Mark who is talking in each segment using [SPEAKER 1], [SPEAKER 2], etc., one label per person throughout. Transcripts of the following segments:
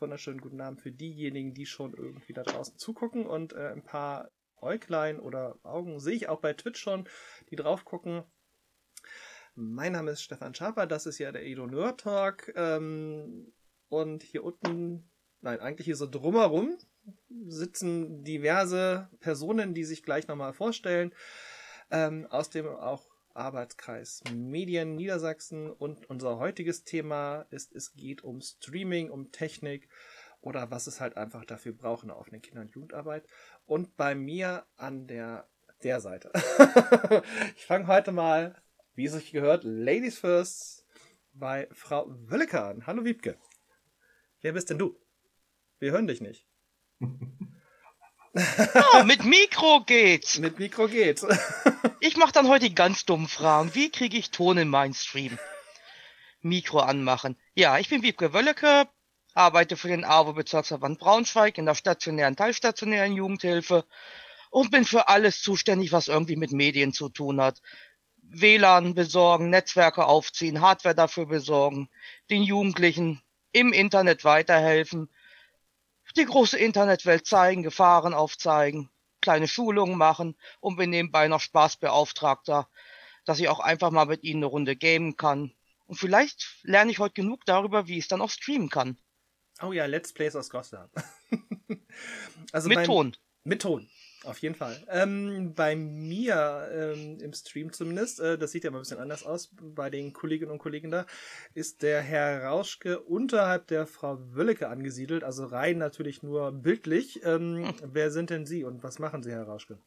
[SPEAKER 1] Wunderschönen guten Abend für diejenigen, die schon irgendwie da draußen zugucken und äh, ein paar Äuglein oder Augen sehe ich auch bei Twitch schon, die drauf gucken. Mein Name ist Stefan Schaper, das ist ja der Edo Nerd Talk. Ähm, und hier unten, nein, eigentlich hier so drumherum sitzen diverse Personen, die sich gleich nochmal vorstellen. Ähm, aus dem auch Arbeitskreis Medien Niedersachsen und unser heutiges Thema ist, es geht um Streaming, um Technik oder was es halt einfach dafür braucht in der offenen Kinder- und Jugendarbeit. Und bei mir an der, der Seite. ich fange heute mal, wie es sich gehört, Ladies First bei Frau Wöllecker an. Hallo Wiebke. Wer bist denn du? Wir hören dich nicht.
[SPEAKER 2] Oh, mit Mikro geht's.
[SPEAKER 1] Mit Mikro geht's.
[SPEAKER 2] ich mach dann heute die ganz dummen Fragen. Wie kriege ich Ton in meinen Stream? Mikro anmachen. Ja, ich bin Wiebke Wöllecke, arbeite für den AWO-Bezirksverband Braunschweig in der stationären, teilstationären Jugendhilfe und bin für alles zuständig, was irgendwie mit Medien zu tun hat. WLAN besorgen, Netzwerke aufziehen, Hardware dafür besorgen, den Jugendlichen im Internet weiterhelfen, die große Internetwelt zeigen, Gefahren aufzeigen, kleine Schulungen machen und bin nebenbei noch Spaßbeauftragter, dass ich auch einfach mal mit ihnen eine Runde gamen kann. Und vielleicht lerne ich heute genug darüber, wie ich es dann auch streamen kann.
[SPEAKER 1] Oh ja, Let's Plays aus Goslar.
[SPEAKER 2] also mit mein, Ton.
[SPEAKER 1] Mit Ton. Auf jeden Fall. Ähm, bei mir ähm, im Stream zumindest, äh, das sieht ja mal ein bisschen anders aus, bei den Kolleginnen und Kollegen da, ist der Herr Rauschke unterhalb der Frau Wöllecke angesiedelt, also rein natürlich nur bildlich. Ähm, hm. Wer sind denn Sie und was machen Sie, Herr Rauschke?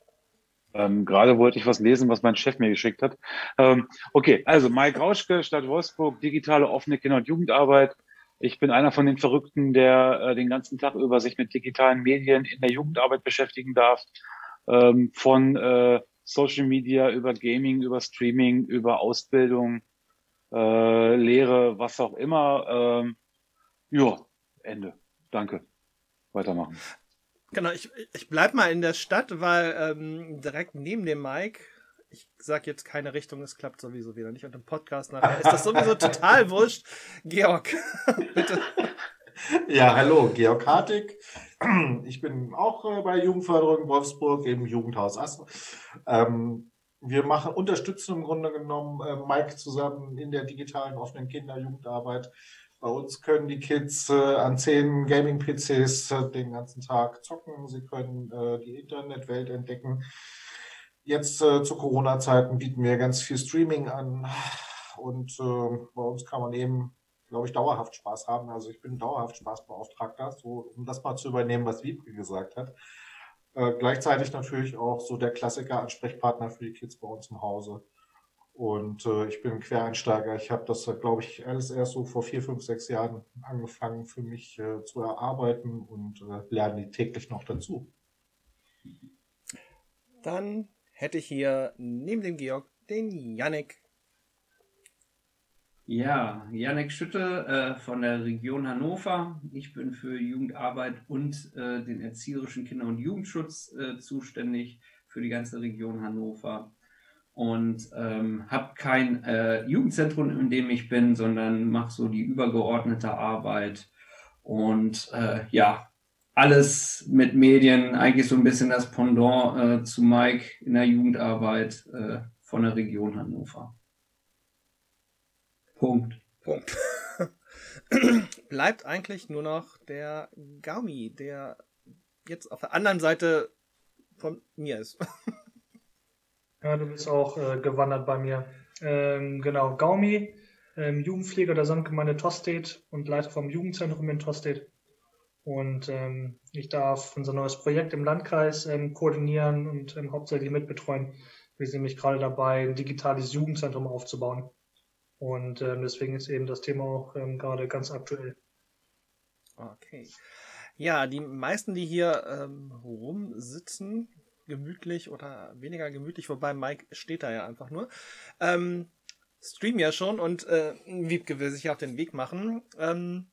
[SPEAKER 3] Ähm, gerade wollte ich was lesen, was mein Chef mir geschickt hat. Ähm, okay, also Mike Rauschke, Stadt Wolfsburg, digitale offene Kinder- und Jugendarbeit. Ich bin einer von den Verrückten, der äh, den ganzen Tag über sich mit digitalen Medien in der Jugendarbeit beschäftigen darf. Ähm, von äh, Social Media über Gaming, über Streaming, über Ausbildung, äh, Lehre, was auch immer. Ähm, ja, Ende. Danke. Weitermachen.
[SPEAKER 1] Genau, ich, ich bleib mal in der Stadt, weil ähm, direkt neben dem Mike ich sag jetzt keine Richtung, es klappt sowieso wieder nicht. Und im Podcast nachher ist das sowieso total wurscht. Georg, bitte.
[SPEAKER 4] Ja, hallo, Georg Hartig. Ich bin auch äh, bei Jugendförderung Wolfsburg im Jugendhaus Assen. Ähm, wir machen, unterstützen im Grunde genommen äh, Mike zusammen in der digitalen offenen Kinder-Jugendarbeit. Bei uns können die Kids äh, an zehn Gaming-PCs äh, den ganzen Tag zocken. Sie können äh, die Internetwelt entdecken. Jetzt äh, zu Corona-Zeiten bieten wir ganz viel Streaming an und äh, bei uns kann man eben, glaube ich, dauerhaft Spaß haben. Also ich bin dauerhaft Spaßbeauftragter, so um das mal zu übernehmen, was Wiebke gesagt hat. Äh, gleichzeitig natürlich auch so der Klassiker Ansprechpartner für die Kids bei uns im Hause. Und äh, ich bin Quereinsteiger. Ich habe das, glaube ich, alles erst so vor vier, fünf, sechs Jahren angefangen für mich äh, zu erarbeiten und äh, lerne täglich noch dazu.
[SPEAKER 1] Dann hätte ich hier neben dem Georg den Yannick.
[SPEAKER 5] Ja, Yannick Schütte äh, von der Region Hannover. Ich bin für Jugendarbeit und äh, den erzieherischen Kinder- und Jugendschutz äh, zuständig für die ganze Region Hannover und ähm, habe kein äh, Jugendzentrum, in dem ich bin, sondern mache so die übergeordnete Arbeit und äh, ja, alles mit Medien, eigentlich so ein bisschen das Pendant äh, zu Mike in der Jugendarbeit äh, von der Region Hannover. Punkt.
[SPEAKER 1] Punkt. Bleibt eigentlich nur noch der Gaumi, der jetzt auf der anderen Seite von mir ist.
[SPEAKER 6] ja, du bist auch äh, gewandert bei mir. Ähm, genau, Gaumi, ähm, Jugendpfleger der Samtgemeinde Tostedt und Leiter vom Jugendzentrum in Tostedt. Und ähm, ich darf unser neues Projekt im Landkreis ähm, koordinieren und ähm, hauptsächlich mitbetreuen. Wir sind nämlich gerade dabei, ein digitales Jugendzentrum aufzubauen. Und ähm, deswegen ist eben das Thema auch ähm, gerade ganz aktuell.
[SPEAKER 1] Okay. Ja, die meisten, die hier ähm, rumsitzen, gemütlich oder weniger gemütlich, wobei Mike steht da ja einfach nur, ähm, streamen ja schon und äh, Wiebke will sich auf den Weg machen. Ähm,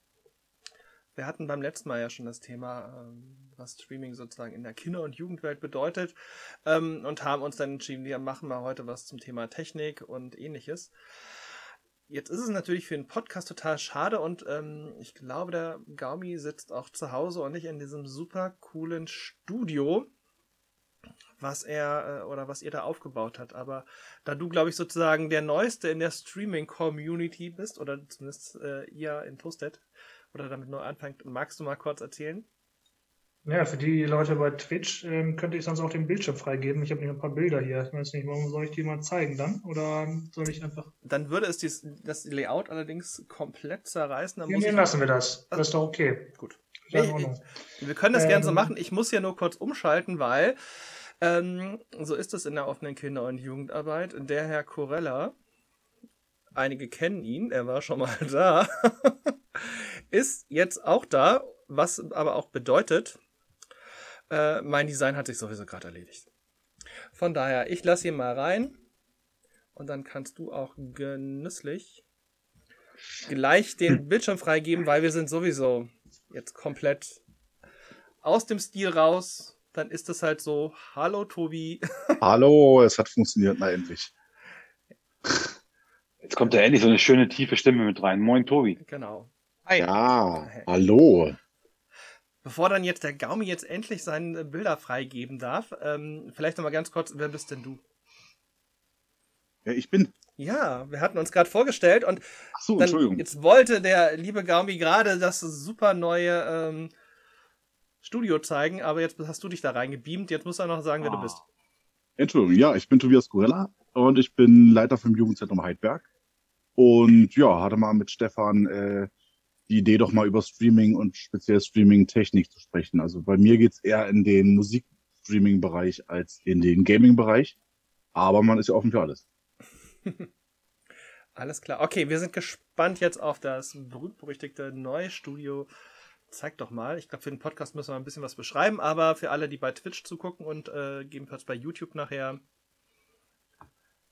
[SPEAKER 1] wir hatten beim letzten Mal ja schon das Thema, ähm, was Streaming sozusagen in der Kinder- und Jugendwelt bedeutet ähm, und haben uns dann entschieden, wir machen mal heute was zum Thema Technik und ähnliches. Jetzt ist es natürlich für einen Podcast total schade und ähm, ich glaube, der Gaumi sitzt auch zu Hause und nicht in diesem super coolen Studio, was er äh, oder was ihr da aufgebaut hat. Aber da du, glaube ich, sozusagen der Neueste in der Streaming-Community bist, oder zumindest äh, ihr in Toasted, oder damit neu anfängt, magst du mal kurz erzählen?
[SPEAKER 6] Ja, für die Leute bei Twitch ähm, könnte ich sonst auch den Bildschirm freigeben. Ich habe nämlich ein paar Bilder hier. Ich weiß nicht, warum soll ich die mal zeigen dann? Oder soll ich einfach.
[SPEAKER 1] Dann würde es dies, das Layout allerdings komplett zerreißen. Dann
[SPEAKER 6] Ja, nee,
[SPEAKER 1] ich
[SPEAKER 6] lassen wir das. Das ist doch okay.
[SPEAKER 1] Gut. Ich-
[SPEAKER 6] Ordnung.
[SPEAKER 1] Wir können das gerne so
[SPEAKER 6] Ähm.
[SPEAKER 1] machen. Ich muss ja nur kurz umschalten, weil ähm, so ist es in der offenen Kinder- und Jugendarbeit. Der Herr Corella, einige kennen ihn, er war schon mal da, ist jetzt auch da, was aber auch bedeutet, äh, mein Design hat sich sowieso gerade erledigt. Von daher, ich lasse ihn mal rein und dann kannst du auch genüsslich gleich den Bildschirm freigeben, weil wir sind sowieso jetzt komplett aus dem Stil raus. Dann ist es halt so, hallo Tobi.
[SPEAKER 7] Hallo, es hat funktioniert, na endlich.
[SPEAKER 3] Jetzt kommt da endlich so eine schöne tiefe Stimme mit rein. Moin, Tobi.
[SPEAKER 1] genau.
[SPEAKER 2] Hi.
[SPEAKER 7] Ja, hallo.
[SPEAKER 1] Bevor dann jetzt der Gaumi jetzt endlich seine Bilder freigeben darf, ähm, vielleicht nochmal ganz kurz, wer bist denn du?
[SPEAKER 7] Ja, ich bin.
[SPEAKER 1] Ja, wir hatten uns gerade vorgestellt und
[SPEAKER 7] Ach so, Entschuldigung.
[SPEAKER 1] jetzt wollte der liebe Gaumi gerade das super neue ähm, Studio zeigen, aber jetzt hast du dich da reingebeamt. Jetzt muss er noch sagen, wer du bist.
[SPEAKER 7] Entschuldigung, ja, ich bin Tobias Gorilla und ich bin Leiter vom Jugendzentrum Heidberg. Und ja, hatte mal mit Stefan äh, die Idee, doch mal über Streaming und speziell Streaming-Technik zu sprechen. Also bei mir geht's eher in den Musikstreaming-Bereich als in den Gaming-Bereich. Aber man ist ja offen für alles.
[SPEAKER 1] Alles klar. Okay, wir sind gespannt jetzt auf das berühmt-berüchtigte neue Studio. Zeig doch mal. Ich glaube, für den Podcast müssen wir ein bisschen was beschreiben, aber für alle, die bei Twitch zugucken und äh, gegebenenfalls bei YouTube nachher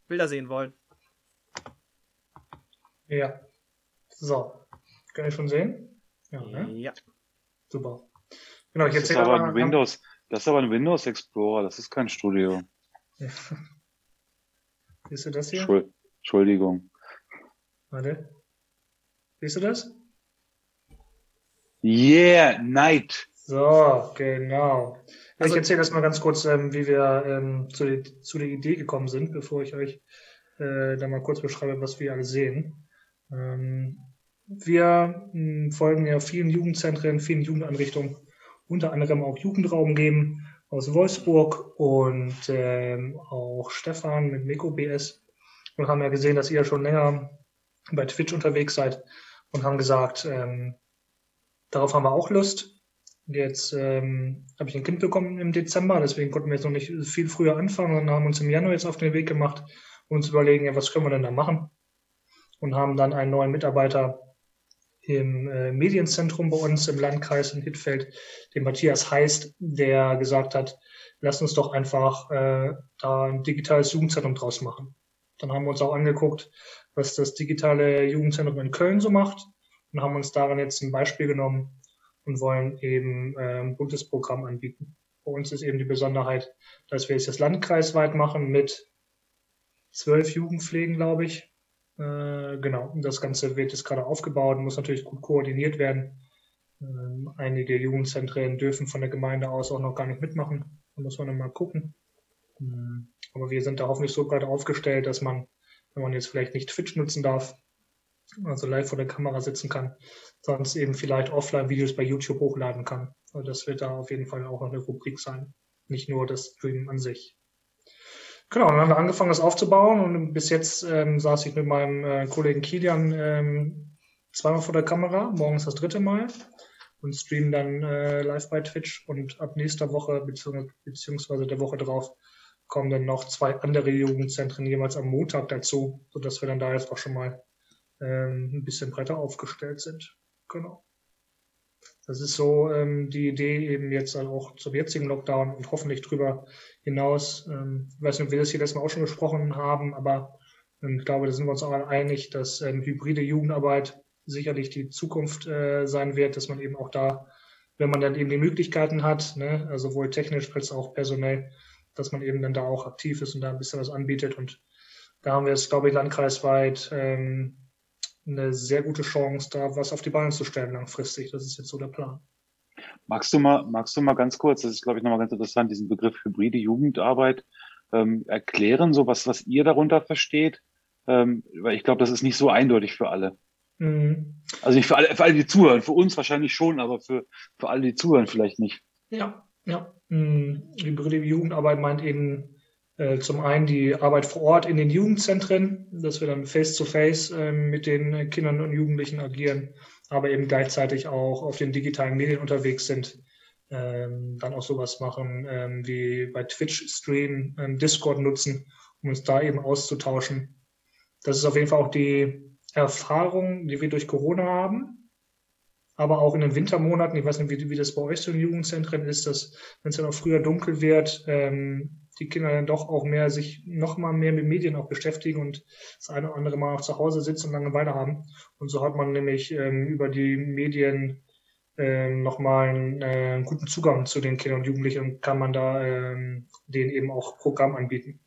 [SPEAKER 1] Bilder sehen wollen.
[SPEAKER 6] Ja. So. Kann ich schon sehen? Ja, ne?
[SPEAKER 1] Ja.
[SPEAKER 6] Super. Genau, ich
[SPEAKER 3] Das ist
[SPEAKER 6] erzähle
[SPEAKER 3] aber ein Windows, das ist aber ein Windows Explorer, das ist kein Studio.
[SPEAKER 6] Siehst du das hier?
[SPEAKER 3] Entschuld- Entschuldigung.
[SPEAKER 6] Warte. Siehst du das?
[SPEAKER 3] Yeah, Night.
[SPEAKER 6] So, genau. Ja,
[SPEAKER 1] Also-
[SPEAKER 6] ich erzähle erst mal ganz kurz, ähm, wie wir ähm, zu, der- zu der Idee gekommen sind, bevor ich euch äh, dann mal kurz beschreibe, was wir alle sehen. Ähm, wir mh, folgen ja vielen Jugendzentren, vielen Jugendeinrichtungen, unter anderem auch Jugendraum geben aus Wolfsburg und ähm, auch Stefan mit Meko BS und haben ja gesehen, dass ihr schon länger bei Twitch unterwegs seid und haben gesagt, ähm, darauf haben wir auch Lust. Jetzt ähm, habe ich ein Kind bekommen im Dezember, deswegen konnten wir jetzt noch nicht viel früher anfangen und haben uns im Januar jetzt auf den Weg gemacht und uns überlegen, ja, was können wir denn da machen? Und haben dann einen neuen Mitarbeiter im äh, Medienzentrum bei uns im Landkreis in Hittfeld, den Matthias heißt, der gesagt hat, lasst uns doch einfach äh, da ein digitales Jugendzentrum draus machen. Dann haben wir uns auch angeguckt, was das digitale Jugendzentrum in Köln so macht und haben uns daran jetzt ein Beispiel genommen und wollen eben äh, ein buntes Programm anbieten. Bei uns ist eben die Besonderheit, dass wir jetzt das landkreisweit machen mit zwölf Jugendpflegen, glaube ich. Äh, genau, und das Ganze wird jetzt gerade aufgebaut, muss natürlich gut koordiniert werden. Ähm, einige Jugendzentren dürfen von der Gemeinde aus auch noch gar nicht mitmachen. Da muss man dann mal gucken. Ähm, aber wir sind da hoffentlich so gerade aufgestellt, dass man, wenn man jetzt vielleicht nicht Twitch nutzen darf, also live vor der Kamera sitzen kann, sonst eben vielleicht Offline-Videos bei YouTube hochladen kann. Also das wird da auf jeden Fall auch eine Rubrik sein. Nicht nur das Streamen an sich. Genau, dann haben wir angefangen, das aufzubauen und bis jetzt ähm, saß ich mit meinem äh, Kollegen Kilian ähm, zweimal vor der Kamera, morgens das dritte Mal und streamen dann äh, live bei Twitch und ab nächster Woche beziehungs beziehungsweise der Woche drauf kommen dann noch zwei andere Jugendzentren jeweils am Montag dazu, sodass wir dann da jetzt auch schon mal ähm, ein bisschen breiter aufgestellt sind. Genau. Das ist so ähm, die Idee eben jetzt dann auch zum jetzigen Lockdown und hoffentlich drüber hinaus. Ähm, ich weiß nicht, ob wir das hier letztes Mal auch schon besprochen haben, aber ähm, ich glaube, da sind wir uns auch einig, dass ähm, hybride Jugendarbeit sicherlich die Zukunft äh, sein wird, dass man eben auch da, wenn man dann eben die Möglichkeiten hat, ne, also sowohl technisch als auch personell, dass man eben dann da auch aktiv ist und da ein bisschen was anbietet. Und da haben wir jetzt, glaube ich, landkreisweit ähm, eine sehr gute Chance, da was auf die Beine zu stellen langfristig. Das ist jetzt so der Plan.
[SPEAKER 3] Magst du mal, magst du mal ganz kurz, das ist, glaube ich, nochmal ganz interessant, diesen Begriff hybride Jugendarbeit ähm, erklären, so was, was ihr darunter versteht? Ähm, weil ich glaube, das ist nicht so eindeutig für alle. Mhm. Also nicht für alle, für alle, die zuhören, für uns wahrscheinlich schon, aber für, für alle, die zuhören, vielleicht nicht.
[SPEAKER 6] Ja, ja. Mhm. Hybride Jugendarbeit meint eben zum einen die Arbeit vor Ort in den Jugendzentren, dass wir dann face-to-face -face, äh, mit den Kindern und Jugendlichen agieren, aber eben gleichzeitig auch auf den digitalen Medien unterwegs sind. Ähm, dann auch sowas machen ähm, wie bei Twitch streamen, ähm, Discord nutzen, um uns da eben auszutauschen. Das ist auf jeden Fall auch die Erfahrung, die wir durch Corona haben. Aber auch in den Wintermonaten, ich weiß nicht, wie, wie das bei euch so in Jugendzentren ist, dass wenn es dann auch früher dunkel wird, ähm, die Kinder dann doch auch mehr sich noch mal mehr mit Medien auch beschäftigen und das eine oder andere Mal auch zu Hause sitzen und Langeweile haben. Und so hat man nämlich ähm, über die Medien äh, nochmal einen, äh, einen guten Zugang zu den Kindern und Jugendlichen und kann man da ähm, denen eben auch Programm anbieten.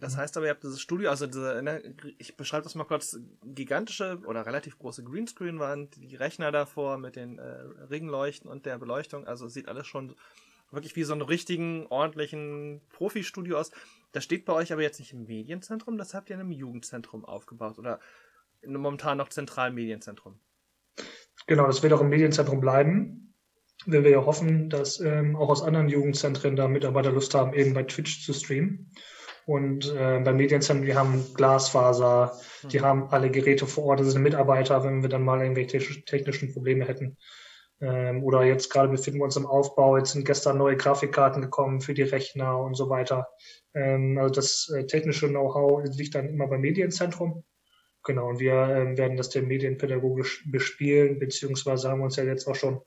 [SPEAKER 1] Das heißt aber, ihr habt dieses Studio, also diese, ne, ich beschreibe das mal kurz, gigantische oder relativ große Greenscreen-Wand, die Rechner davor mit den äh, Ringleuchten und der Beleuchtung, also sieht alles schon wirklich wie so einen richtigen, ordentlichen Profi-Studio aus. Das steht bei euch aber jetzt nicht im Medienzentrum, das habt ihr in einem Jugendzentrum aufgebaut oder momentan noch Zentralmedienzentrum.
[SPEAKER 6] Genau, das wird auch im Medienzentrum bleiben, weil wir ja hoffen, dass ähm, auch aus anderen Jugendzentren da Mitarbeiter Lust haben, eben bei Twitch zu streamen. Und äh, beim Medienzentrum, die haben Glasfaser, die hm. haben alle Geräte vor Ort, das sind Mitarbeiter, wenn wir dann mal irgendwelche technischen Probleme hätten. Ähm, oder jetzt gerade befinden wir uns im Aufbau, jetzt sind gestern neue Grafikkarten gekommen für die Rechner und so weiter. Ähm, also das äh, technische Know-how liegt dann immer beim Medienzentrum. Genau, und wir ähm, werden das dann medienpädagogisch bespielen, beziehungsweise haben uns ja jetzt auch schon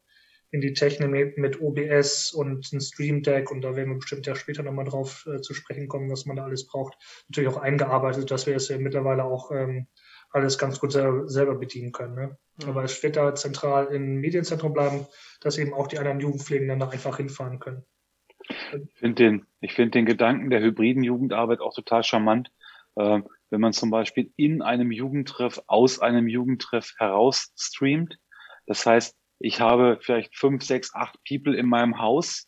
[SPEAKER 6] in die Technik mit OBS und ein Stream Deck und da werden wir bestimmt ja später nochmal drauf äh, zu sprechen kommen, was man da alles braucht. Natürlich auch eingearbeitet, dass wir es ja mittlerweile auch ähm, alles ganz gut selber, selber bedienen können. Ne? Mhm. Aber es wird da zentral im Medienzentrum bleiben, dass eben auch die anderen Jugendpflegen dann da einfach hinfahren können.
[SPEAKER 3] Ich finde den, ich finde den Gedanken der hybriden Jugendarbeit auch total charmant. Äh, wenn man zum Beispiel in einem Jugendtreff aus einem Jugendtreff heraus streamt. Das heißt, ich habe vielleicht fünf, sechs, acht People in meinem Haus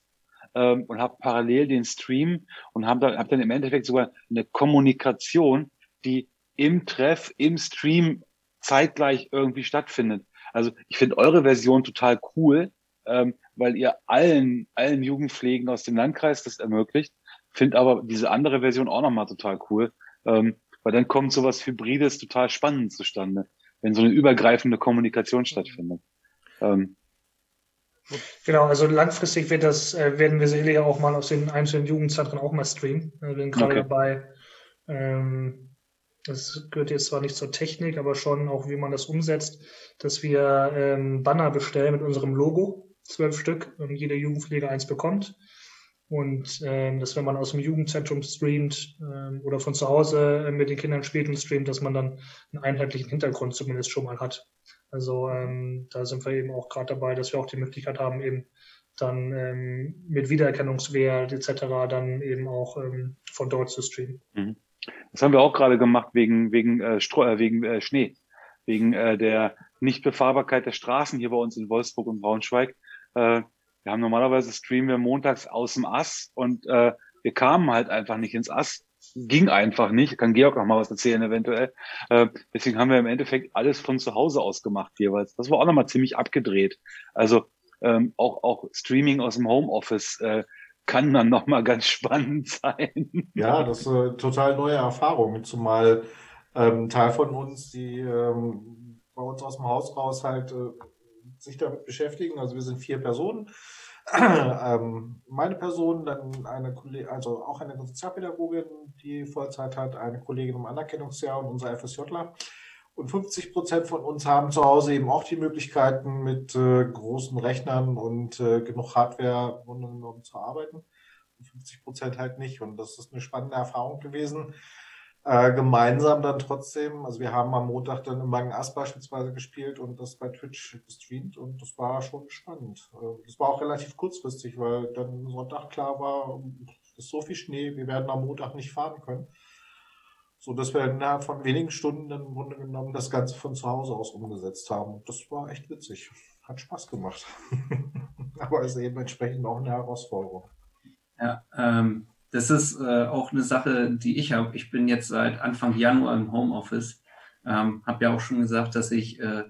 [SPEAKER 3] ähm, und habe parallel den Stream und habe dann, hab dann im Endeffekt sogar eine Kommunikation, die im Treff, im Stream zeitgleich irgendwie stattfindet. Also ich finde eure Version total cool, ähm, weil ihr allen, allen Jugendpflegen aus dem Landkreis das ermöglicht. Finde aber diese andere Version auch nochmal total cool, ähm, weil dann kommt sowas Hybrides total spannend zustande, wenn so eine übergreifende Kommunikation stattfindet. Ähm,
[SPEAKER 6] Genau, also langfristig wird das, äh, werden wir sicherlich auch mal aus den einzelnen Jugendzentren auch mal streamen. Wir sind gerade okay. dabei, ähm, das gehört jetzt zwar nicht zur Technik, aber schon auch, wie man das umsetzt, dass wir ähm, Banner bestellen mit unserem Logo, zwölf Stück, und jeder Jugendpfleger eins bekommt. Und ähm, dass wenn man aus dem Jugendzentrum streamt ähm, oder von zu Hause äh, mit den Kindern spielt und streamt, dass man dann einen einheitlichen Hintergrund zumindest schon mal hat. Also ähm, da sind wir eben auch gerade dabei, dass wir auch die Möglichkeit haben, eben dann ähm, mit Wiedererkennungswert etc. dann eben auch ähm, von dort zu streamen. Mhm.
[SPEAKER 3] Das haben wir auch gerade gemacht wegen, wegen, äh, Stro äh, wegen äh, Schnee, wegen äh, der Nichtbefahrbarkeit der Straßen hier bei uns in Wolfsburg und Braunschweig. Äh, wir haben normalerweise streamen wir montags aus dem Ass und äh, wir kamen halt einfach nicht ins Ass. Ging einfach nicht. Kann Georg noch mal was erzählen eventuell. Äh, deswegen haben wir im Endeffekt alles von zu Hause aus gemacht jeweils. Das war auch nochmal ziemlich abgedreht. Also ähm, auch, auch Streaming aus dem Homeoffice äh, kann dann nochmal ganz spannend sein.
[SPEAKER 4] Ja, das ist eine total neue Erfahrung, zumal ähm, Teil von uns, die ähm, bei uns aus dem Haus raus halt äh, sich damit beschäftigen. Also wir sind vier Personen. ähm, meine Person, dann eine Kollegin, also auch eine Sozialpädagogin, die Vollzeit hat, eine Kollegin im Anerkennungsjahr und unser FSJler. Und 50 Prozent von uns haben zu Hause eben auch die Möglichkeiten, mit äh, großen Rechnern und äh, genug Hardware genommen zu arbeiten. Und 50 Prozent halt nicht. Und das ist eine spannende Erfahrung gewesen. Äh, gemeinsam dann trotzdem, also wir haben am Montag dann im Magen Ass beispielsweise gespielt und das bei Twitch gestreamt und das war schon spannend. Äh, das war auch relativ kurzfristig, weil dann Sonntag klar war, es ist so viel Schnee, wir werden am Montag nicht fahren können. So dass wir innerhalb von wenigen Stunden dann im Grunde genommen das Ganze von zu Hause aus umgesetzt haben. Das war echt witzig. Hat Spaß gemacht. Aber ist eben entsprechend auch eine Herausforderung.
[SPEAKER 5] Ja, ähm, das ist äh, auch eine Sache, die ich habe. Ich bin jetzt seit Anfang Januar im Homeoffice. Ähm, habe ja auch schon gesagt, dass ich äh,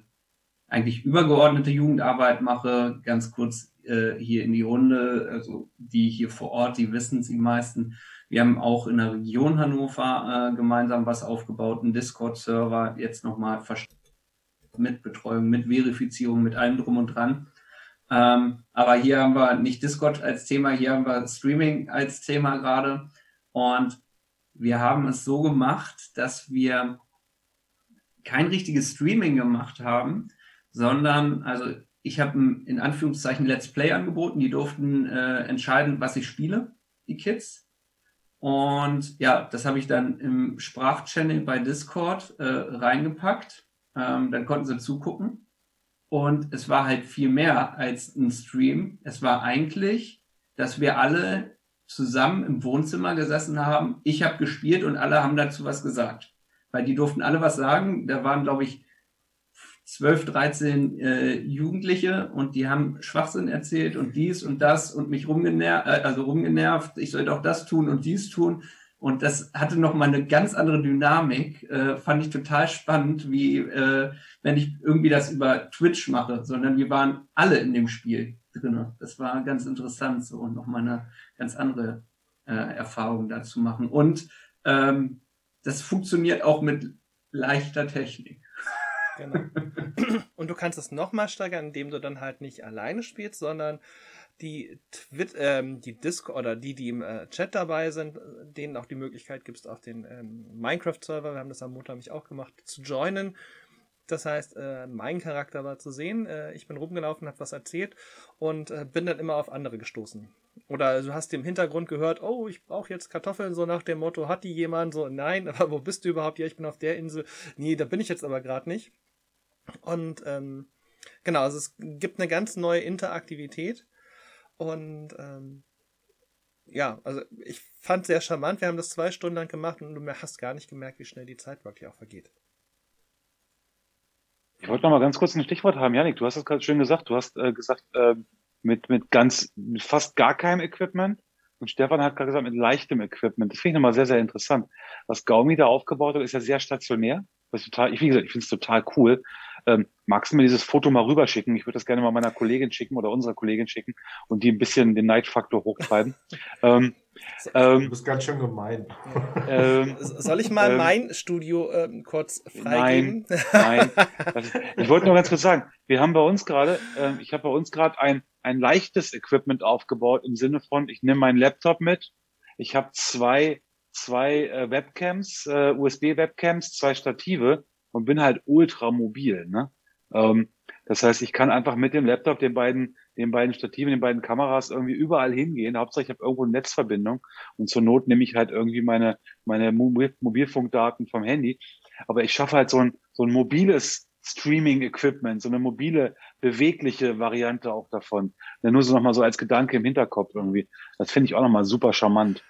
[SPEAKER 5] eigentlich übergeordnete Jugendarbeit mache. Ganz kurz äh, hier in die Runde, also die hier vor Ort, die wissen es die meisten. Wir haben auch in der Region Hannover äh, gemeinsam was aufgebaut, einen Discord-Server, jetzt nochmal mit Betreuung, mit Verifizierung, mit allem drum und dran. Ähm, aber hier haben wir nicht Discord als Thema, hier haben wir Streaming als Thema gerade. Und wir haben es so gemacht, dass wir kein richtiges Streaming gemacht haben, sondern, also ich habe in Anführungszeichen Let's Play angeboten, die durften äh, entscheiden, was ich spiele, die Kids. Und ja, das habe ich dann im Sprachchannel bei Discord äh, reingepackt. Ähm, dann konnten sie zugucken. Und es war halt viel mehr als ein Stream. Es war eigentlich, dass wir alle zusammen im Wohnzimmer gesessen haben. Ich habe gespielt und alle haben dazu was gesagt. Weil die durften alle was sagen. Da waren, glaube ich, 12, 13 äh, Jugendliche und die haben Schwachsinn erzählt und dies und das und mich rumgenervt, äh, also rumgenervt, ich soll doch das tun und dies tun. Und das hatte nochmal eine ganz andere Dynamik, äh, fand ich total spannend, wie äh, wenn ich irgendwie das über Twitch mache, sondern wir waren alle in dem Spiel drin. Das war ganz interessant so und nochmal eine ganz andere äh, Erfahrung dazu machen. Und ähm, das funktioniert auch mit leichter Technik.
[SPEAKER 1] Genau. Und du kannst es nochmal steigern, indem du dann halt nicht alleine spielst, sondern die Twit ähm, die Discord oder die, die im äh, Chat dabei sind, denen auch die Möglichkeit gibst, auf den ähm, Minecraft-Server, wir haben das am Montag mich auch gemacht, zu joinen. Das heißt, äh, mein Charakter war zu sehen. Äh, ich bin rumgelaufen, habe was erzählt und äh, bin dann immer auf andere gestoßen. Oder du hast im Hintergrund gehört, oh, ich brauche jetzt Kartoffeln, so nach dem Motto, hat die jemand? So, nein, aber wo bist du überhaupt? Ja, ich bin auf der Insel. Nee, da bin ich jetzt aber gerade nicht. Und ähm, genau, also es gibt eine ganz neue Interaktivität. Und ähm, ja, also ich fand sehr charmant. Wir haben das zwei Stunden lang gemacht und du hast gar nicht gemerkt, wie schnell die Zeit wirklich auch vergeht.
[SPEAKER 3] Ich wollte noch mal ganz kurz ein Stichwort haben. Janik, du hast es gerade schön gesagt. Du hast äh, gesagt, äh, mit, mit ganz, mit fast gar keinem Equipment. Und Stefan hat gerade gesagt, mit leichtem Equipment. Das finde ich nochmal sehr, sehr interessant. Was Gaumi da aufgebaut hat, ist ja sehr stationär. Ist total, ich, wie gesagt, ich finde es total cool. Ähm, magst du mir dieses Foto mal rüberschicken? Ich würde das gerne mal meiner Kollegin schicken oder unserer Kollegin schicken und die ein bisschen den Neidfaktor hochtreiben. ähm,
[SPEAKER 4] ähm, du bist ganz schön gemein.
[SPEAKER 1] Ähm, Soll ich mal ähm, mein Studio ähm, kurz freigeben?
[SPEAKER 3] Nein, nein. Ist, ich wollte nur ganz kurz sagen, wir haben bei uns gerade, äh, ich habe bei uns gerade ein, ein leichtes Equipment aufgebaut im Sinne von, ich nehme meinen Laptop mit, ich habe zwei, zwei äh, Webcams, äh, USB-Webcams, zwei Stative und bin halt ultra mobil. Ne? Ähm, das heißt, ich kann einfach mit dem Laptop, den beiden, den beiden Stativen, den beiden Kameras irgendwie überall hingehen. Hauptsache, ich habe irgendwo eine Netzverbindung und zur Not nehme ich halt irgendwie meine, meine Mobil Mobilfunkdaten vom Handy. Aber ich schaffe halt so ein, so ein mobiles Streaming-Equipment, so eine mobile, bewegliche Variante auch davon. Nur so nochmal so als Gedanke im Hinterkopf irgendwie. Das finde ich auch nochmal super charmant.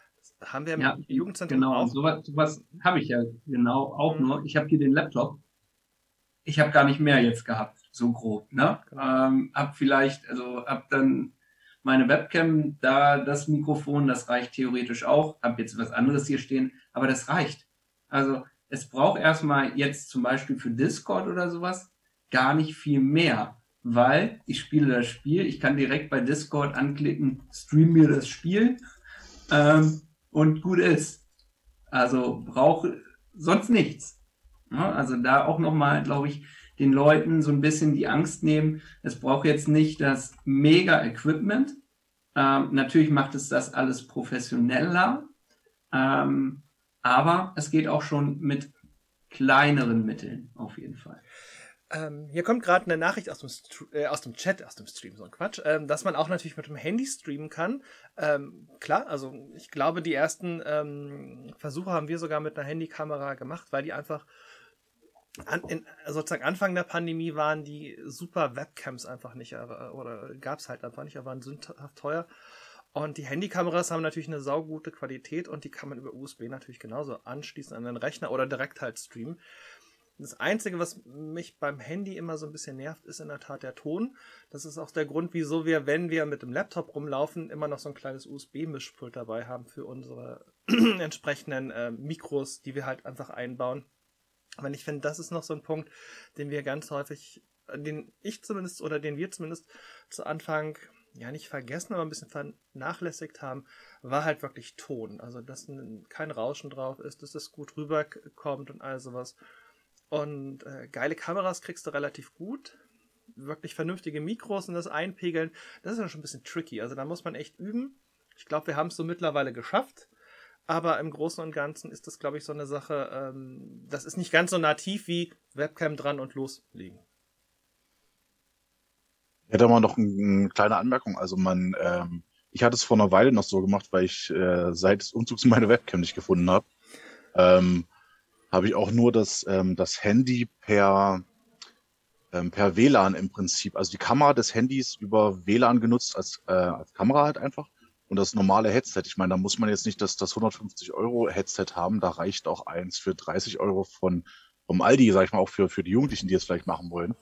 [SPEAKER 1] Haben wir im ja, Jugendzentrum
[SPEAKER 5] genau, auch? Sowas, sowas habe ich ja genau auch mhm. nur. Ich habe hier den Laptop. Ich habe gar nicht mehr jetzt gehabt, so grob. Ne? Genau. Ähm, hab vielleicht, also hab dann meine Webcam, da das Mikrofon, das reicht theoretisch auch. Hab jetzt was anderes hier stehen, aber das reicht. Also es braucht erstmal jetzt zum Beispiel für Discord oder sowas gar nicht viel mehr, weil ich spiele das Spiel, ich kann direkt bei Discord anklicken, stream mir das Spiel. Ähm, und gut ist. Also brauche sonst nichts. Ja, also da auch nochmal, glaube ich, den Leuten so ein bisschen die Angst nehmen. Es braucht jetzt nicht das Mega-Equipment. Ähm, natürlich macht es das alles professioneller. Ähm, aber es geht auch schon mit kleineren Mitteln auf jeden Fall.
[SPEAKER 1] Ähm, hier kommt gerade eine Nachricht aus dem, äh, aus dem Chat, aus dem Stream, so ein Quatsch, ähm, dass man auch natürlich mit dem Handy streamen kann. Ähm, klar, also ich glaube, die ersten ähm, Versuche haben wir sogar mit einer Handykamera gemacht, weil die einfach an, in, sozusagen Anfang der Pandemie waren die super Webcams einfach nicht, äh, oder gab es halt einfach nicht, aber waren sündhaft teuer. Und die Handykameras haben natürlich eine saugute Qualität und die kann man über USB natürlich genauso anschließen an den Rechner oder direkt halt streamen. Das Einzige, was mich beim Handy immer so ein bisschen nervt, ist in der Tat der Ton. Das ist auch der Grund, wieso wir, wenn wir mit dem Laptop rumlaufen, immer noch so ein kleines USB-Mischpult dabei haben für unsere entsprechenden äh, Mikros, die wir halt einfach einbauen. Aber ich finde, das ist noch so ein Punkt, den wir ganz häufig, den ich zumindest oder den wir zumindest zu Anfang ja nicht vergessen, aber ein bisschen vernachlässigt haben, war halt wirklich Ton. Also, dass kein Rauschen drauf ist, dass es gut rüberkommt und all sowas. Und äh, geile Kameras kriegst du relativ gut. Wirklich vernünftige Mikros und das Einpegeln, das ist ja schon ein bisschen tricky. Also da muss man echt üben. Ich glaube, wir haben es so mittlerweile geschafft. Aber im Großen und Ganzen ist das, glaube ich, so eine Sache, ähm, das ist nicht ganz so nativ wie Webcam dran und loslegen.
[SPEAKER 7] Ich hätte mal noch eine, eine kleine Anmerkung. Also man, ähm, ich hatte es vor einer Weile noch so gemacht, weil ich äh, seit des Umzugs meine Webcam nicht gefunden habe. Ähm, habe ich auch nur das, ähm, das Handy per, ähm, per WLAN im Prinzip, also die Kamera des Handys über WLAN genutzt als, äh, als Kamera halt einfach. Und das normale Headset, ich meine, da muss man jetzt nicht das, das 150 Euro Headset haben, da reicht auch eins für 30 Euro von vom Aldi, sag ich mal, auch für, für die Jugendlichen, die es vielleicht machen wollen.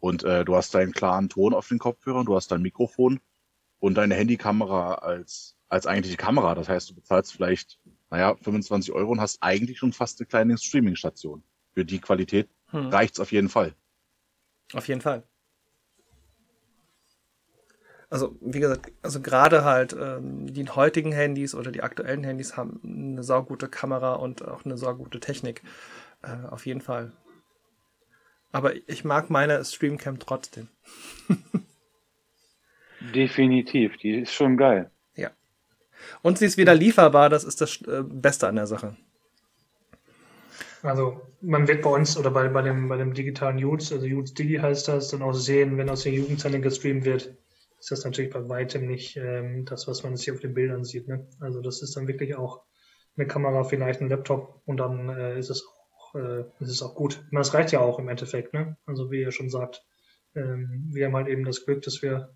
[SPEAKER 7] Und äh, du hast deinen klaren Ton auf den Kopfhörern, du hast dein Mikrofon und deine Handykamera als, als eigentliche Kamera. Das heißt, du bezahlst vielleicht naja, 25 Euro und hast eigentlich schon fast eine kleine Streaming-Station. Für die Qualität hm. reicht's auf jeden Fall.
[SPEAKER 1] Auf jeden Fall. Also, wie gesagt, also gerade halt ähm, die heutigen Handys oder die aktuellen Handys haben eine saugute Kamera und auch eine saugute Technik. Äh, auf jeden Fall. Aber ich mag meine Streamcam trotzdem.
[SPEAKER 3] Definitiv, die ist schon geil.
[SPEAKER 1] Und sie ist wieder lieferbar, das ist das äh, Beste an der Sache.
[SPEAKER 6] Also man wird bei uns oder bei, bei, dem, bei dem digitalen Youths, also Youths Digi heißt das, dann auch sehen, wenn aus den Jugendzentren gestreamt wird, ist das natürlich bei weitem nicht ähm, das, was man jetzt hier auf den Bildern sieht. Ne? Also das ist dann wirklich auch eine Kamera, vielleicht ein Laptop und dann äh, ist es auch, äh, ist es auch gut. Und das reicht ja auch im Endeffekt, ne? Also wie ihr schon sagt, ähm, wir haben halt eben das Glück, dass wir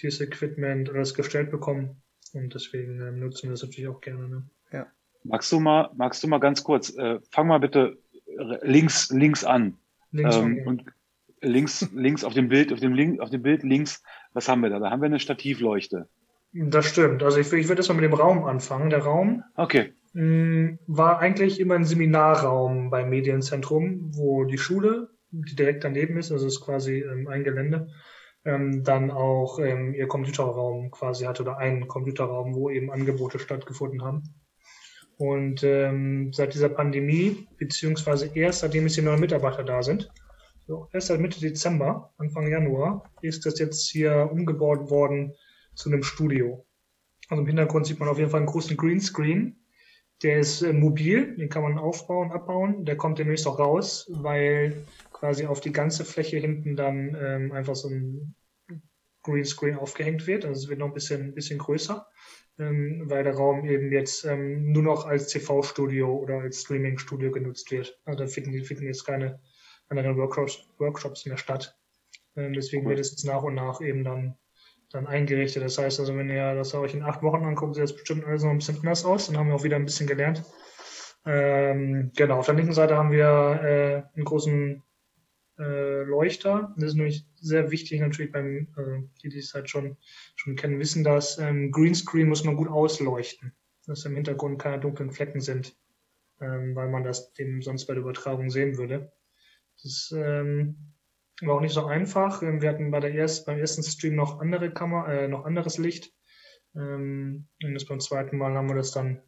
[SPEAKER 6] dieses Equipment alles gestellt bekommen und deswegen ähm, nutzen wir das natürlich auch gerne. Ne?
[SPEAKER 3] Ja. Magst du mal, magst du mal ganz kurz, äh, fang mal bitte links, links an. Links ähm. Und links, links auf dem Bild, auf dem Link, auf dem Bild links, was haben wir da? Da haben wir eine Stativleuchte.
[SPEAKER 6] Das stimmt. Also ich, ich würde erstmal mit dem Raum anfangen. Der Raum
[SPEAKER 3] okay.
[SPEAKER 6] mh, mm, war eigentlich immer ein Seminarraum beim Medienzentrum, wo die Schule, die direkt daneben ist, also ist quasi ähm, ein Gelände, ähm, dann auch ähm, ihr Computerraum quasi hatte oder einen Computerraum, wo eben Angebote stattgefunden haben. Und ähm, seit dieser Pandemie, beziehungsweise erst seitdem jetzt die neuen Mitarbeiter da sind, so, erst seit Mitte Dezember, Anfang Januar, ist das jetzt hier umgebaut worden zu einem Studio. Also im Hintergrund sieht man auf jeden Fall einen großen Greenscreen. Der ist äh, mobil, den kann man aufbauen, abbauen. Der kommt demnächst auch raus, weil quasi auf die ganze Fläche hinten dann ähm, einfach so ein Greenscreen aufgehängt wird. Also es wird noch ein bisschen, bisschen größer, ähm, weil der Raum eben jetzt ähm, nur noch als TV-Studio oder als Streaming-Studio genutzt wird. Also da finden, finden jetzt keine anderen Workshops, Workshops mehr statt. Ähm, deswegen wird es jetzt nach und nach eben dann, dann eingerichtet. Das heißt also, wenn ihr das euch in acht Wochen anguckt, sieht das bestimmt alles noch ein bisschen anders aus. Dann haben wir auch wieder ein bisschen gelernt. Ähm, genau, auf der linken Seite haben wir äh, einen großen äh, Leuchter. Das ist nämlich sehr wichtig natürlich beim, äh, die, die es halt schon, schon kennen, wissen das. Ähm, Greenscreen muss man gut ausleuchten, dass im Hintergrund keine dunklen Flecken sind, ähm, weil man das dem sonst bei der Übertragung sehen würde. Das ähm, war auch nicht so einfach. Ähm, wir hatten bei der erst, beim ersten Stream noch andere Kamera, äh, noch anderes Licht. Ähm, und das beim zweiten Mal haben wir das dann,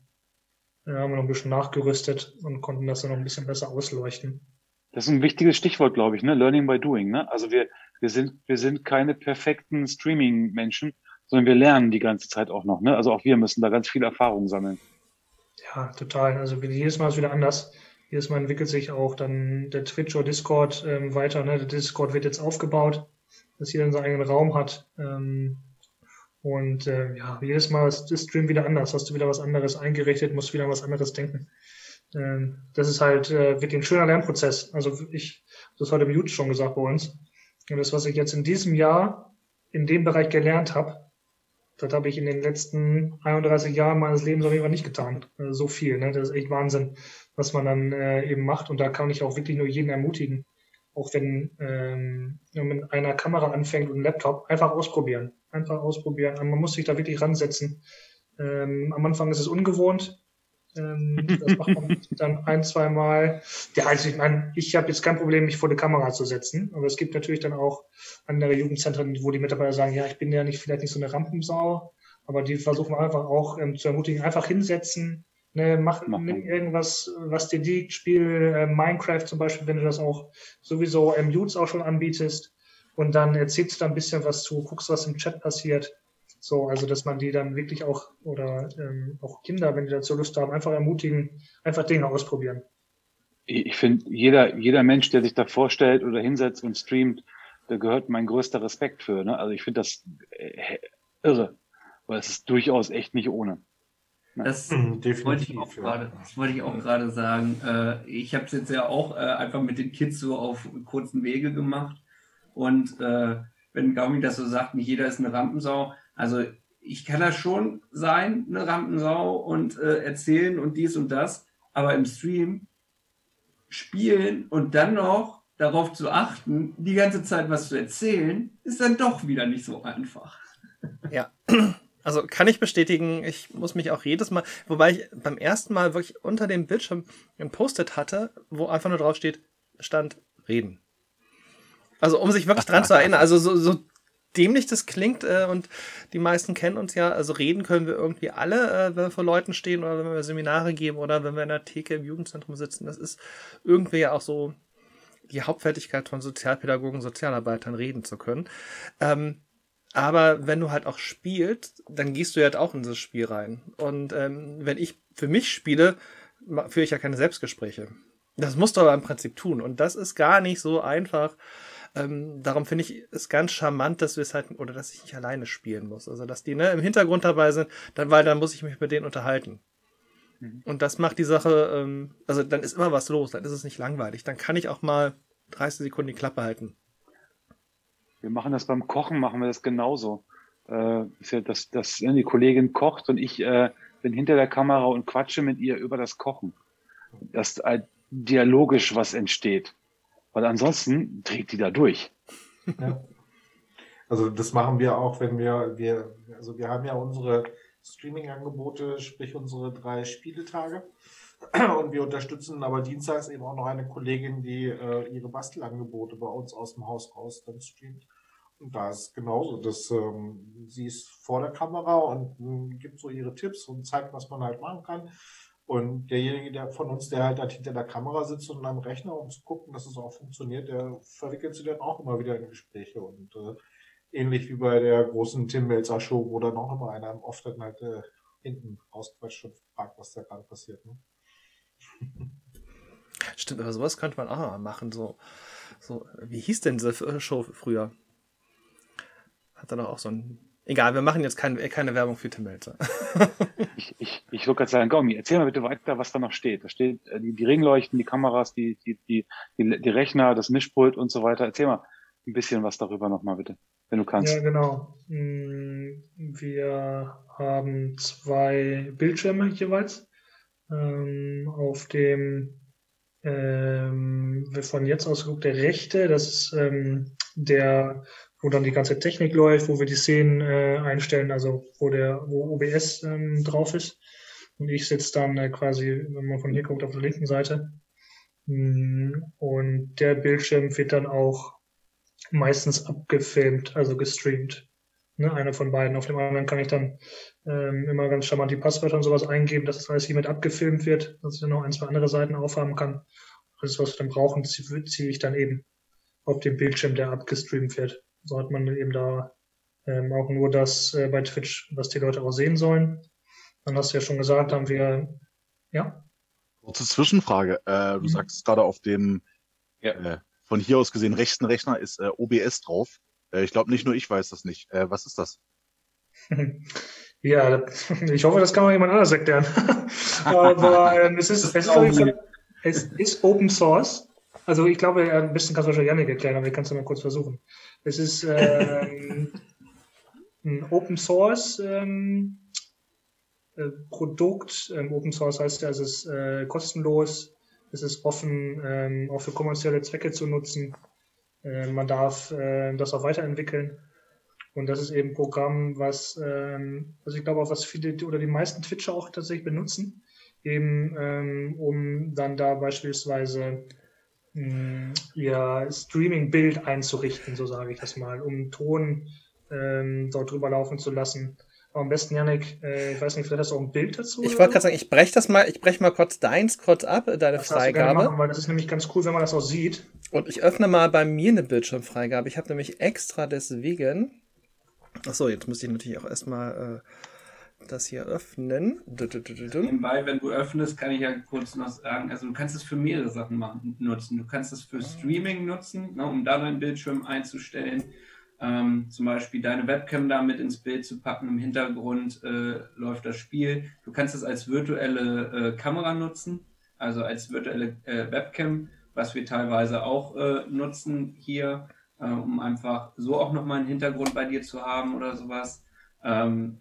[SPEAKER 6] äh, haben wir noch ein bisschen nachgerüstet und konnten das dann noch ein bisschen besser ausleuchten.
[SPEAKER 3] Das ist ein wichtiges Stichwort, glaube ich, ne? Learning by doing. Ne? Also wir, wir sind, wir sind keine perfekten Streaming-Menschen, sondern wir lernen die ganze Zeit auch noch. Ne? Also auch wir müssen da ganz viel Erfahrung sammeln.
[SPEAKER 6] Ja, total. Also jedes Mal ist wieder anders. Jedes Mal entwickelt sich auch dann der Twitch oder Discord ähm, weiter. Ne? Der Discord wird jetzt aufgebaut, dass jeder seinen eigenen Raum hat. Ähm, und äh, ja, jedes Mal ist der Stream wieder anders. Hast du wieder was anderes eingerichtet, musst wieder was anderes denken. Ähm, das ist halt äh, wirklich ein schöner Lernprozess. Also ich, das hat im Jut schon gesagt bei uns. Und das, was ich jetzt in diesem Jahr in dem Bereich gelernt habe, Das habe ich in den letzten 31 Jahren meines Lebens auf jeden Fall nicht getan. Äh, so viel, ne? Das ist echt Wahnsinn, was man dann äh, eben macht. Und da kann ich auch wirklich nur jeden ermutigen, auch wenn ähm, man mit einer Kamera anfängt und einem Laptop, einfach ausprobieren. Einfach ausprobieren. Man muss sich da wirklich ransetzen. Ähm, am Anfang ist es ungewohnt. Ähm, das macht man dann ein, zwei Mal. Ja, also ich meine, ich habe jetzt kein Problem, mich vor die Kamera zu setzen. Aber es gibt natürlich dann auch andere Jugendzentren, wo die Mitarbeiter sagen, ja, ich bin ja nicht vielleicht nicht so eine Rampensau, aber die versuchen einfach auch ähm, zu ermutigen, einfach hinsetzen, ne, mach,
[SPEAKER 3] Machen.
[SPEAKER 6] nimm irgendwas, was dir liegt, spiel äh, Minecraft zum Beispiel, wenn du das auch sowieso im Mutes auch schon anbietest und dann erzählst du da ein bisschen was zu, guckst, was im Chat passiert. So, also dass man die dann wirklich auch, oder ähm, auch Kinder, wenn die dazu Lust haben, einfach ermutigen, einfach Dinge ausprobieren.
[SPEAKER 3] Ich finde, jeder, jeder Mensch, der sich da vorstellt oder hinsetzt und streamt, da gehört mein größter Respekt für. Ne? Also ich finde das äh, irre, weil es ist durchaus echt nicht ohne.
[SPEAKER 5] Das
[SPEAKER 4] Mhm,
[SPEAKER 5] wollte ich
[SPEAKER 4] definitiv,
[SPEAKER 5] auch
[SPEAKER 4] ja.
[SPEAKER 5] gerade, das wollte ich auch gerade sagen. Äh, ich habe es jetzt ja auch äh, einfach mit den Kids so auf kurzen Wege gemacht. Und äh, wenn Gaumi das so sagt, nicht jeder ist eine Rampensau. Also ich kann das schon sein, eine Rampensau und äh, erzählen und dies und das. Aber im Stream spielen und dann noch darauf zu achten, die ganze Zeit was zu erzählen, ist dann doch wieder nicht so einfach.
[SPEAKER 1] Ja. Also kann ich bestätigen, ich muss mich auch jedes Mal, wobei ich beim ersten Mal wirklich unter dem Bildschirm ein Post-it hatte, wo einfach nur drauf steht, stand reden. Also um sich wirklich dran zu erinnern, also so, so dämlich das klingt äh, und die meisten kennen uns ja, also reden können wir irgendwie alle, äh, wenn wir vor Leuten stehen oder wenn wir Seminare geben oder wenn wir in der Theke im Jugendzentrum sitzen. Das ist irgendwie ja auch so die Hauptfertigkeit von Sozialpädagogen, Sozialarbeitern, reden zu können. Ähm, aber wenn du halt auch spielst, dann gehst du ja halt auch in dieses Spiel rein. Und ähm, wenn ich für mich spiele, führe ich ja keine Selbstgespräche. Das musst du aber im Prinzip tun. Und das ist gar nicht so einfach. Ähm, darum finde ich es ganz charmant, dass wir es halt, oder dass ich nicht alleine spielen muss. Also, dass die ne, im Hintergrund dabei sind, dann, weil dann muss ich mich mit denen unterhalten. Und das macht die Sache, ähm, also dann ist immer was los, dann ist es nicht langweilig. Dann kann ich auch mal 30 Sekunden die Klappe halten.
[SPEAKER 3] Wir machen das beim Kochen, machen wir das genauso. Äh, ist ja das, das, ne, die Kollegin kocht und ich äh, bin hinter der Kamera und quatsche mit ihr über das Kochen. Dass äh, dialogisch was entsteht. Weil ansonsten dreht die da durch.
[SPEAKER 4] Ja. Also das machen wir auch, wenn wir, wir, also wir haben ja unsere Streaming-Angebote, sprich unsere drei Spieletage. Und wir unterstützen aber dienstags eben auch noch eine Kollegin, die äh, ihre Bastelangebote bei uns aus dem Haus raus dann streamt. Und da ist genauso, dass ähm, sie ist vor der Kamera und ähm, gibt so ihre Tipps und zeigt, was man halt machen kann. Und derjenige, der von uns, der halt, halt hinter der Kamera sitzt und am Rechner, um zu gucken, dass es auch funktioniert, der verwickelt sie dann auch immer wieder in Gespräche. Und äh, ähnlich wie bei der großen Tim Melzer Show, wo dann auch immer einer oft dann halt äh, hinten rausquatscht und fragt, was da gerade passiert. Ne?
[SPEAKER 1] Stimmt, aber sowas könnte man auch mal machen. So, so wie hieß denn diese Show früher? Hat er doch auch so ein. Egal, wir machen jetzt kein, keine Werbung für Tim Melzer.
[SPEAKER 3] Ich, ich, ich würde gerade sagen, Gaumi, erzähl mal bitte weiter, was da noch steht. Da steht äh, die, die Ringleuchten, die Kameras, die, die, die, die, die Rechner, das Mischpult und so weiter. Erzähl mal ein bisschen was darüber nochmal bitte, wenn du kannst.
[SPEAKER 6] Ja, genau. Mm, Wir haben zwei Bildschirme jeweils. Ähm, auf dem ähm, von jetzt aus geguckt, der rechte, das ist ähm, der, wo dann die ganze Technik läuft, wo wir die Szenen äh, einstellen, also wo der, wo OBS ähm, drauf ist. Und ich sitze dann äh, quasi, wenn man von hier guckt, auf der linken Seite. Mm, Und der Bildschirm wird dann auch meistens abgefilmt, also gestreamt. Ne, einer von beiden. Auf dem anderen kann ich dann ähm, immer ganz charmant die Passwörter und sowas eingeben, dass das alles hiermit abgefilmt wird, dass ich dann noch ein, zwei andere Seiten aufhaben kann. Alles, was wir dann brauchen, ziehe zieh ich dann eben auf dem Bildschirm, der abgestreamt wird. So hat man eben da ähm, auch nur das äh, bei Twitch, was die Leute auch sehen sollen. Dann hast du ja schon gesagt, haben wir, ja,
[SPEAKER 7] Kurze Zwischenfrage. Äh, du
[SPEAKER 6] Mhm.
[SPEAKER 7] sagst gerade auf dem
[SPEAKER 3] Ja.
[SPEAKER 7] äh, von hier aus gesehen rechten Rechner ist äh, OBS drauf. Äh, ich glaube, nicht nur ich weiß das nicht. Äh, was ist das?
[SPEAKER 6] Ja, ich hoffe, das kann mal jemand anders erklären. Aber ähm, es ist, es ist, es ist Open Source. Also ich glaube, ein bisschen kannst du wahrscheinlich Janik erklären, aber ich kann es mal kurz versuchen. Es ist, ähm, ein Open Source ähm, äh, Produkt. Ähm, Open Source heißt ja, es ist äh, kostenlos, es ist offen, ähm, auch für kommerzielle Zwecke zu nutzen. Äh, man darf äh, das auch weiterentwickeln. Und das ist eben ein Programm, was, ähm, also ich glaube auch, was viele oder die meisten Twitcher auch tatsächlich benutzen, eben ähm, um dann da beispielsweise ihr Streaming-Bild einzurichten, so sage ich das mal, um Ton ähm, dort drüber laufen zu lassen. Aber am besten, Janik, äh, ich weiß nicht, vielleicht hast du auch ein Bild dazu?
[SPEAKER 1] Ich wollte gerade sagen, ich breche das mal, ich breche mal kurz deins kurz ab, deine
[SPEAKER 6] das
[SPEAKER 1] Freigabe.
[SPEAKER 6] Machen, weil das ist nämlich ganz cool, wenn man das auch sieht.
[SPEAKER 1] Und ich öffne mal bei mir eine Bildschirmfreigabe. Ich habe nämlich extra deswegen. Achso, jetzt muss ich natürlich auch erstmal äh, das hier öffnen.
[SPEAKER 5] Nebenbei, wenn du öffnest, kann ich ja kurz noch sagen, also du kannst es für mehrere Sachen machen, nutzen. Du kannst es für Streaming nutzen, ne, um da deinen Bildschirm einzustellen. Ähm, zum Beispiel deine Webcam da mit ins Bild zu packen. Im Hintergrund äh, läuft das Spiel. Du kannst es als virtuelle äh, Kamera nutzen, also als virtuelle äh, Webcam, was wir teilweise auch äh, nutzen hier, äh, um einfach so auch nochmal einen Hintergrund bei dir zu haben oder sowas. Ähm,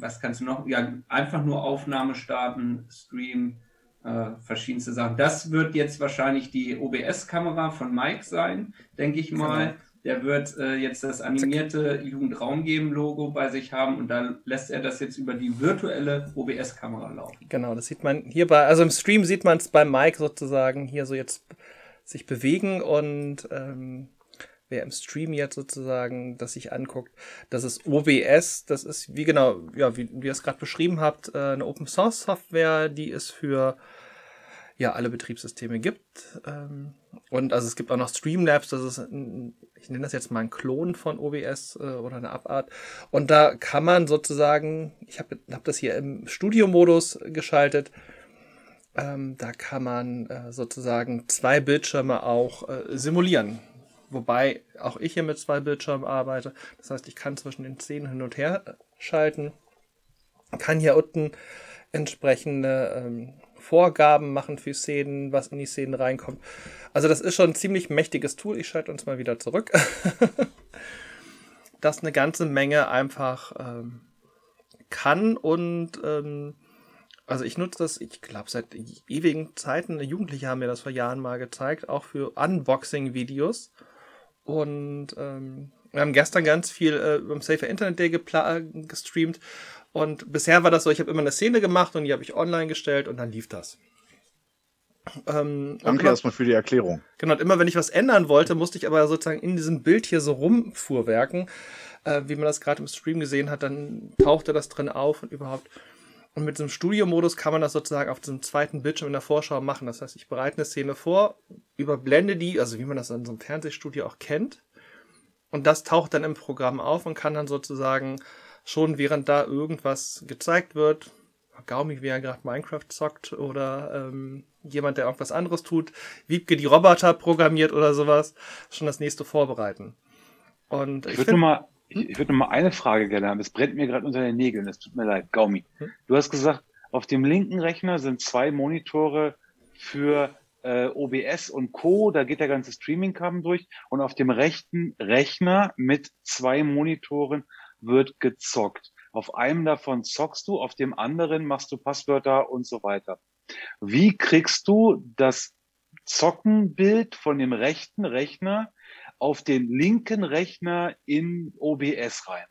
[SPEAKER 5] was kannst du noch? Ja, einfach nur Aufnahme starten, Stream, äh, verschiedenste Sachen. Das wird jetzt wahrscheinlich die OBS-Kamera von Mike sein, denke ich mal.
[SPEAKER 1] Genau.
[SPEAKER 5] Der wird äh, jetzt das animierte Jugendraum geben Logo bei sich haben und dann lässt er das jetzt über die virtuelle OBS-Kamera laufen.
[SPEAKER 1] Genau, das sieht man hier bei, also im Stream sieht man es bei Mike sozusagen hier so jetzt sich bewegen und ähm, wer im Stream jetzt sozusagen das sich anguckt, das ist OBS, das ist wie genau, ja, wie, wie ihr es gerade beschrieben habt, äh, eine Open Source Software, die es für ja alle Betriebssysteme gibt. Ähm, und also es gibt auch noch Streamlabs, das ist, ein, ich nenne das jetzt mal ein Klon von OBS äh, oder eine Abart. Und da kann man sozusagen, ich habe hab das hier im Studio-Modus geschaltet, ähm, da kann man äh, sozusagen zwei Bildschirme auch äh, simulieren. Wobei auch ich hier mit zwei Bildschirmen arbeite. Das heißt, ich kann zwischen den Szenen hin und her schalten, kann hier unten entsprechende ähm, Vorgaben machen für Szenen, was in die Szenen reinkommt. Also das ist schon ein ziemlich mächtiges Tool. Ich schalte uns mal wieder zurück. das eine ganze Menge einfach ähm, kann und ähm, also ich nutze das, ich glaube, seit ewigen Zeiten. Jugendliche haben mir das vor Jahren mal gezeigt, auch für Unboxing-Videos. Und ähm, wir haben gestern ganz viel äh, beim Safer Internet Day gestreamt. Und bisher war das so, ich habe immer eine Szene gemacht und die habe ich online gestellt und dann lief das.
[SPEAKER 7] Ähm, Danke immer, erstmal für die Erklärung.
[SPEAKER 1] Genau, und immer wenn ich was ändern wollte, musste ich aber sozusagen in diesem Bild hier so rumfuhrwerken. Äh, wie man das gerade im Stream gesehen hat, dann tauchte das drin auf und überhaupt. Und mit diesem Studio-Modus kann man das sozusagen auf diesem zweiten Bildschirm in der Vorschau machen. Das heißt, ich bereite eine Szene vor, überblende die, also wie man das in so einem Fernsehstudio auch kennt. Und das taucht dann im Programm auf und kann dann sozusagen schon während da irgendwas gezeigt wird, Gaumi, wie er gerade Minecraft zockt oder ähm, jemand, der irgendwas anderes tut, Wiebke die Roboter programmiert oder sowas, schon das nächste vorbereiten. Und
[SPEAKER 3] ich, ich würde mal, ich, ich würde nur mal eine Frage gerne haben. Es brennt mir gerade unter den Nägeln. Es tut mir leid, Gaumi. Hm? Du hast gesagt, auf dem linken Rechner sind zwei Monitore für äh, OBS und Co. Da geht der ganze Streaming-Kabel durch. Und auf dem rechten Rechner mit zwei Monitoren wird gezockt. Auf einem davon zockst du, auf dem anderen machst du Passwörter und so weiter. Wie kriegst du das Zockenbild von dem rechten Rechner auf den linken Rechner in OBS rein?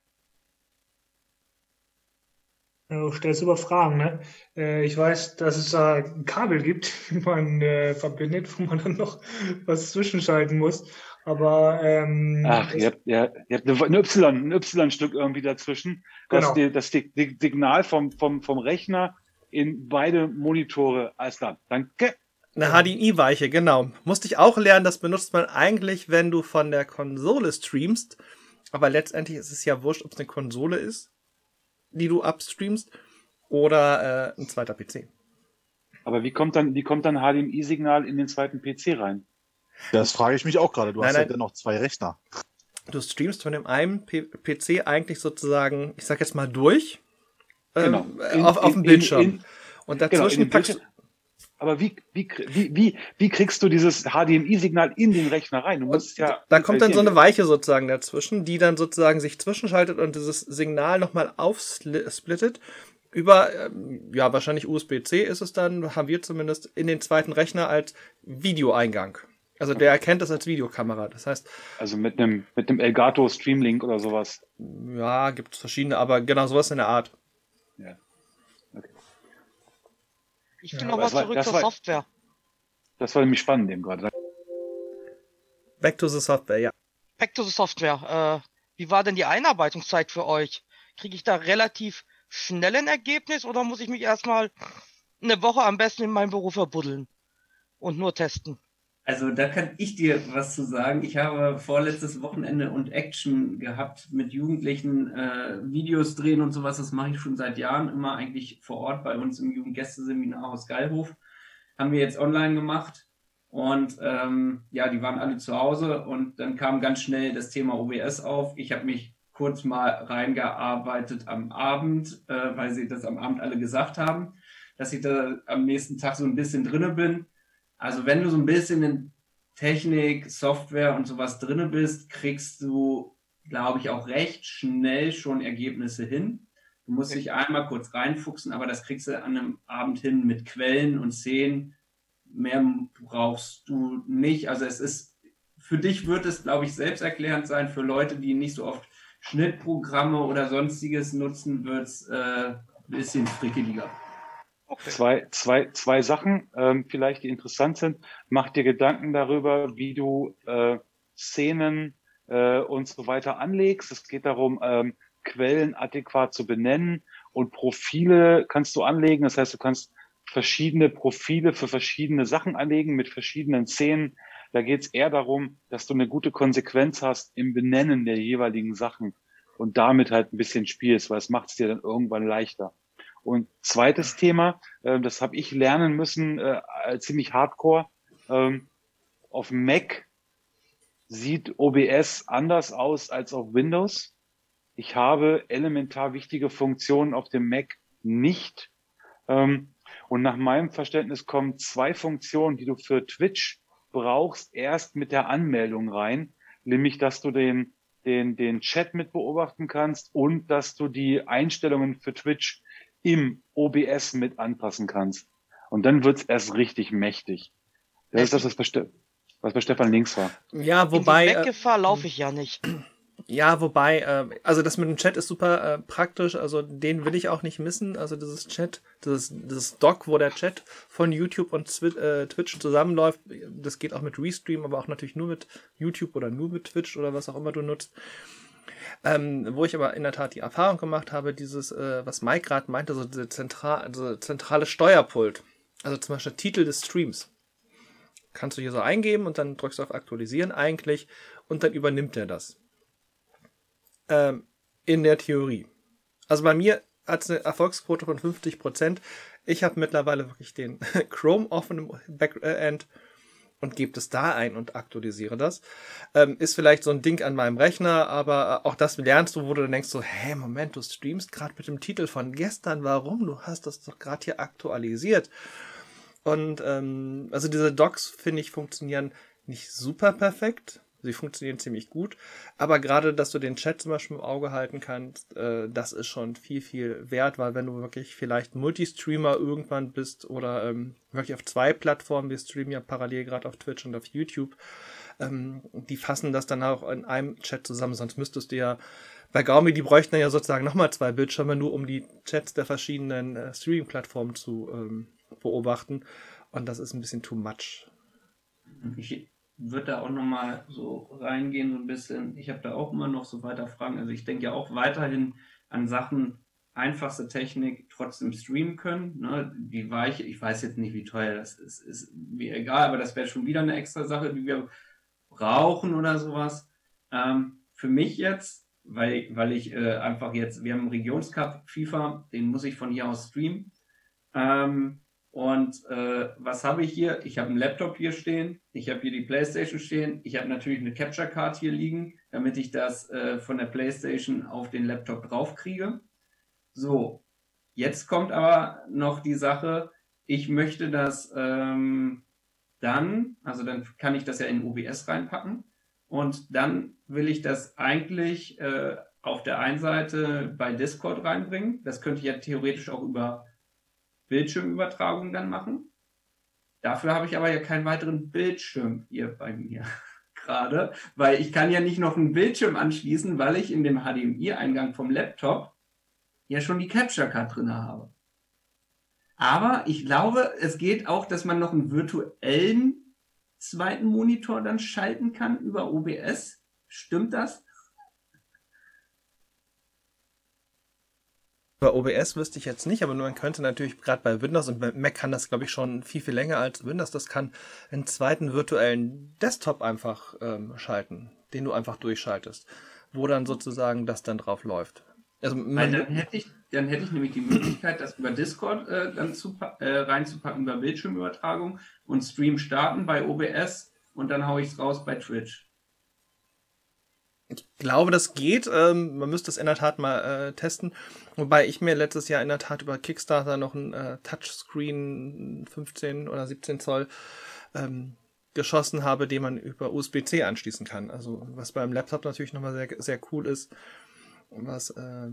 [SPEAKER 6] Du stellst über Fragen, ne? Äh, ich weiß, dass es da ein Kabel gibt, die man äh, verbindet, wo man dann noch was zwischenschalten muss. Aber ähm,
[SPEAKER 3] Ach, ihr habt, ja, ihr habt eine, eine Y, ein Y-Stück irgendwie dazwischen, genau. die, das Signal vom, vom, vom Rechner in beide Monitore. Alles klar, danke.
[SPEAKER 1] Eine HDMI-Weiche, genau. Musste ich auch lernen, das benutzt man eigentlich, wenn du von der Konsole streamst. Aber letztendlich ist es ja wurscht, ob es eine Konsole ist, die du upstreamst, oder äh, ein zweiter PC.
[SPEAKER 3] Aber wie kommt dann, wie kommt dann HDMI-Signal in den zweiten PC rein?
[SPEAKER 7] Das frage ich mich auch gerade. Du nein, hast nein. ja dennoch zwei Rechner.
[SPEAKER 1] Du streamst von dem einen P PC eigentlich sozusagen, ich sag jetzt mal durch, ähm, genau. in, auf, auf dem Bildschirm. In, in, und dazwischen genau, packst du.
[SPEAKER 3] Aber wie, wie, wie, wie, wie kriegst du dieses HDMI-Signal in den Rechner rein? Du musst ja.
[SPEAKER 1] Da kommt dann so eine Weiche sozusagen dazwischen, die dann sozusagen sich zwischenschaltet und dieses Signal nochmal aufsplittet. Über, ähm, ja, wahrscheinlich USB-C ist es dann, haben wir zumindest in den zweiten Rechner als Videoeingang. Also der erkennt das als Videokamera. Das heißt.
[SPEAKER 3] Also mit einem mit einem Elgato Streamlink oder sowas.
[SPEAKER 1] Ja, gibt es verschiedene, aber genau sowas in der Art. Ja.
[SPEAKER 2] Ich will ja, noch was zurück war, zur war, Software.
[SPEAKER 3] Das war nämlich spannend eben gerade.
[SPEAKER 1] Back to the Software, ja.
[SPEAKER 2] Back to the Software. Äh, wie war denn die Einarbeitungszeit für euch? Kriege ich da relativ schnell ein Ergebnis oder muss ich mich erstmal eine Woche am besten in meinem Büro verbuddeln und nur testen?
[SPEAKER 5] Also da kann ich dir was zu sagen. Ich habe vorletztes Wochenende und Action gehabt mit Jugendlichen, äh, Videos drehen und sowas. Das mache ich schon seit Jahren immer eigentlich vor Ort bei uns im Jugendgästeseminar aus Geilhof. Haben wir jetzt online gemacht. Und ähm, ja, die waren alle zu Hause und dann kam ganz schnell das Thema OBS auf. Ich habe mich kurz mal reingearbeitet am Abend, äh, weil sie das am Abend alle gesagt haben, dass ich da am nächsten Tag so ein bisschen drinne bin also wenn du so ein bisschen in Technik, Software und sowas drinne bist, kriegst du, glaube ich, auch recht schnell schon Ergebnisse hin. Du musst dich einmal kurz reinfuchsen, aber das kriegst du an einem Abend hin mit Quellen und Szenen. Mehr brauchst du nicht. Also es ist, für dich wird es, glaube ich, selbsterklärend sein. Für Leute, die nicht so oft Schnittprogramme oder sonstiges nutzen, wird es äh, ein bisschen frickeliger.
[SPEAKER 3] Okay. Zwei, zwei, zwei Sachen, ähm, vielleicht, die interessant sind. Mach dir Gedanken darüber, wie du äh, Szenen äh, und so weiter anlegst. Es geht darum, ähm, Quellen adäquat zu benennen und Profile kannst du anlegen. Das heißt, du kannst verschiedene Profile für verschiedene Sachen anlegen mit verschiedenen Szenen. Da geht es eher darum, dass du eine gute Konsequenz hast im Benennen der jeweiligen Sachen und damit halt ein bisschen spielst, weil es macht es dir dann irgendwann leichter. Und zweites Thema, äh, das habe ich lernen müssen, äh, ziemlich hardcore. Ähm, auf Mac sieht OBS anders aus als auf Windows. Ich habe elementar wichtige Funktionen auf dem Mac nicht. Ähm, und nach meinem Verständnis kommen zwei Funktionen, die du für Twitch brauchst, erst mit der Anmeldung rein, nämlich dass du den, den, den Chat mit beobachten kannst und dass du die Einstellungen für Twitch im OBS mit anpassen kannst. Und dann wird's erst richtig mächtig. Das ist das, was bei, Ste was bei Stefan links war.
[SPEAKER 1] Ja, wobei.
[SPEAKER 2] In die Weggefahr äh, laufe ich ja nicht.
[SPEAKER 1] Ja, wobei, äh, also das mit dem Chat ist super äh, praktisch, also den will ich auch nicht missen. Also dieses Chat, dieses, dieses Doc, wo der Chat von YouTube und Zwi äh, Twitch zusammenläuft, das geht auch mit Restream, aber auch natürlich nur mit YouTube oder nur mit Twitch oder was auch immer du nutzt. Ähm, wo ich aber in der Tat die Erfahrung gemacht habe, dieses, äh, was Mike gerade meinte, so diese zentral, also zentrale Steuerpult. Also zum Beispiel Titel des Streams. Kannst du hier so eingeben und dann drückst du auf Aktualisieren eigentlich und dann übernimmt er das. Ähm, in der Theorie. Also bei mir hat es eine Erfolgsquote von 50%. Ich habe mittlerweile wirklich den Chrome offen im Backend und gebe es da ein und aktualisiere das. Ähm, ist vielleicht so ein Ding an meinem Rechner, aber äh, auch das lernst du, wo du dann denkst so, hä, Moment, du streamst gerade mit dem Titel von gestern, warum? Du hast das doch gerade hier aktualisiert. Und ähm, also diese Docs, finde ich, funktionieren nicht super perfekt. Sie funktionieren ziemlich gut. Aber gerade, dass du den Chat zum Beispiel im Auge halten kannst, äh, das ist schon viel, viel wert, weil wenn du wirklich vielleicht Multistreamer irgendwann bist oder ähm, wirklich auf zwei Plattformen, wir streamen ja parallel gerade auf Twitch und auf YouTube, ähm, die fassen das dann auch in einem Chat zusammen, sonst müsstest du ja bei Gaumi, die bräuchten ja sozusagen nochmal zwei Bildschirme, nur um die Chats der verschiedenen äh, Streaming-Plattformen zu ähm, beobachten. Und das ist ein bisschen too much.
[SPEAKER 5] Ich, würde da auch nochmal so reingehen, so ein bisschen. Ich habe da auch immer noch so weiter Fragen. Also ich denke ja auch weiterhin an Sachen, einfachste Technik trotzdem streamen können. Ne? Die Weiche, ich weiß jetzt nicht, wie teuer das ist, ist mir egal, aber das wäre schon wieder eine extra Sache, die wir brauchen oder sowas. Ähm, für mich jetzt, weil, weil ich äh, einfach jetzt, wir haben einen Regionscup FIFA, den muss ich von hier aus streamen. Ähm, und äh, was habe ich hier? Ich habe einen Laptop hier stehen, ich habe hier die PlayStation stehen, ich habe natürlich eine Capture Card hier liegen, damit ich das äh, von der PlayStation auf den Laptop draufkriege. So, jetzt kommt aber noch die Sache, ich möchte das ähm, dann, also dann kann ich das ja in OBS reinpacken und dann will ich das eigentlich äh, auf der einen Seite bei Discord reinbringen. Das könnte ich ja theoretisch auch über Bildschirmübertragung dann machen. Dafür habe ich aber ja keinen weiteren Bildschirm hier bei mir gerade, weil ich kann ja nicht noch einen Bildschirm anschließen, weil ich in dem HDMI-Eingang vom Laptop ja schon die Capture Card drin habe. Aber ich glaube, es geht auch, dass man noch einen virtuellen zweiten Monitor dann schalten kann über OBS. Stimmt das?
[SPEAKER 1] Bei OBS wüsste ich jetzt nicht, aber man könnte natürlich gerade bei Windows und bei Mac kann das, glaube ich, schon viel, viel länger als Windows. Das kann einen zweiten virtuellen Desktop einfach ähm, schalten, den du einfach durchschaltest, wo dann sozusagen das dann drauf läuft.
[SPEAKER 5] Also Weil dann hätte ich, dann hätte ich nämlich die Möglichkeit, das über Discord äh, dann zu, äh, reinzupacken, über Bildschirmübertragung und Stream starten bei OBS und dann haue ich es raus bei Twitch.
[SPEAKER 1] Ich glaube, das geht. Ähm, man müsste es in der Tat mal äh, testen. Wobei ich mir letztes Jahr in der Tat über Kickstarter noch ein äh, Touchscreen 15 oder 17 Zoll ähm, geschossen habe, den man über USB-C anschließen kann. Also was beim Laptop natürlich nochmal sehr, sehr cool ist. Was, äh,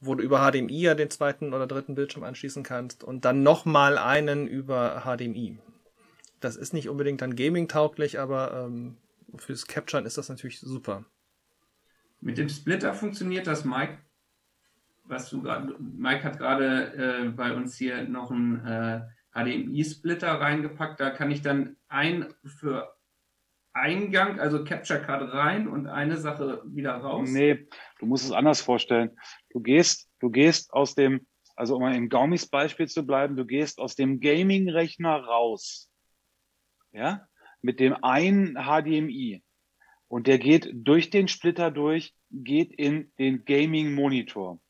[SPEAKER 1] wo du über HDMI ja den zweiten oder dritten Bildschirm anschließen kannst und dann nochmal einen über HDMI. Das ist nicht unbedingt dann Gaming-tauglich, aber ähm, fürs Capturen ist das natürlich super.
[SPEAKER 5] Mit dem Splitter funktioniert das, Mike. Was du gerade, Mike hat gerade äh, bei uns hier noch einen äh, HDMI-Splitter reingepackt. Da kann ich dann ein für Eingang, also Capture Card rein und eine Sache wieder raus.
[SPEAKER 3] Nee, du musst es anders vorstellen. Du gehst, du gehst aus dem, also um im Gaumis Beispiel zu bleiben, du gehst aus dem Gaming-Rechner raus. Ja? Mit dem einen HDMI. Und der geht durch den Splitter durch, geht in den Gaming Monitor.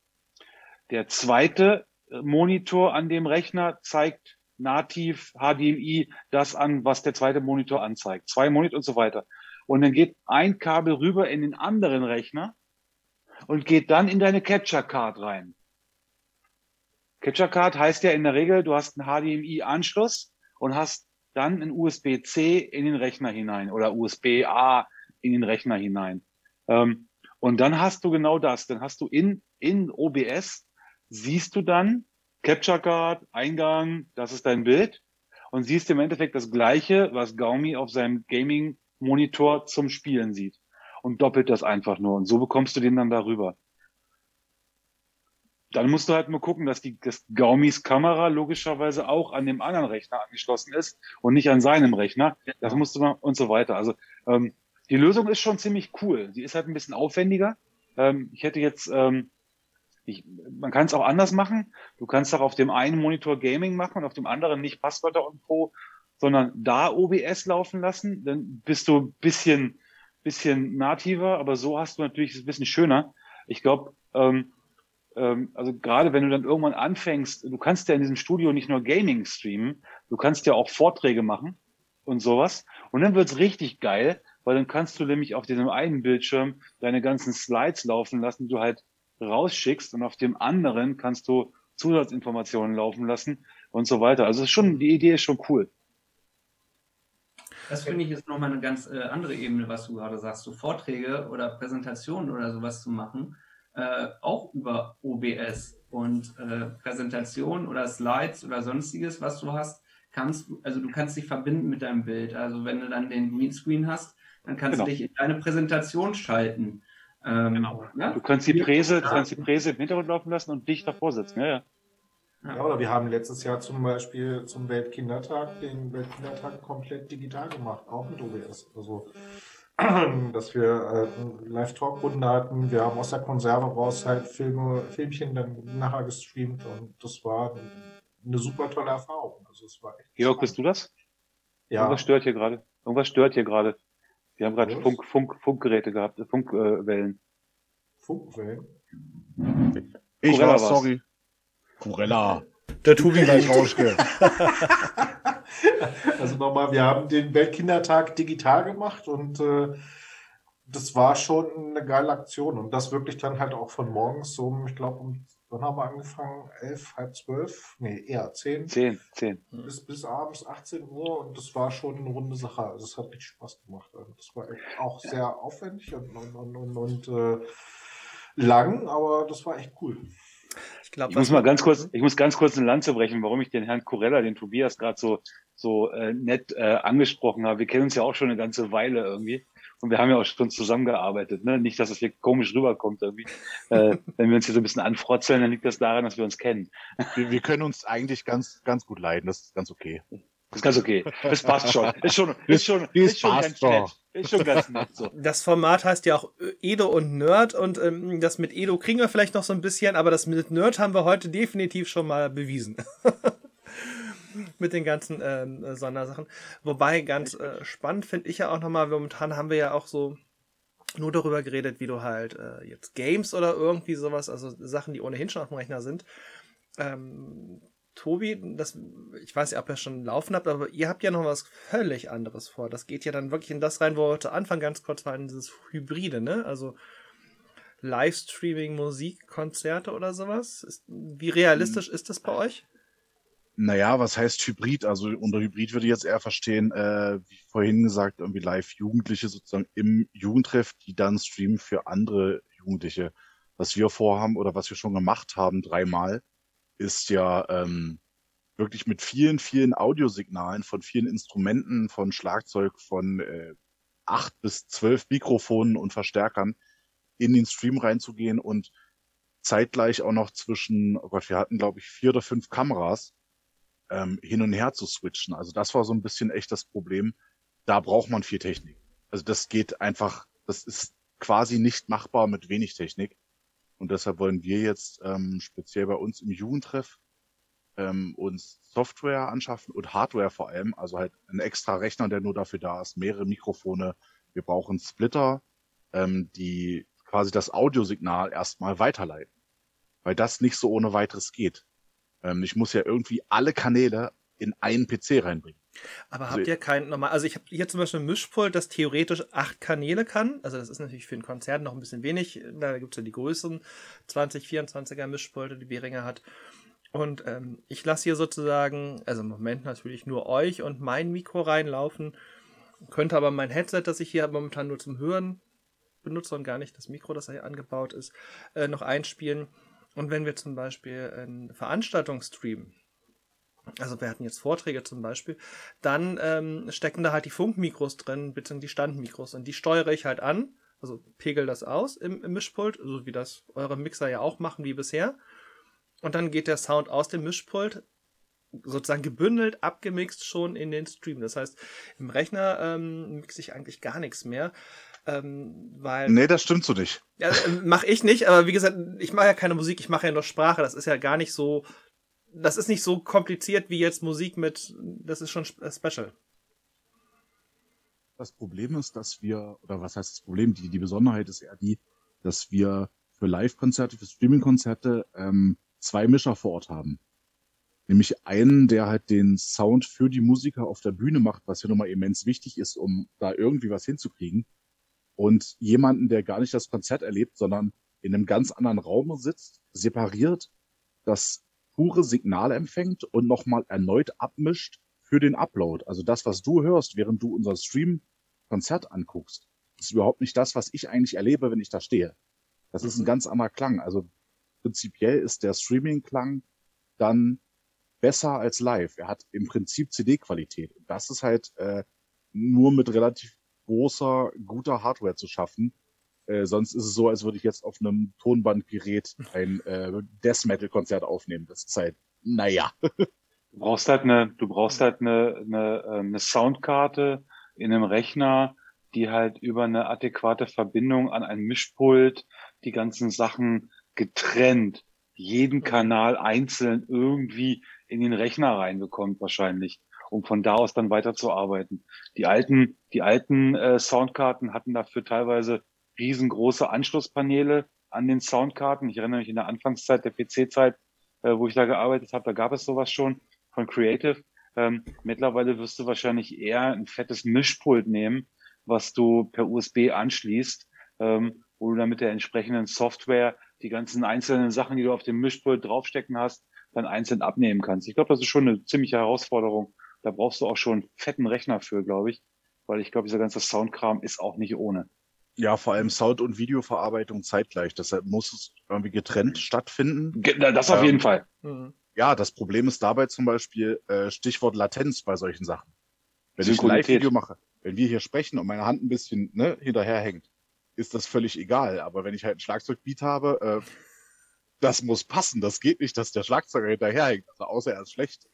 [SPEAKER 3] Der zweite äh, Monitor an dem Rechner zeigt nativ HDMI das an, was der zweite Monitor anzeigt. Zwei Monitor und so weiter. Und dann geht ein Kabel rüber in den anderen Rechner und geht dann in deine Capture Card rein. Capture Card heißt ja in der Regel, du hast einen HDMI-Anschluss und hast dann einen USB-C in den Rechner hinein oder USB-A in den Rechner hinein. Ähm, und dann hast du genau das. Dann hast du in, in OBS, siehst du dann Capture Card, Eingang, das ist dein Bild. Und siehst im Endeffekt das Gleiche, was Gaumi auf seinem Gaming-Monitor zum Spielen sieht. Und doppelt das einfach nur. Und so bekommst du den dann darüber. Dann musst du halt nur gucken, dass die dass Gaumis Kamera logischerweise auch an dem anderen Rechner angeschlossen ist und nicht an seinem Rechner. Das musst du mal und so weiter. Also ähm, die Lösung ist schon ziemlich cool. Sie ist halt ein bisschen aufwendiger. Ähm, ich hätte jetzt, ähm, ich, man kann es auch anders machen. Du kannst auch auf dem einen Monitor Gaming machen und auf dem anderen nicht Passwörter und Pro, sondern da OBS laufen lassen. Dann bist du ein bisschen, bisschen nativer, aber so hast du natürlich ein bisschen schöner. Ich glaube, ähm, ähm, also gerade wenn du dann irgendwann anfängst, du kannst ja in diesem Studio nicht nur Gaming streamen, du kannst ja auch Vorträge machen und sowas. Und dann wird's richtig geil, weil dann kannst du nämlich auf diesem einen Bildschirm deine ganzen Slides laufen lassen, die du halt rausschickst und auf dem anderen kannst du Zusatzinformationen laufen lassen und so weiter. Also schon, die Idee ist schon cool.
[SPEAKER 5] Das finde ich ist nochmal eine ganz äh, andere Ebene, was du gerade sagst, so Vorträge oder Präsentationen oder sowas zu machen, äh, auch über OBS und äh, Präsentationen oder Slides oder sonstiges, was du hast, kannst du, also du kannst dich verbinden mit deinem Bild. Also wenn du dann den Greenscreen hast, dann kannst genau. du dich in deine Präsentation schalten.
[SPEAKER 3] Ähm, genau. Ja? Du kannst die Präse, du kannst die Präse im Hintergrund laufen lassen und dich davor sitzen. Ja, ja.
[SPEAKER 4] Ja, oder wir haben letztes Jahr zum Beispiel zum Weltkindertag den Weltkindertag komplett digital gemacht, auch mit OBS. Also, dass wir äh, Live-Talk-Runden hatten. Wir haben aus der Konserve raus halt Filme, Filmchen dann nachher gestreamt und das war eine super tolle Erfahrung. Also, es war
[SPEAKER 3] echt Georg, bist du das? Ja. Irgendwas stört hier gerade. Irgendwas stört hier gerade. Wir haben gerade Funk, Funk, Funkgeräte gehabt, Funkwellen.
[SPEAKER 4] Funkwellen?
[SPEAKER 7] Ich war sorry. Kurella. Der Tubi gleich Rauschke.
[SPEAKER 4] also nochmal, wir haben den Weltkindertag digital gemacht und äh, das war schon eine geile Aktion. Und das wirklich dann halt auch von morgens um, ich glaube, um Wann haben wir angefangen? Elf, halb zwölf? Nee, eher zehn.
[SPEAKER 3] Zehn, zehn.
[SPEAKER 4] Bis, bis abends 18 Uhr und das war schon eine runde Sache. Also es hat richtig Spaß gemacht. Also das war echt auch sehr aufwendig und, und, und, und, und äh, lang, aber das war echt cool.
[SPEAKER 1] Ich, glaub,
[SPEAKER 3] Ich muss mal ganz kurz, ich muss ganz kurz eine Lanze brechen, warum ich den Herrn Corella, den Tobias gerade so so äh, nett äh, angesprochen habe. Wir kennen uns ja auch schon eine ganze Weile irgendwie und wir haben ja auch schon zusammengearbeitet. Ne? Nicht, dass es hier komisch rüberkommt irgendwie. äh, wenn wir uns hier so ein bisschen anfrotzeln, dann liegt das daran, dass wir uns kennen.
[SPEAKER 7] Wir, wir können uns eigentlich ganz, ganz gut leiden. Das ist ganz okay.
[SPEAKER 3] Das ist ganz okay. Das passt schon. Ist schon, ist schon,
[SPEAKER 7] Das
[SPEAKER 3] ist schon
[SPEAKER 7] passt
[SPEAKER 3] ganz
[SPEAKER 7] doch.
[SPEAKER 3] nett. Ist schon ganz nett so.
[SPEAKER 1] Das Format heißt ja auch Edo und Nerd und ähm, das mit Edo kriegen wir vielleicht noch so ein bisschen, aber das mit Nerd haben wir heute definitiv schon mal bewiesen. mit den ganzen ähm, äh, Sondersachen. Wobei ganz äh, spannend finde ich ja auch nochmal, momentan haben wir ja auch so nur darüber geredet, wie du halt äh, jetzt Games oder irgendwie sowas, also Sachen, die ohnehin schon auf dem Rechner sind. Ähm, Tobi, das, ich weiß ja, ob ihr schon laufen habt, aber ihr habt ja noch was völlig anderes vor. Das geht ja dann wirklich in das rein, wo wir zu Anfang ganz kurz waren, dieses Hybride, ne? Also Livestreaming, Musik, Konzerte oder sowas. Ist, wie realistisch ist das bei euch?
[SPEAKER 7] Naja, was heißt Hybrid? Also unter Hybrid würde ich jetzt eher verstehen, äh, wie vorhin gesagt, irgendwie Live-Jugendliche sozusagen im Jugendtreff, die dann streamen für andere Jugendliche. Was wir vorhaben oder was wir schon gemacht haben dreimal, ist ja ähm, wirklich mit vielen, vielen Audiosignalen von vielen Instrumenten, von Schlagzeug, von äh, acht bis zwölf Mikrofonen und Verstärkern in den Stream reinzugehen und zeitgleich auch noch zwischen, oh Gott, wir hatten glaube ich vier oder fünf Kameras ähm, hin und her zu switchen. Also das war so ein bisschen echt das Problem. Da braucht man viel Technik. Also das geht einfach, das ist quasi nicht machbar mit wenig Technik. Und deshalb wollen wir jetzt ähm, speziell bei uns im Jugendtreff ähm, uns Software anschaffen und Hardware vor allem. Also halt ein extra Rechner, der nur dafür da ist, mehrere Mikrofone. Wir brauchen Splitter, ähm, die quasi das Audiosignal erstmal weiterleiten. Weil das nicht so ohne weiteres geht. Ähm, ich muss ja irgendwie alle Kanäle in einen PC reinbringen.
[SPEAKER 1] Aber
[SPEAKER 7] Also-
[SPEAKER 1] habt ihr kein normal, also ich habe hier zum Beispiel ein Mischpult, das theoretisch acht Kanäle kann. Also das ist natürlich für ein Konzert noch ein bisschen wenig. Da gibt's ja die größeren 20, 24er Mischpulte, die Behringer hat. Und ähm, ich lasse hier sozusagen, also im Moment natürlich nur euch und mein Mikro reinlaufen. Könnte aber mein Headset, das ich hier momentan nur zum Hören benutze und gar nicht das Mikro, das hier angebaut ist, äh, noch einspielen. Und wenn wir zum Beispiel eine Veranstaltung streamen, also wir hatten jetzt Vorträge zum Beispiel, dann ähm, stecken da halt die Funkmikros drin, beziehungsweise die Standmikros und die steuere ich halt an, also pegel das aus im, im Mischpult, so wie das eure Mixer ja auch machen wie bisher. Und dann geht der Sound aus dem Mischpult sozusagen gebündelt, abgemixt schon in den Stream. Das heißt, im Rechner ähm, mixe ich eigentlich gar nichts mehr, ähm, weil
[SPEAKER 7] Nee, das stimmt so nicht.
[SPEAKER 1] ja, mache ich nicht, aber wie gesagt, ich mache ja keine Musik, ich mache ja nur Sprache. Das ist ja gar nicht so, das ist nicht so kompliziert wie jetzt Musik mit, das ist schon sp- special.
[SPEAKER 7] Das Problem ist, dass wir, oder was heißt das Problem? Die, die Besonderheit ist eher die, dass wir für Live-Konzerte, für Streaming-Konzerte ähm, zwei Mischer vor Ort haben. Nämlich einen, der halt den Sound für die Musiker auf der Bühne macht, was ja nun mal immens wichtig ist, um da irgendwie was hinzukriegen. Und jemanden, der gar nicht das Konzert erlebt, sondern in einem ganz anderen Raum sitzt, separiert, das pure Signal empfängt und nochmal erneut abmischt für den Upload. Also das, was du hörst, während du unser Stream-Konzert anguckst, ist überhaupt nicht das, was ich eigentlich erlebe, wenn ich da stehe. Das ist ein ganz anderer Klang. Also prinzipiell ist der Streaming-Klang dann besser als live. Er hat im Prinzip CD-Qualität. Das ist halt äh, nur mit relativ großer, guter Hardware zu schaffen. Äh, sonst ist es so, als würde ich jetzt auf einem Tonbandgerät ein äh, Death Metal-Konzert aufnehmen. Das ist halt, naja.
[SPEAKER 3] Du brauchst halt eine, du brauchst halt eine, eine, ähm, eine Soundkarte in einem Rechner, die halt über eine adäquate Verbindung an ein Mischpult die ganzen Sachen getrennt, jeden Kanal einzeln irgendwie in den Rechner reinbekommt wahrscheinlich, um von da aus dann weiterzuarbeiten. Die alten, die alten äh, Soundkarten hatten dafür teilweise riesengroße Anschlusspaneele an den Soundkarten. Ich erinnere mich in der Anfangszeit der PC-Zeit, äh, wo ich da gearbeitet habe, da gab es sowas schon von Creative. Ähm, mittlerweile wirst du wahrscheinlich eher ein fettes Mischpult nehmen, was du per USB anschließt, ähm, wo du dann mit der entsprechenden Software die ganzen einzelnen Sachen, die du auf dem Mischpult draufstecken hast, dann einzeln abnehmen kannst. Ich glaube, das ist schon eine ziemliche Herausforderung. Da brauchst du auch schon einen fetten Rechner für, glaube ich, weil ich glaube, dieser ganze Soundkram ist auch nicht ohne.
[SPEAKER 7] Ja, vor allem Sound- und Videoverarbeitung zeitgleich. Deshalb muss es irgendwie getrennt stattfinden.
[SPEAKER 3] Das auf
[SPEAKER 7] Ähm,
[SPEAKER 3] jeden Fall.
[SPEAKER 1] Mhm.
[SPEAKER 7] Ja, das Problem ist dabei zum Beispiel äh, Stichwort Latenz bei solchen Sachen. Wenn ich ein. Live-Video mache, wenn wir hier sprechen und meine Hand ein bisschen ne, hinterherhängt, ist das völlig egal. Aber wenn ich halt ein Schlagzeugbeat habe, äh, das muss passen. Das geht nicht, dass der Schlagzeuger hinterherhängt. Also außer er ist schlecht.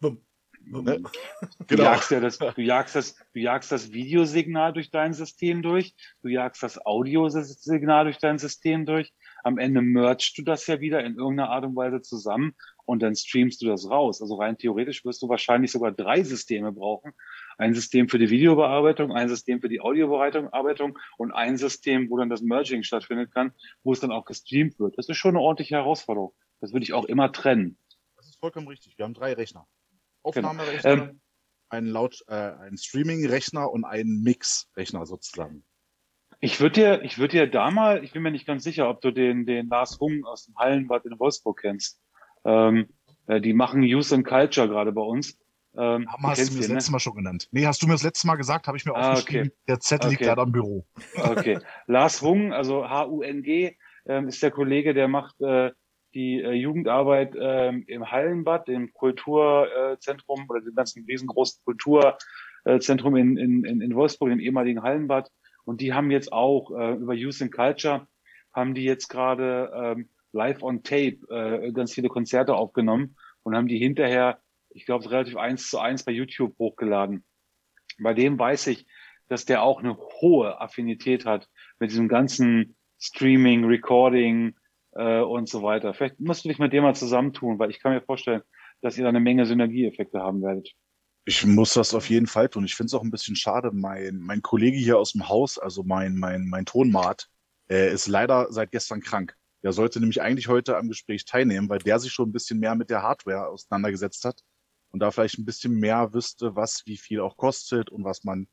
[SPEAKER 1] Bumm.
[SPEAKER 7] Ne?
[SPEAKER 3] Du
[SPEAKER 7] Genau.
[SPEAKER 3] jagst ja das, du jagst das, du jagst das Videosignal durch dein System durch, du jagst das Audiosignal durch dein System durch. Am Ende mergst du das ja wieder in irgendeiner Art und Weise zusammen und dann streamst du das raus. Also rein theoretisch wirst du wahrscheinlich sogar drei Systeme brauchen. Ein System für die Videobearbeitung, ein System für die Audiobearbeitung und ein System, wo dann das Merging stattfinden kann, wo es dann auch gestreamt wird. Das ist schon eine ordentliche Herausforderung. Das würde ich auch immer trennen.
[SPEAKER 7] Das ist vollkommen richtig. Wir haben drei Rechner.
[SPEAKER 3] Genau.
[SPEAKER 7] Aufnahmerechner,
[SPEAKER 3] Ähm,
[SPEAKER 7] einen, Laut äh, einen Streaming-Rechner und einen Mix-Rechner sozusagen.
[SPEAKER 3] Ich würde dir, ich würde dir da mal, ich bin mir nicht ganz sicher, ob du den, den Lars Hung aus dem Hallenbad in Wolfsburg kennst. Ähm, äh, die machen Youth and Culture gerade bei uns. Ähm,
[SPEAKER 7] Haben, hast du mir das
[SPEAKER 3] den,
[SPEAKER 7] letzte Mal schon genannt. Nee, hast du mir das letzte Mal gesagt, habe ich mir
[SPEAKER 3] Ah,
[SPEAKER 7] aufgeschrieben. Der Zettel liegt
[SPEAKER 3] Okay.
[SPEAKER 7] leider im Büro.
[SPEAKER 3] ne? Okay. Lars Hung, also H-U-N-G, ähm, ist der Kollege, der macht äh, die äh, Jugendarbeit ähm, im Hallenbad, dem Kulturzentrum oder dem ganzen riesengroßen Kulturzentrum in, in, in in Wolfsburg, dem ehemaligen Hallenbad. Und die haben jetzt auch äh, über Youth and Culture haben die jetzt gerade ähm, live on tape äh, ganz viele Konzerte aufgenommen und haben die hinterher, ich glaube, relativ eins zu eins bei YouTube hochgeladen. Bei dem weiß ich, dass der auch eine hohe Affinität hat mit diesem ganzen Streaming, Recording äh, und so weiter. Vielleicht musst du dich mit dem mal zusammentun, weil ich kann mir vorstellen, dass ihr da eine Menge Synergieeffekte haben werdet.
[SPEAKER 7] Ich muss das auf jeden Fall tun. Ich finde es auch ein bisschen schade. Mein, mein Kollege hier aus dem Haus, also mein, mein, mein Tonmat, äh, ist leider seit gestern krank. Der sollte nämlich eigentlich heute am Gespräch teilnehmen, weil der sich schon ein bisschen mehr mit der Hardware auseinandergesetzt hat und da vielleicht ein bisschen mehr wüsste, was wie viel auch kostet und was man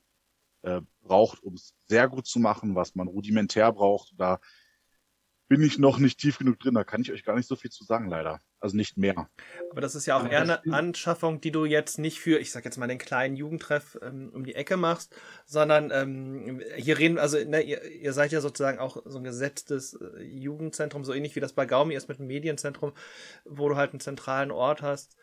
[SPEAKER 7] äh, braucht, um es sehr gut zu machen, was man rudimentär braucht. Da bin ich noch nicht tief genug drin. Da kann ich euch gar nicht so viel zu sagen, leider. Also nicht mehr.
[SPEAKER 1] Aber das ist ja auch
[SPEAKER 5] Aber
[SPEAKER 1] eher
[SPEAKER 5] das
[SPEAKER 1] eine. Anschaffung, die du jetzt nicht für, ich sag jetzt mal, den kleinen Jugendtreff ähm, um die Ecke machst, sondern ähm, hier reden, also ne, ihr, ihr seid ja sozusagen auch so ein gesetztes äh, Jugendzentrum, so ähnlich wie das bei Gaumi ist mit dem Medienzentrum, wo du halt einen zentralen Ort hast,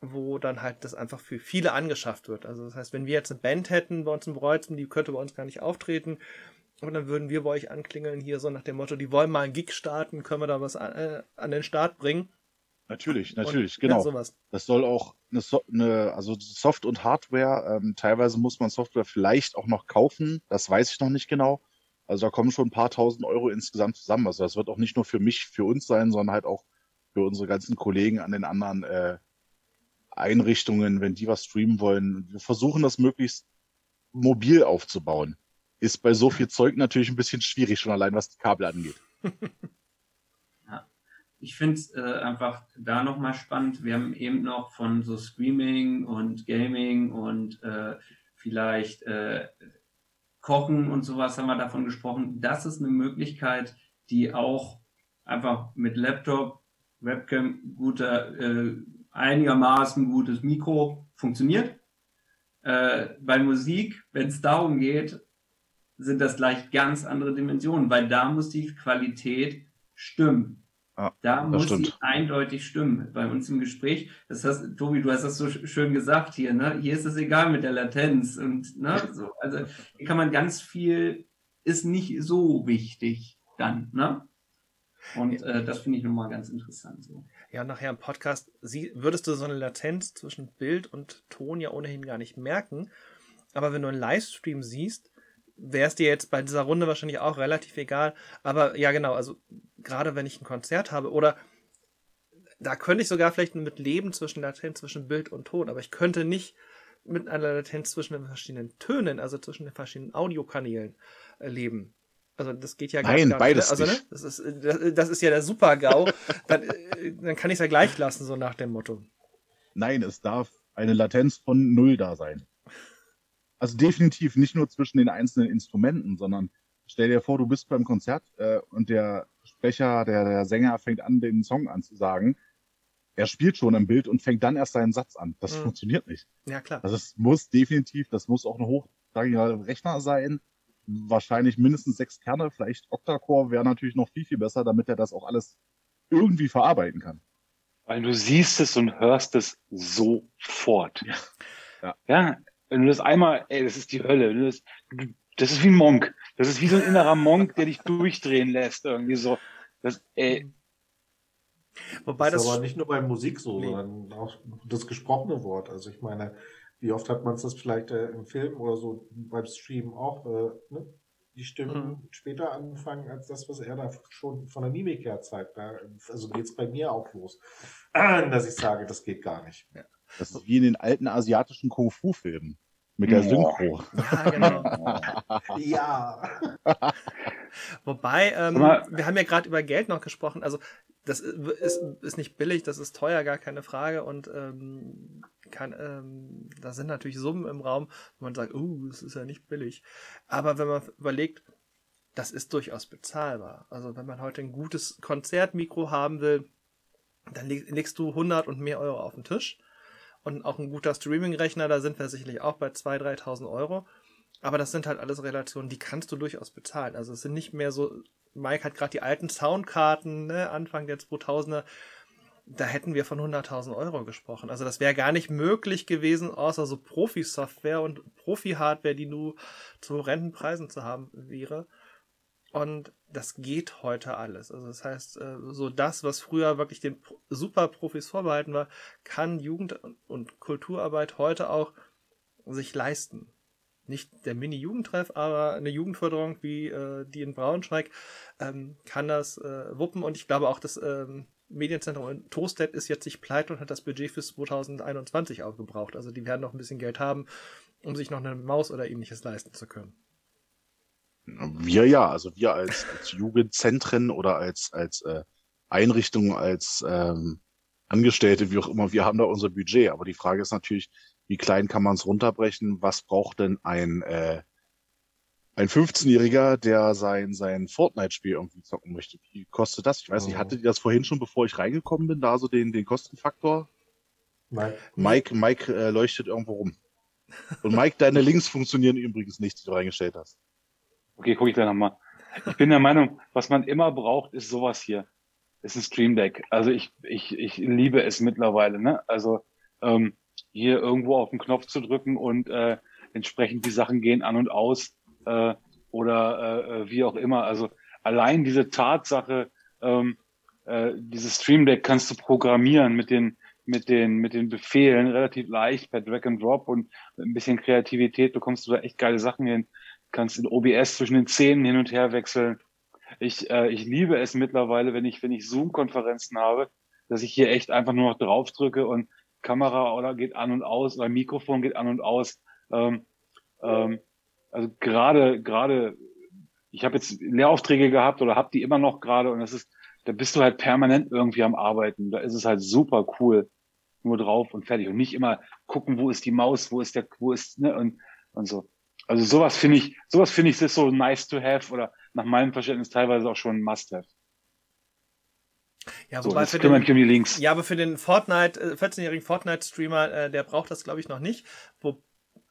[SPEAKER 1] wo dann halt das einfach für viele angeschafft wird. Also das heißt, wenn wir jetzt eine Band hätten bei uns in Breuzen, die könnte bei uns gar nicht auftreten, und dann würden wir bei euch anklingeln, hier so nach dem Motto, die wollen mal einen Gig starten, können wir da was an, äh, an den Start bringen.
[SPEAKER 7] Natürlich, natürlich,
[SPEAKER 1] und,
[SPEAKER 7] genau.
[SPEAKER 1] Ja, sowas.
[SPEAKER 7] Das soll auch eine, so eine also Soft- und Hardware, ähm, teilweise muss man Software vielleicht auch noch kaufen, das weiß ich noch nicht genau. Also da kommen schon ein paar tausend Euro insgesamt zusammen. Also das wird auch nicht nur für mich, für uns sein, sondern halt auch für unsere ganzen Kollegen an den anderen äh, Einrichtungen, wenn die was streamen wollen. Wir versuchen das möglichst mobil aufzubauen. Ist bei so viel Zeug natürlich ein bisschen schwierig, schon allein was die Kabel angeht.
[SPEAKER 5] Ich finde es äh, einfach da nochmal spannend. Wir haben eben noch von so Streaming und Gaming und äh, vielleicht äh, Kochen und sowas haben wir davon gesprochen. Das ist eine Möglichkeit, die auch einfach mit Laptop, Webcam, guter, äh, einigermaßen gutes Mikro funktioniert. Äh, bei Musik, wenn es darum geht, sind das gleich ganz andere Dimensionen, weil da muss die Qualität stimmen.
[SPEAKER 7] Ja,
[SPEAKER 5] da
[SPEAKER 7] das
[SPEAKER 5] muss sie
[SPEAKER 7] stimmt.
[SPEAKER 5] eindeutig stimmen. Bei uns im Gespräch, das hast, Tobi, du hast das so sch- schön gesagt hier, ne? Hier ist es egal mit der Latenz und ne, so, also hier kann man ganz viel, ist nicht so wichtig dann, ne? Und äh, das finde ich nochmal ganz interessant. So.
[SPEAKER 1] Ja, und nachher im Podcast sie, würdest du so eine Latenz zwischen Bild und Ton ja ohnehin gar nicht merken. Aber wenn du einen Livestream siehst, wäre es dir jetzt bei dieser Runde wahrscheinlich auch relativ egal. Aber ja, genau, also gerade wenn ich ein Konzert habe oder da könnte ich sogar vielleicht mit leben zwischen Latenz zwischen Bild und Ton, aber ich könnte nicht mit einer Latenz zwischen den verschiedenen Tönen, also zwischen den verschiedenen Audiokanälen äh, leben. Also das geht ja
[SPEAKER 7] Nein,
[SPEAKER 1] gar
[SPEAKER 7] beides
[SPEAKER 1] Also, ne?
[SPEAKER 7] nicht.
[SPEAKER 1] das, ist, äh, das, das ist ja der Super-GAU. dann, äh, dann kann ich es ja gleich lassen, so nach dem Motto.
[SPEAKER 7] Nein, es darf eine Latenz von null da sein. Also definitiv nicht nur zwischen den einzelnen Instrumenten, sondern stell dir vor, du bist beim Konzert äh, und der Sprecher, der, der Sänger fängt an, den Song anzusagen. Er spielt schon im Bild und fängt dann erst seinen Satz an. Das
[SPEAKER 1] Mhm.
[SPEAKER 7] funktioniert nicht.
[SPEAKER 1] Ja, klar.
[SPEAKER 7] Also es muss definitiv, das muss auch ein hochrangiger Rechner sein. Wahrscheinlich mindestens sechs Kerne, vielleicht Octa-Core wäre natürlich noch viel, viel besser, damit er das auch alles irgendwie verarbeiten kann.
[SPEAKER 3] Weil du siehst es und hörst es sofort.
[SPEAKER 7] Ja. Ja.
[SPEAKER 3] ja, wenn du das einmal, ey, das ist die Hölle. Du Das, du- das ist wie ein Monk. Das ist wie so ein innerer Monk, der dich durchdrehen lässt, irgendwie so. Das, ey,
[SPEAKER 1] Wobei
[SPEAKER 4] das
[SPEAKER 1] das,
[SPEAKER 4] ist aber nicht nur bei Musik so,
[SPEAKER 1] Nee.
[SPEAKER 4] sondern auch das gesprochene Wort. Also ich meine, wie oft hat man das vielleicht äh, im Film oder so beim Stream auch, äh, ne? die Stimmen
[SPEAKER 1] Mhm.
[SPEAKER 4] später anfangen als das, was er da schon von der Mimik her zeigt. Da, also geht's bei mir auch los, dass ich sage, das geht gar nicht.
[SPEAKER 7] Das ist wie in den alten asiatischen Kung-Fu-Filmen mit der. Synchro.
[SPEAKER 1] ja, genau.
[SPEAKER 4] Ja.
[SPEAKER 1] Wobei, ähm, wir haben ja gerade über Geld noch gesprochen. Also, das ist, ist nicht billig, das ist teuer, gar keine Frage. Und ähm, kann, ähm, da sind natürlich Summen im Raum, wo man sagt, uh, das ist ja nicht billig. Aber wenn man überlegt, das ist durchaus bezahlbar. Also, wenn man heute ein gutes Konzertmikro haben will, dann leg, legst du 100 und mehr Euro auf den Tisch. Und auch ein guter Streaming-Rechner, da sind wir sicherlich auch bei 2.000, 3.000 Euro. Aber das sind halt alles Relationen, die kannst du durchaus bezahlen. Also es sind nicht mehr so, Mike hat gerade die alten Soundkarten, ne, Anfang der 2000er, da hätten wir von 100.000 Euro gesprochen. Also das wäre gar nicht möglich gewesen, außer so Profi-Software und Profi-Hardware, die nur zu horrenden Preisen zu haben wäre. Und das geht heute alles. Also das heißt, äh, so das, was früher wirklich den Pro- Superprofis vorbehalten war, kann Jugend- und Kulturarbeit heute auch sich leisten nicht der Mini-Jugendtreff, aber eine Jugendförderung wie äh, die in Braunschweig ähm, kann das äh, wuppen. Und ich glaube auch, das ähm, Medienzentrum in Tostedt ist jetzt nicht pleite und hat das Budget fürs 2021 aufgebraucht. Also die werden noch ein bisschen Geld haben, um sich noch eine Maus oder ähnliches leisten zu können.
[SPEAKER 7] Wir ja, also wir als, als Jugendzentren oder als, als äh, Einrichtungen, als ähm, Angestellte, wie auch immer, wir haben da unser Budget. Aber die Frage ist natürlich, wie klein kann man es runterbrechen? Was braucht denn ein, äh, ein 15-Jähriger, der sein, sein Fortnite-Spiel irgendwie zocken möchte? Wie kostet das? Ich weiß nicht,
[SPEAKER 4] Oh.
[SPEAKER 7] hattet ihr das vorhin schon, bevor ich reingekommen bin, da so den, den Kostenfaktor?
[SPEAKER 4] Nein.
[SPEAKER 7] Mike, Mike äh, leuchtet irgendwo rum. Und Mike, deine Links funktionieren übrigens nicht, die du reingestellt hast.
[SPEAKER 3] Okay, gucke ich gleich nochmal. Ich bin der Meinung, was man immer braucht, ist sowas hier. Ist ein Stream Deck. Also ich, ich, ich liebe es mittlerweile, ne? Also ähm, hier irgendwo auf den Knopf zu drücken und äh, entsprechend die Sachen gehen an und aus äh, oder äh, äh, wie auch immer. Also allein diese Tatsache, ähm, äh, dieses Stream Deck kannst du programmieren mit den mit den mit den Befehlen relativ leicht per Drag and Drop und ein bisschen Kreativität bekommst du da echt geile Sachen hin. Kannst in OBS zwischen den Szenen hin und her wechseln. Ich äh, ich liebe es mittlerweile, wenn ich wenn ich Zoom-Konferenzen habe, dass ich hier echt einfach nur noch drauf drücke und Kamera oder geht an und aus oder Mikrofon geht an und aus. Ähm, ähm, also gerade gerade ich habe jetzt Lehraufträge gehabt oder habe die immer noch gerade und das ist da bist du halt permanent irgendwie am Arbeiten. Da ist es halt super cool. Nur drauf und fertig. Und nicht immer gucken, wo ist die Maus, wo ist der, wo ist, ne, und, und so. Also sowas finde ich, sowas finde ich ist so nice to have oder nach meinem Verständnis teilweise auch schon must have.
[SPEAKER 1] Ja,
[SPEAKER 3] So,
[SPEAKER 1] wobei
[SPEAKER 3] jetzt
[SPEAKER 1] für den,
[SPEAKER 3] die Links.
[SPEAKER 1] Ja, aber für den Fortnite, äh, 14-jährigen Fortnite-Streamer, äh, der braucht das, glaube ich, noch nicht. Wo,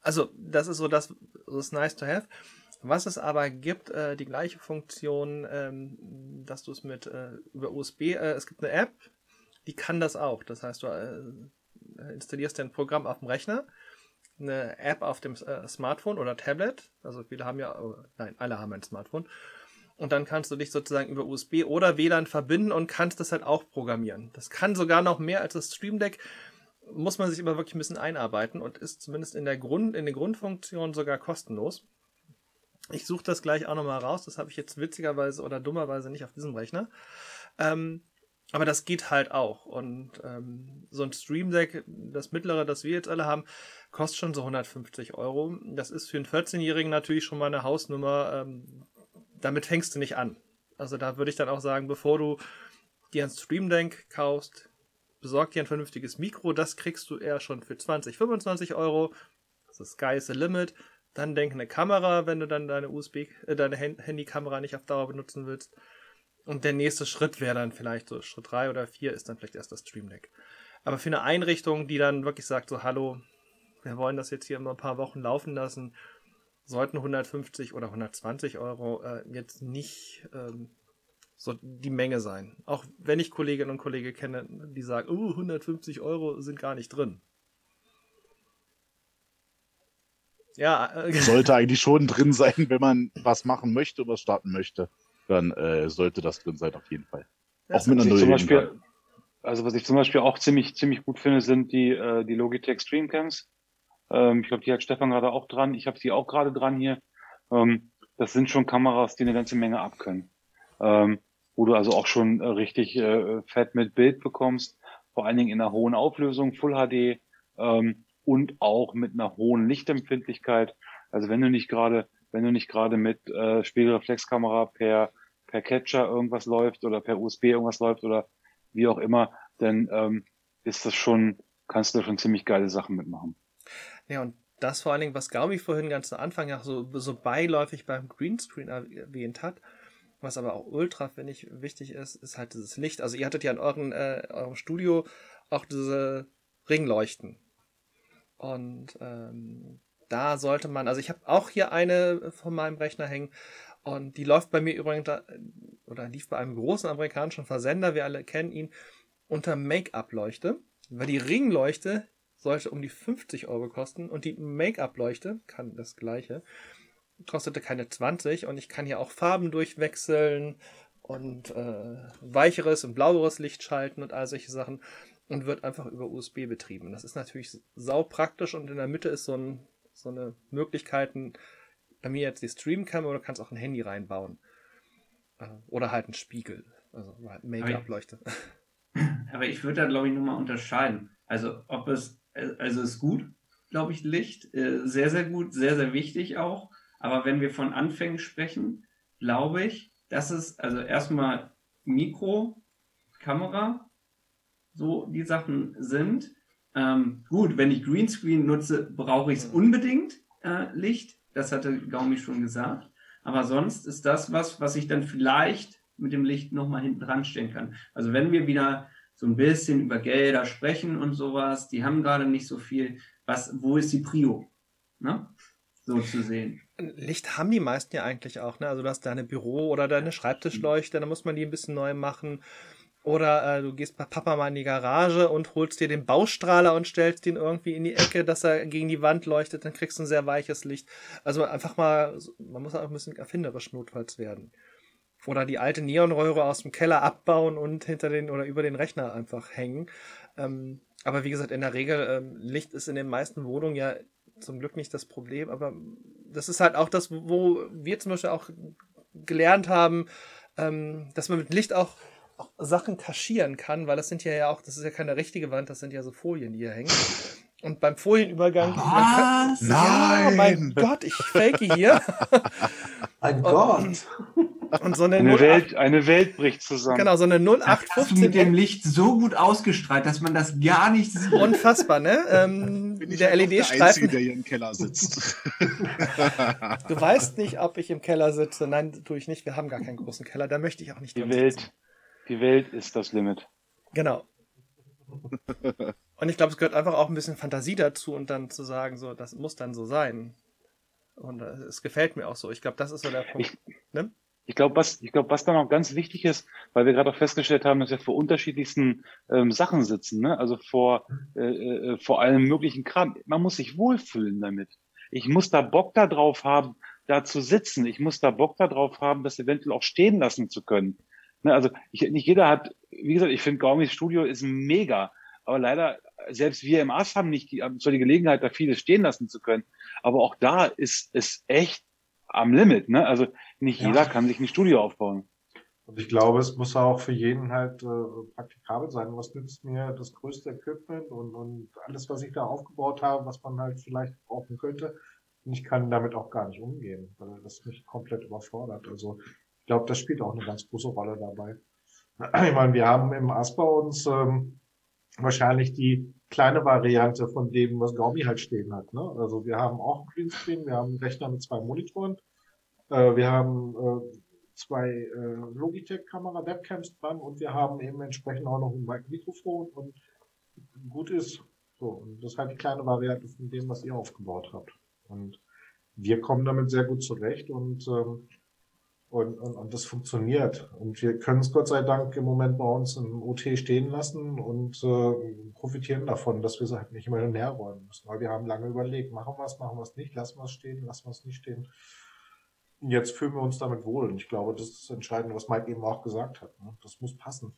[SPEAKER 1] also, das ist so das, das ist nice to have. Was es aber gibt, äh, die gleiche Funktion, ähm, dass du es mit äh, über USB, äh, es gibt eine App, die kann das auch. Das heißt, du äh, installierst dir ein Programm auf dem Rechner, eine App auf dem äh, Smartphone oder Tablet. Also viele haben ja, oh, nein, alle haben ein Smartphone. Und dann kannst du dich sozusagen über USB oder WLAN verbinden und kannst das halt auch programmieren. Das kann sogar noch mehr als das Stream Deck. Muss man sich aber wirklich ein bisschen einarbeiten und ist zumindest in der Grund, in den Grundfunktionen sogar kostenlos. Ich suche das gleich auch nochmal raus. Das habe ich jetzt witzigerweise oder dummerweise nicht auf diesem Rechner. Ähm, aber das geht halt auch. Und ähm, so ein Stream Deck, das mittlere, das wir jetzt alle haben, kostet schon so 150 Euro. Das ist für einen 14-Jährigen natürlich schon mal eine Hausnummer. Ähm, damit fängst du nicht an. Also da würde ich dann auch sagen, bevor du dir ein Stream Deck kaufst, besorg dir ein vernünftiges Mikro. Das kriegst du eher schon für 20, 25 Euro. Das ist Sky is the limit. Dann denk eine Kamera, wenn du dann deine USB, äh, deine Handykamera nicht auf Dauer benutzen willst. Und der nächste Schritt wäre dann vielleicht so Schritt 3 oder 4 ist dann vielleicht erst das Stream Deck. Aber für eine Einrichtung, die dann wirklich sagt, so hallo, wir wollen das jetzt hier immer ein paar Wochen laufen lassen, sollten 150 oder 120 Euro äh, jetzt nicht ähm, so die Menge sein. Auch wenn ich Kolleginnen und Kollegen kenne, die sagen, oh, 150 Euro sind gar nicht drin.
[SPEAKER 7] Ja, äh, sollte eigentlich schon drin sein, wenn man was machen möchte oder starten möchte. Dann äh, sollte das drin sein, auf jeden Fall.
[SPEAKER 3] auch mit einer zum Beispiel, Also was ich zum Beispiel auch ziemlich, ziemlich gut finde, sind die, äh, die Logitech Streamcams. Ähm, ich glaube, die hat Stefan gerade auch dran. Ich habe sie auch gerade dran hier. Ähm, das sind schon Kameras, die eine ganze Menge abkönnen. Ähm, wo du also auch schon äh, richtig äh, fett mit Bild bekommst, vor allen Dingen in einer hohen Auflösung, Full HD ähm, und auch mit einer hohen Lichtempfindlichkeit. Also wenn du nicht gerade, wenn du nicht gerade mit äh, Spiegelreflexkamera per per Catcher irgendwas läuft oder per USB irgendwas läuft oder wie auch immer, dann ähm, ist das schon, kannst du da schon ziemlich geile Sachen mitmachen.
[SPEAKER 1] Ja, und das vor allen Dingen, was Gaumi vorhin ganz zu Anfang ja so, so beiläufig beim Greenscreen erwähnt hat, was aber auch ultra, finde ich, wichtig ist, ist halt dieses Licht. Also ihr hattet ja in euren, äh, eurem Studio auch diese Ringleuchten. Und ähm, da sollte man, also ich habe auch hier eine von meinem Rechner hängen und die läuft bei mir übrigens, da, oder lief bei einem großen amerikanischen Versender, wir alle kennen ihn, unter Make-up-Leuchte. Weil die Ringleuchte sollte um die 50 Euro kosten und die Make-up-Leuchte kann das gleiche kostete keine 20 und ich kann hier auch Farben durchwechseln und äh, weicheres und blaueres Licht schalten und all solche Sachen und wird einfach über USB betrieben. Das ist natürlich sau praktisch und in der Mitte ist so, ein, so eine Möglichkeit, bei mir jetzt die Streamcam oder du kannst auch ein Handy reinbauen. Äh, oder halt ein Spiegel, also halt Make-up-Leuchte.
[SPEAKER 5] Aber ich würde da, glaube ich, nur mal unterscheiden. Also, ob es, also ist gut, glaube ich, Licht, äh, sehr, sehr gut, sehr, sehr wichtig auch. Aber wenn wir von Anfängen sprechen, glaube ich, dass es also erstmal Mikro, Kamera, so die Sachen sind. Ähm, gut, wenn ich Greenscreen nutze, brauche ich es unbedingt, äh, Licht. Das hatte Gaumi schon gesagt. Aber sonst ist das was, was ich dann vielleicht mit dem Licht nochmal hinten dran stellen kann. Also wenn wir wieder so ein bisschen über Gelder sprechen und sowas, die haben gerade nicht so viel. Was, wo ist die Prio? Ne? So zu sehen.
[SPEAKER 1] Licht haben die meisten ja eigentlich auch, ne? Also du hast deine Büro- oder deine Schreibtischleuchte, da muss man die ein bisschen neu machen. Oder äh, du gehst bei Papa mal in die Garage und holst dir den Baustrahler und stellst den irgendwie in die Ecke, dass er gegen die Wand leuchtet, dann kriegst du ein sehr weiches Licht. Also einfach mal, man muss auch ein bisschen erfinderisch notfalls werden. Oder die alte Neonröhre aus dem Keller abbauen und hinter den oder über den Rechner einfach hängen. Ähm, aber wie gesagt, in der Regel, ähm, Licht ist in den meisten Wohnungen ja zum Glück nicht das Problem, aber das ist halt auch das, wo wir zum Beispiel auch gelernt haben, ähm, dass man mit Licht auch, auch, Sachen kaschieren kann, weil das sind ja, ja auch, das ist ja keine richtige Wand, das sind ja so Folien, die hier hängen. Und beim Folienübergang.
[SPEAKER 7] Was? Kann, Nein!
[SPEAKER 1] Ja, mein Gott, ich fake hier.
[SPEAKER 4] Ein Gott!
[SPEAKER 1] Und so eine,
[SPEAKER 3] eine, 08, Welt, eine Welt bricht zusammen.
[SPEAKER 1] Genau, so eine 0815.
[SPEAKER 5] Hast du mit dem Licht so gut ausgestrahlt, dass man das gar nicht sieht.
[SPEAKER 1] Unfassbar, ne? Ähm,
[SPEAKER 7] Bin der LED-Streifen. der hier im Keller sitzt.
[SPEAKER 1] du weißt nicht, ob ich im Keller sitze. Nein, tue ich nicht. Wir haben gar keinen großen Keller. Da möchte ich auch nicht
[SPEAKER 3] Die Welt, sitzen. Die Welt ist das Limit.
[SPEAKER 1] Genau. Und ich glaube, es gehört einfach auch ein bisschen Fantasie dazu und dann zu sagen, so, das muss dann so sein. Und äh, es gefällt mir auch so. Ich glaube, das ist so der Punkt.
[SPEAKER 3] Ich, ne? Ich glaube, was, ich glaube, was dann auch ganz wichtig ist, weil wir gerade auch festgestellt haben, dass wir vor unterschiedlichsten ähm, Sachen sitzen, ne? also vor, äh, äh, vor allem möglichen Kram. Man muss sich wohlfühlen damit. Ich muss da Bock da drauf haben, da zu sitzen. Ich muss da Bock da drauf haben, das eventuell auch stehen lassen zu können. Ne? Also ich, nicht jeder hat, wie gesagt, ich finde Gaumis Studio ist mega, aber leider selbst wir im AS haben nicht die, so die Gelegenheit, da vieles stehen lassen zu können. Aber auch da ist es echt am Limit. Ne? Also nicht jeder ja. kann sich ein Studio aufbauen.
[SPEAKER 4] Und ich glaube, es muss auch für jeden halt äh, praktikabel sein. Was nützt mir das größte Equipment und, und alles, was ich da aufgebaut habe, was man halt vielleicht brauchen könnte. Und ich kann damit auch gar nicht umgehen, weil das mich komplett überfordert. Also ich glaube, das spielt auch eine ganz große Rolle dabei. Ich meine, wir haben im ASPA uns ähm, wahrscheinlich die kleine Variante von dem, was Gaumi halt stehen hat. Ne? Also wir haben auch einen Greenscreen, wir haben einen Rechner mit zwei Monitoren, äh, wir haben äh, zwei äh, Logitech-Kamera, Webcams dran und wir haben eben entsprechend auch noch ein Mikrofon und gut ist. So, und das ist halt die kleine Variante von dem, was ihr aufgebaut habt. Und wir kommen damit sehr gut zurecht und, ähm, und, und, und das funktioniert. Und wir können es Gott sei Dank im Moment bei uns im OT stehen lassen und äh, profitieren davon, dass wir es halt nicht immer näher räumen müssen. Weil wir haben lange überlegt, machen wir es, machen wir es nicht, lassen wir es stehen, lassen wir es nicht stehen. Und jetzt fühlen wir uns damit wohl. Und ich glaube, das ist das Entscheidende, was Mike eben auch gesagt hat. Ne? Das muss passen.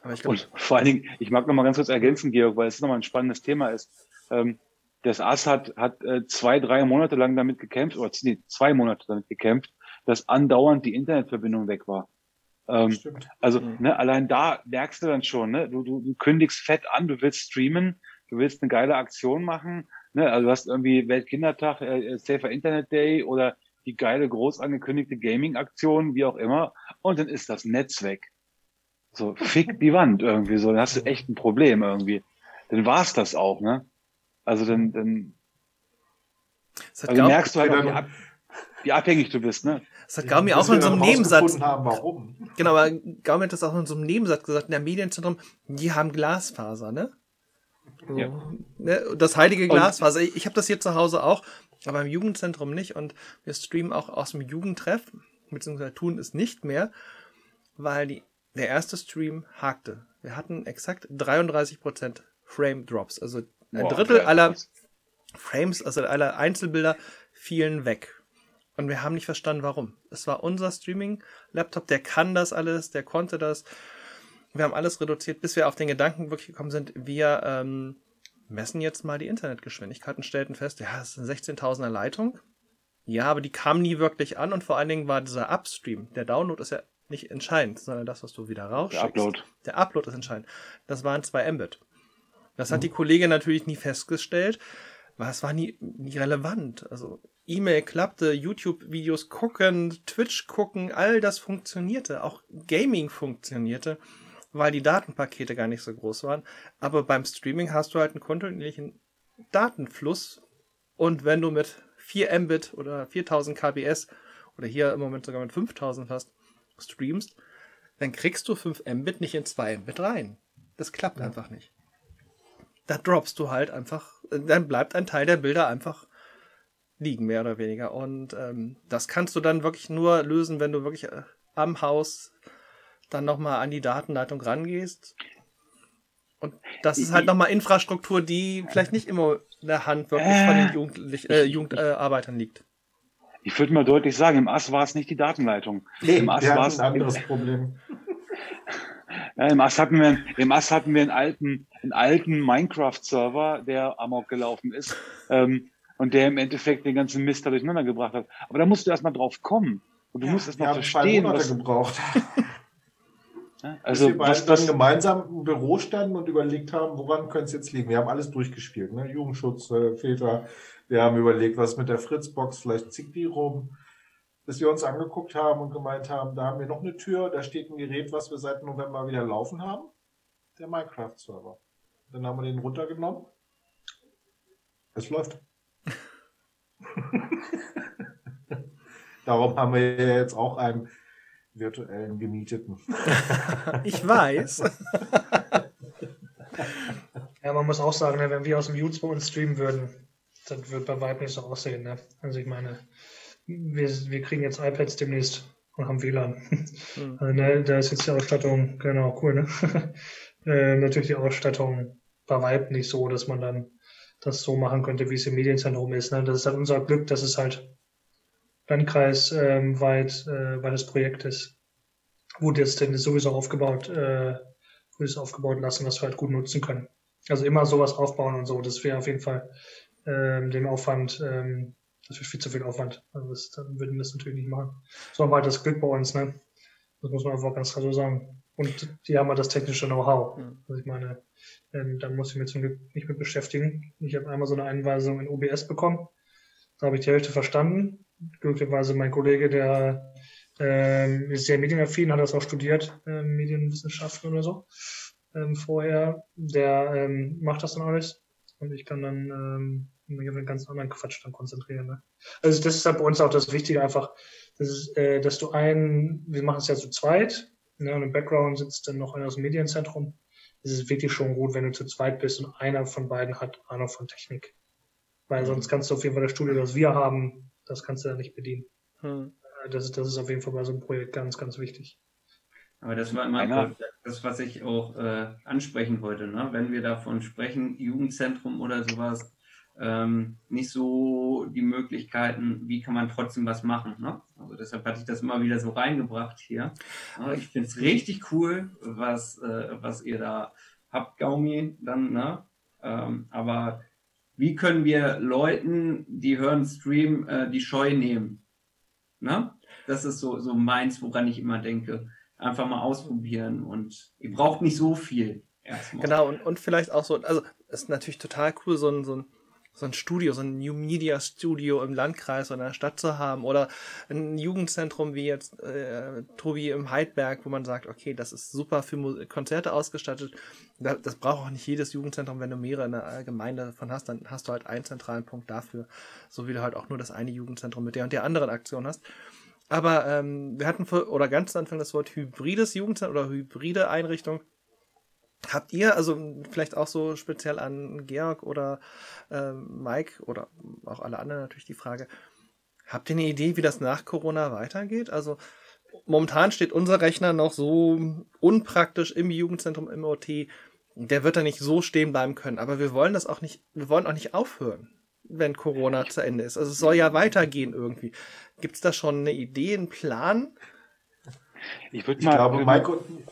[SPEAKER 3] Aber ich glaub, und vor allen Dingen, ich mag noch mal ganz kurz ergänzen, Georg, weil es nochmal ein spannendes Thema ist. Ähm, das AS hat, hat äh, zwei, drei Monate lang damit gekämpft, oder nee, zwei Monate damit gekämpft, dass andauernd die Internetverbindung weg war. Ähm, also mhm. ne, allein da merkst du dann schon, ne, du, du, du kündigst fett an, du willst streamen, du willst eine geile Aktion machen, ne, also du hast irgendwie Weltkindertag, äh, Safer Internet Day oder die geile groß angekündigte Gaming-Aktion, wie auch immer, und dann ist das Netz weg. So, fick die Wand irgendwie so, dann hast du echt ein Problem irgendwie. Dann war's das auch, ne? Also dann, dann also merkst du halt auch, wie, ab, wie, abhängig du bist, ne?
[SPEAKER 1] Das hat Gaumi auch in so einem Nebensatz. Haben, warum. Genau, aber Gaumi hat das auch in so einem Nebensatz gesagt, in der Medienzentrum, die haben Glasfaser, ne? Ja. Ne? Das heilige Glasfaser. Und, ich habe das hier zu Hause auch, aber im Jugendzentrum nicht. Und wir streamen auch aus dem Jugendtreff, beziehungsweise tun es nicht mehr, weil die der erste Stream hakte. Wir hatten exakt 33% Frame Drops. Also ein Boah, Drittel aller Frames, also aller Einzelbilder fielen weg. Und wir haben nicht verstanden, warum. Es war unser Streaming-Laptop, der kann das alles, der konnte das. Wir haben alles reduziert, bis wir auf den Gedanken wirklich gekommen sind, wir ähm, messen jetzt mal die Internetgeschwindigkeit und stellten fest, ja, es ist eine 16.000er Leitung. Ja, aber die kam nie wirklich an und vor allen Dingen war dieser Upstream, der Download ist ja nicht entscheidend, sondern das, was du wieder rausschickst. Der Upload. Der Upload ist entscheidend. Das waren zwei Mbit. Das mhm. hat die Kollegin natürlich nie festgestellt, es war nie, nie relevant. Also E-Mail klappte, YouTube-Videos gucken, Twitch gucken, all das funktionierte. Auch Gaming funktionierte, weil die Datenpakete gar nicht so groß waren. Aber beim Streaming hast du halt einen kontinuierlichen Datenfluss. Und wenn du mit 4 Mbit oder 4000 kbs oder hier im Moment sogar mit 5000 fast streamst, dann kriegst du 5 Mbit nicht in 2 Mbit rein. Das klappt ja. einfach nicht. Da droppst du halt einfach, dann bleibt ein Teil der Bilder einfach liegen, mehr oder weniger. Und ähm, das kannst du dann wirklich nur lösen, wenn du wirklich äh, am Haus dann nochmal an die Datenleitung rangehst. Und das ist halt nochmal Infrastruktur, die vielleicht nicht immer in der Hand wirklich von den Jugendlich äh, Jugendarbeitern liegt.
[SPEAKER 3] Ich würde mal deutlich sagen, im AS war es nicht die Datenleitung.
[SPEAKER 4] Nee,
[SPEAKER 3] Im
[SPEAKER 4] AS war es ein anderes Problem.
[SPEAKER 3] Ja, Im AS hatten wir, im AS hatten wir einen alten, einen alten Minecraft-Server, der amok gelaufen ist ähm, und der im Endeffekt den ganzen Mist da durcheinander gebracht hat. Aber da musst du erstmal drauf kommen und du ja, musst erstmal verstehen,
[SPEAKER 4] was gebraucht. Ja, also Bis wir was, dann gemeinsam im Büro standen und überlegt haben, woran könnte es jetzt liegen. Wir haben alles durchgespielt, ne? Jugendschutz, äh, Filter, wir haben überlegt, was mit der Fritzbox, vielleicht zickt die rum. Bis wir uns angeguckt haben und gemeint haben, da haben wir noch eine Tür, da steht ein Gerät, was wir seit November wieder laufen haben. Der Minecraft-Server. Dann haben wir den runtergenommen. Es läuft. Darum haben wir jetzt auch einen virtuellen Gemieteten.
[SPEAKER 1] ich weiß.
[SPEAKER 6] ja, man muss auch sagen, ne, wenn wir aus dem bei uns streamen würden, das wird bei weitem nicht so aussehen. Ne? Also ich meine, wir, wir kriegen jetzt iPads demnächst und haben WLAN. Mhm. Also, ne, da ist jetzt die Ausstattung, genau, cool, ne? äh, natürlich die Ausstattung bei weitem nicht so, dass man dann das so machen könnte, wie es im Medienzentrum ist. Ne? Das ist halt unser Glück, dass es halt Landkreis ähm, äh, weil das Projekt ist. Gut, jetzt denn sowieso aufgebaut, äh, ist aufgebaut lassen, was wir halt gut nutzen können. Also immer sowas aufbauen und so, das wäre auf jeden Fall ähm, dem Aufwand, ähm, das wäre viel zu viel Aufwand. Also das, dann würden wir das natürlich nicht machen. So wir halt das Glück bei uns, ne? Das muss man einfach ganz klar so sagen. Und die haben halt das technische Know-how. Mhm. Also ich meine, ähm, da muss ich mich zum Glück nicht mit beschäftigen. Ich habe einmal so eine Einweisung in OBS bekommen. Da habe ich die Hälfte verstanden. Glücklicherweise mein Kollege, der ähm, ist sehr medienaffin, hat das auch studiert, äh, Medienwissenschaften oder so. ähm, vorher. Der ähm, macht das dann alles und ich kann dann ähm, mich auf den ganzen anderen Quatsch dann konzentrieren. Ne? Also das ist halt bei uns auch das Wichtige einfach, das ist, äh, dass du einen, wir machen es ja zu zweit, ne, und im Background sitzt dann noch einer aus dem Medienzentrum. Es ist wirklich schon gut, wenn du zu zweit bist und einer von beiden hat Ahnung von Technik. Weil sonst kannst du auf jeden Fall das Studio, das wir haben, das kannst du ja nicht bedienen. Hm. Äh, das, das ist auf jeden Fall bei so einem Projekt ganz, ganz wichtig.
[SPEAKER 5] Aber das war immer das, was ich auch äh, ansprechen wollte. Ne? Wenn wir davon sprechen, Jugendzentrum oder sowas, ähm, nicht so die Möglichkeiten, wie kann man trotzdem was machen. Ne? Also deshalb hatte ich das immer wieder so reingebracht hier. Aber ich finde es richtig cool, was, äh, was ihr da habt, Gaumi, dann, ne? Ähm, aber wie können wir Leuten, die hören Stream, äh, die Scheu nehmen? Ne? Das ist so, so meins, woran ich immer denke. Einfach mal ausprobieren und ihr braucht nicht so viel.
[SPEAKER 1] Erstmal. Genau, und, und vielleicht auch so, also es ist natürlich total cool, so ein, so ein so ein Studio, so ein New Media Studio im Landkreis oder in der Stadt zu haben oder ein Jugendzentrum wie jetzt äh, Tobi im Heidberg, wo man sagt, okay, das ist super für Mu Konzerte ausgestattet. Das, das braucht auch nicht jedes Jugendzentrum, wenn du mehrere in der Gemeinde davon hast, dann hast du halt einen zentralen Punkt dafür, so wie du halt auch nur das eine Jugendzentrum mit der und der anderen Aktion hast. Aber ähm, wir hatten vor, oder ganz zu Anfang das Wort hybrides Jugendzentrum oder hybride Einrichtung. Habt ihr, also vielleicht auch so speziell an Georg oder äh, Mike oder auch alle anderen natürlich die Frage, habt ihr eine Idee, wie das nach Corona weitergeht? Also momentan steht unser Rechner noch so unpraktisch im Jugendzentrum im OT. Der wird da nicht so stehen bleiben können, aber wir wollen das auch nicht, wir wollen auch nicht aufhören, wenn Corona zu Ende ist. Also es soll ja weitergehen irgendwie. Gibt es da schon eine Idee, einen Plan?
[SPEAKER 3] Ich würde mal. Ich glaube, Mike und,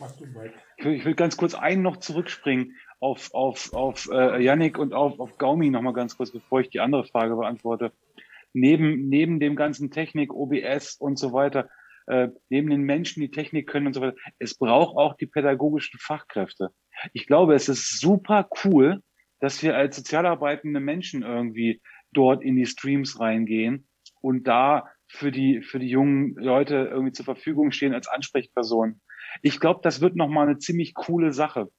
[SPEAKER 3] mach du, Mike ich will ganz kurz einen noch zurückspringen auf, auf, auf äh, Yannick und auf, auf Gaumi nochmal ganz kurz, bevor ich die andere Frage beantworte. Neben, neben dem ganzen Technik, OBS und so weiter, äh, neben den Menschen, die Technik können und so weiter, es braucht auch die pädagogischen Fachkräfte. Ich glaube, es ist super cool, dass wir als sozialarbeitende Menschen irgendwie dort in die Streams reingehen und da für die, für die jungen Leute irgendwie zur Verfügung stehen als Ansprechperson. Ich glaube, das wird nochmal eine ziemlich coole Sache,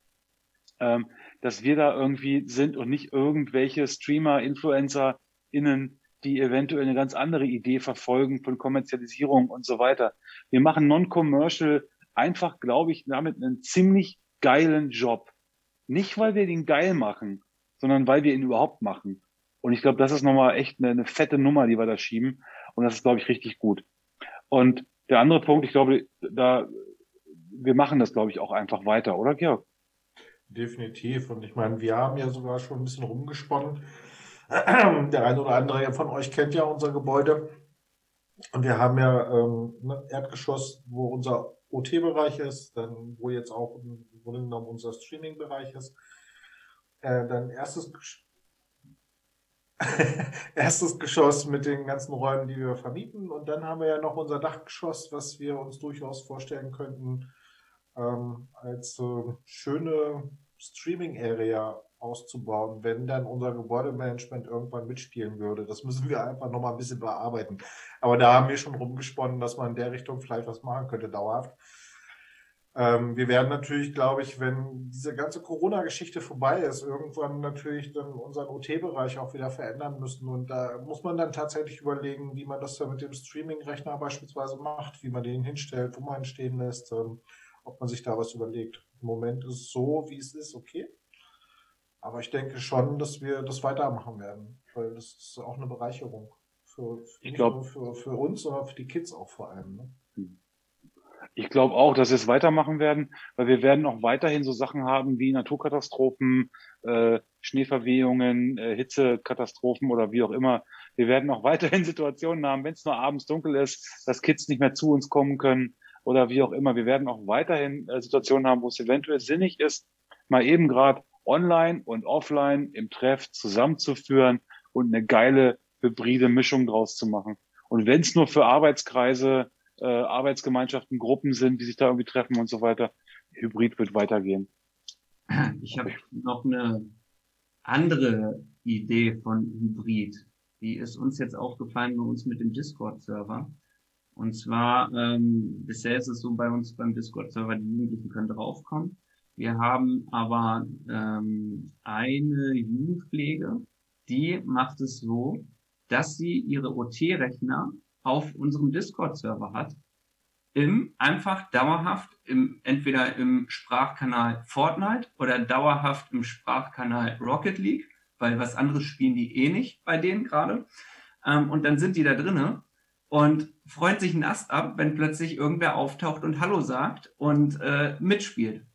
[SPEAKER 3] ähm, dass wir da irgendwie sind und nicht irgendwelche Streamer, Influencer innen, die eventuell eine ganz andere Idee verfolgen von Kommerzialisierung und so weiter. Wir machen Non-Commercial einfach, glaube ich, damit einen ziemlich geilen Job. Nicht, weil wir den geil machen, sondern weil wir ihn überhaupt machen. Und ich glaube, das ist nochmal echt eine, eine fette Nummer, die wir da schieben. Und das ist, glaube ich, richtig gut. Und der andere Punkt, ich glaube, da wir machen das, glaube ich, auch einfach weiter, oder Georg?
[SPEAKER 4] Definitiv. Und ich meine, wir haben ja sogar schon ein bisschen rumgesponnen. Der eine oder andere von euch kennt ja unser Gebäude. Und wir haben ja ähm, ein Erdgeschoss, wo unser OT-Bereich ist, dann wo jetzt auch im Grunde genommen unser Streaming-Bereich ist. Äh, dann erstes erstes Geschoss mit den ganzen Räumen, die wir vermieten. Und dann haben wir ja noch unser Dachgeschoss, was wir uns durchaus vorstellen könnten, ähm, als äh, schöne Streaming-Area auszubauen, wenn dann unser Gebäudemanagement irgendwann mitspielen würde. Das müssen wir einfach nochmal ein bisschen bearbeiten. Aber da haben wir schon rumgesponnen, dass man in der Richtung vielleicht was machen könnte, dauerhaft. Ähm, wir werden natürlich, glaube ich, wenn diese ganze Corona-Geschichte vorbei ist, irgendwann natürlich dann unseren OT-Bereich auch wieder verändern müssen. Und da muss man dann tatsächlich überlegen, wie man das dann mit dem Streaming-Rechner beispielsweise macht, wie man den hinstellt, wo man ihn stehen lässt. Ähm, ob man sich da was überlegt. Im Moment ist es so, wie es ist, okay. Aber ich denke schon, dass wir das weitermachen werden, weil das ist auch eine Bereicherung. Für, für
[SPEAKER 3] ich glaub,
[SPEAKER 4] für, für uns, sondern für die Kids auch vor allem. Ne?
[SPEAKER 3] Ich glaube auch, dass wir es weitermachen werden, weil wir werden auch weiterhin so Sachen haben wie Naturkatastrophen, äh, Schneeverwehungen, äh, Hitzekatastrophen oder wie auch immer. Wir werden auch weiterhin Situationen haben, wenn es nur abends dunkel ist, dass Kids nicht mehr zu uns kommen können oder wie auch immer. Wir werden auch weiterhin äh, Situationen haben, wo es eventuell sinnig ist, mal eben gerade online und offline im Treff zusammenzuführen und eine geile hybride Mischung draus zu machen. Und wenn es nur für Arbeitskreise, äh, Arbeitsgemeinschaften, Gruppen sind, die sich da irgendwie treffen und so weiter, Hybrid wird weitergehen.
[SPEAKER 5] Ich habe noch eine andere Idee von Hybrid. Die ist uns jetzt aufgefallen bei uns mit dem Discord-Server. Und zwar, ähm, bisher ist es so bei uns beim Discord-Server, die Jugendlichen können draufkommen. Wir haben aber ähm, eine Jugendpflege, die macht es so, dass sie ihre OT-Rechner auf unserem Discord-Server hat, im einfach dauerhaft im entweder im Sprachkanal Fortnite oder dauerhaft im Sprachkanal Rocket League, weil was anderes spielen die eh nicht bei denen gerade. Ähm, und dann sind die da drinnen und freut sich ein Ast ab, wenn plötzlich irgendwer auftaucht und Hallo sagt und äh, mitspielt.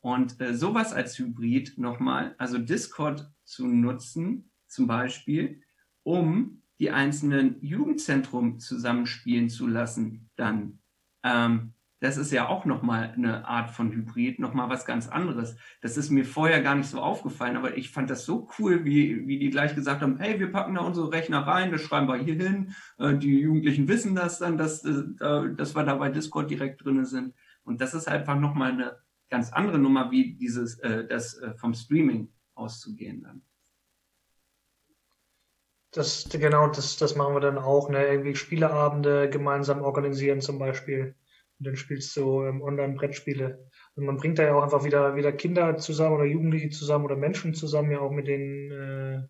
[SPEAKER 5] Und äh, sowas als Hybrid nochmal, also Discord zu nutzen, zum Beispiel, um die einzelnen Jugendzentrum zusammenspielen zu lassen, dann. Ähm, das ist ja auch nochmal eine Art von Hybrid, nochmal was ganz anderes. Das ist mir vorher gar nicht so aufgefallen, aber ich fand das so cool, wie, wie die gleich gesagt haben, hey, wir packen da unsere Rechner rein, das schreiben wir hier hin. Äh, die Jugendlichen wissen das dann, dass, äh, dass wir da bei Discord direkt drin sind. Und das ist einfach nochmal eine ganz andere Nummer, wie dieses, äh, das vom Streaming auszugehen dann.
[SPEAKER 6] Das, genau, das, das machen wir dann auch, ne? Irgendwie Spieleabende gemeinsam organisieren zum Beispiel. Und dann spielst du ähm, Online-Brettspiele. Und man bringt da ja auch einfach wieder, wieder Kinder zusammen oder Jugendliche zusammen oder Menschen zusammen, ja auch mit den äh,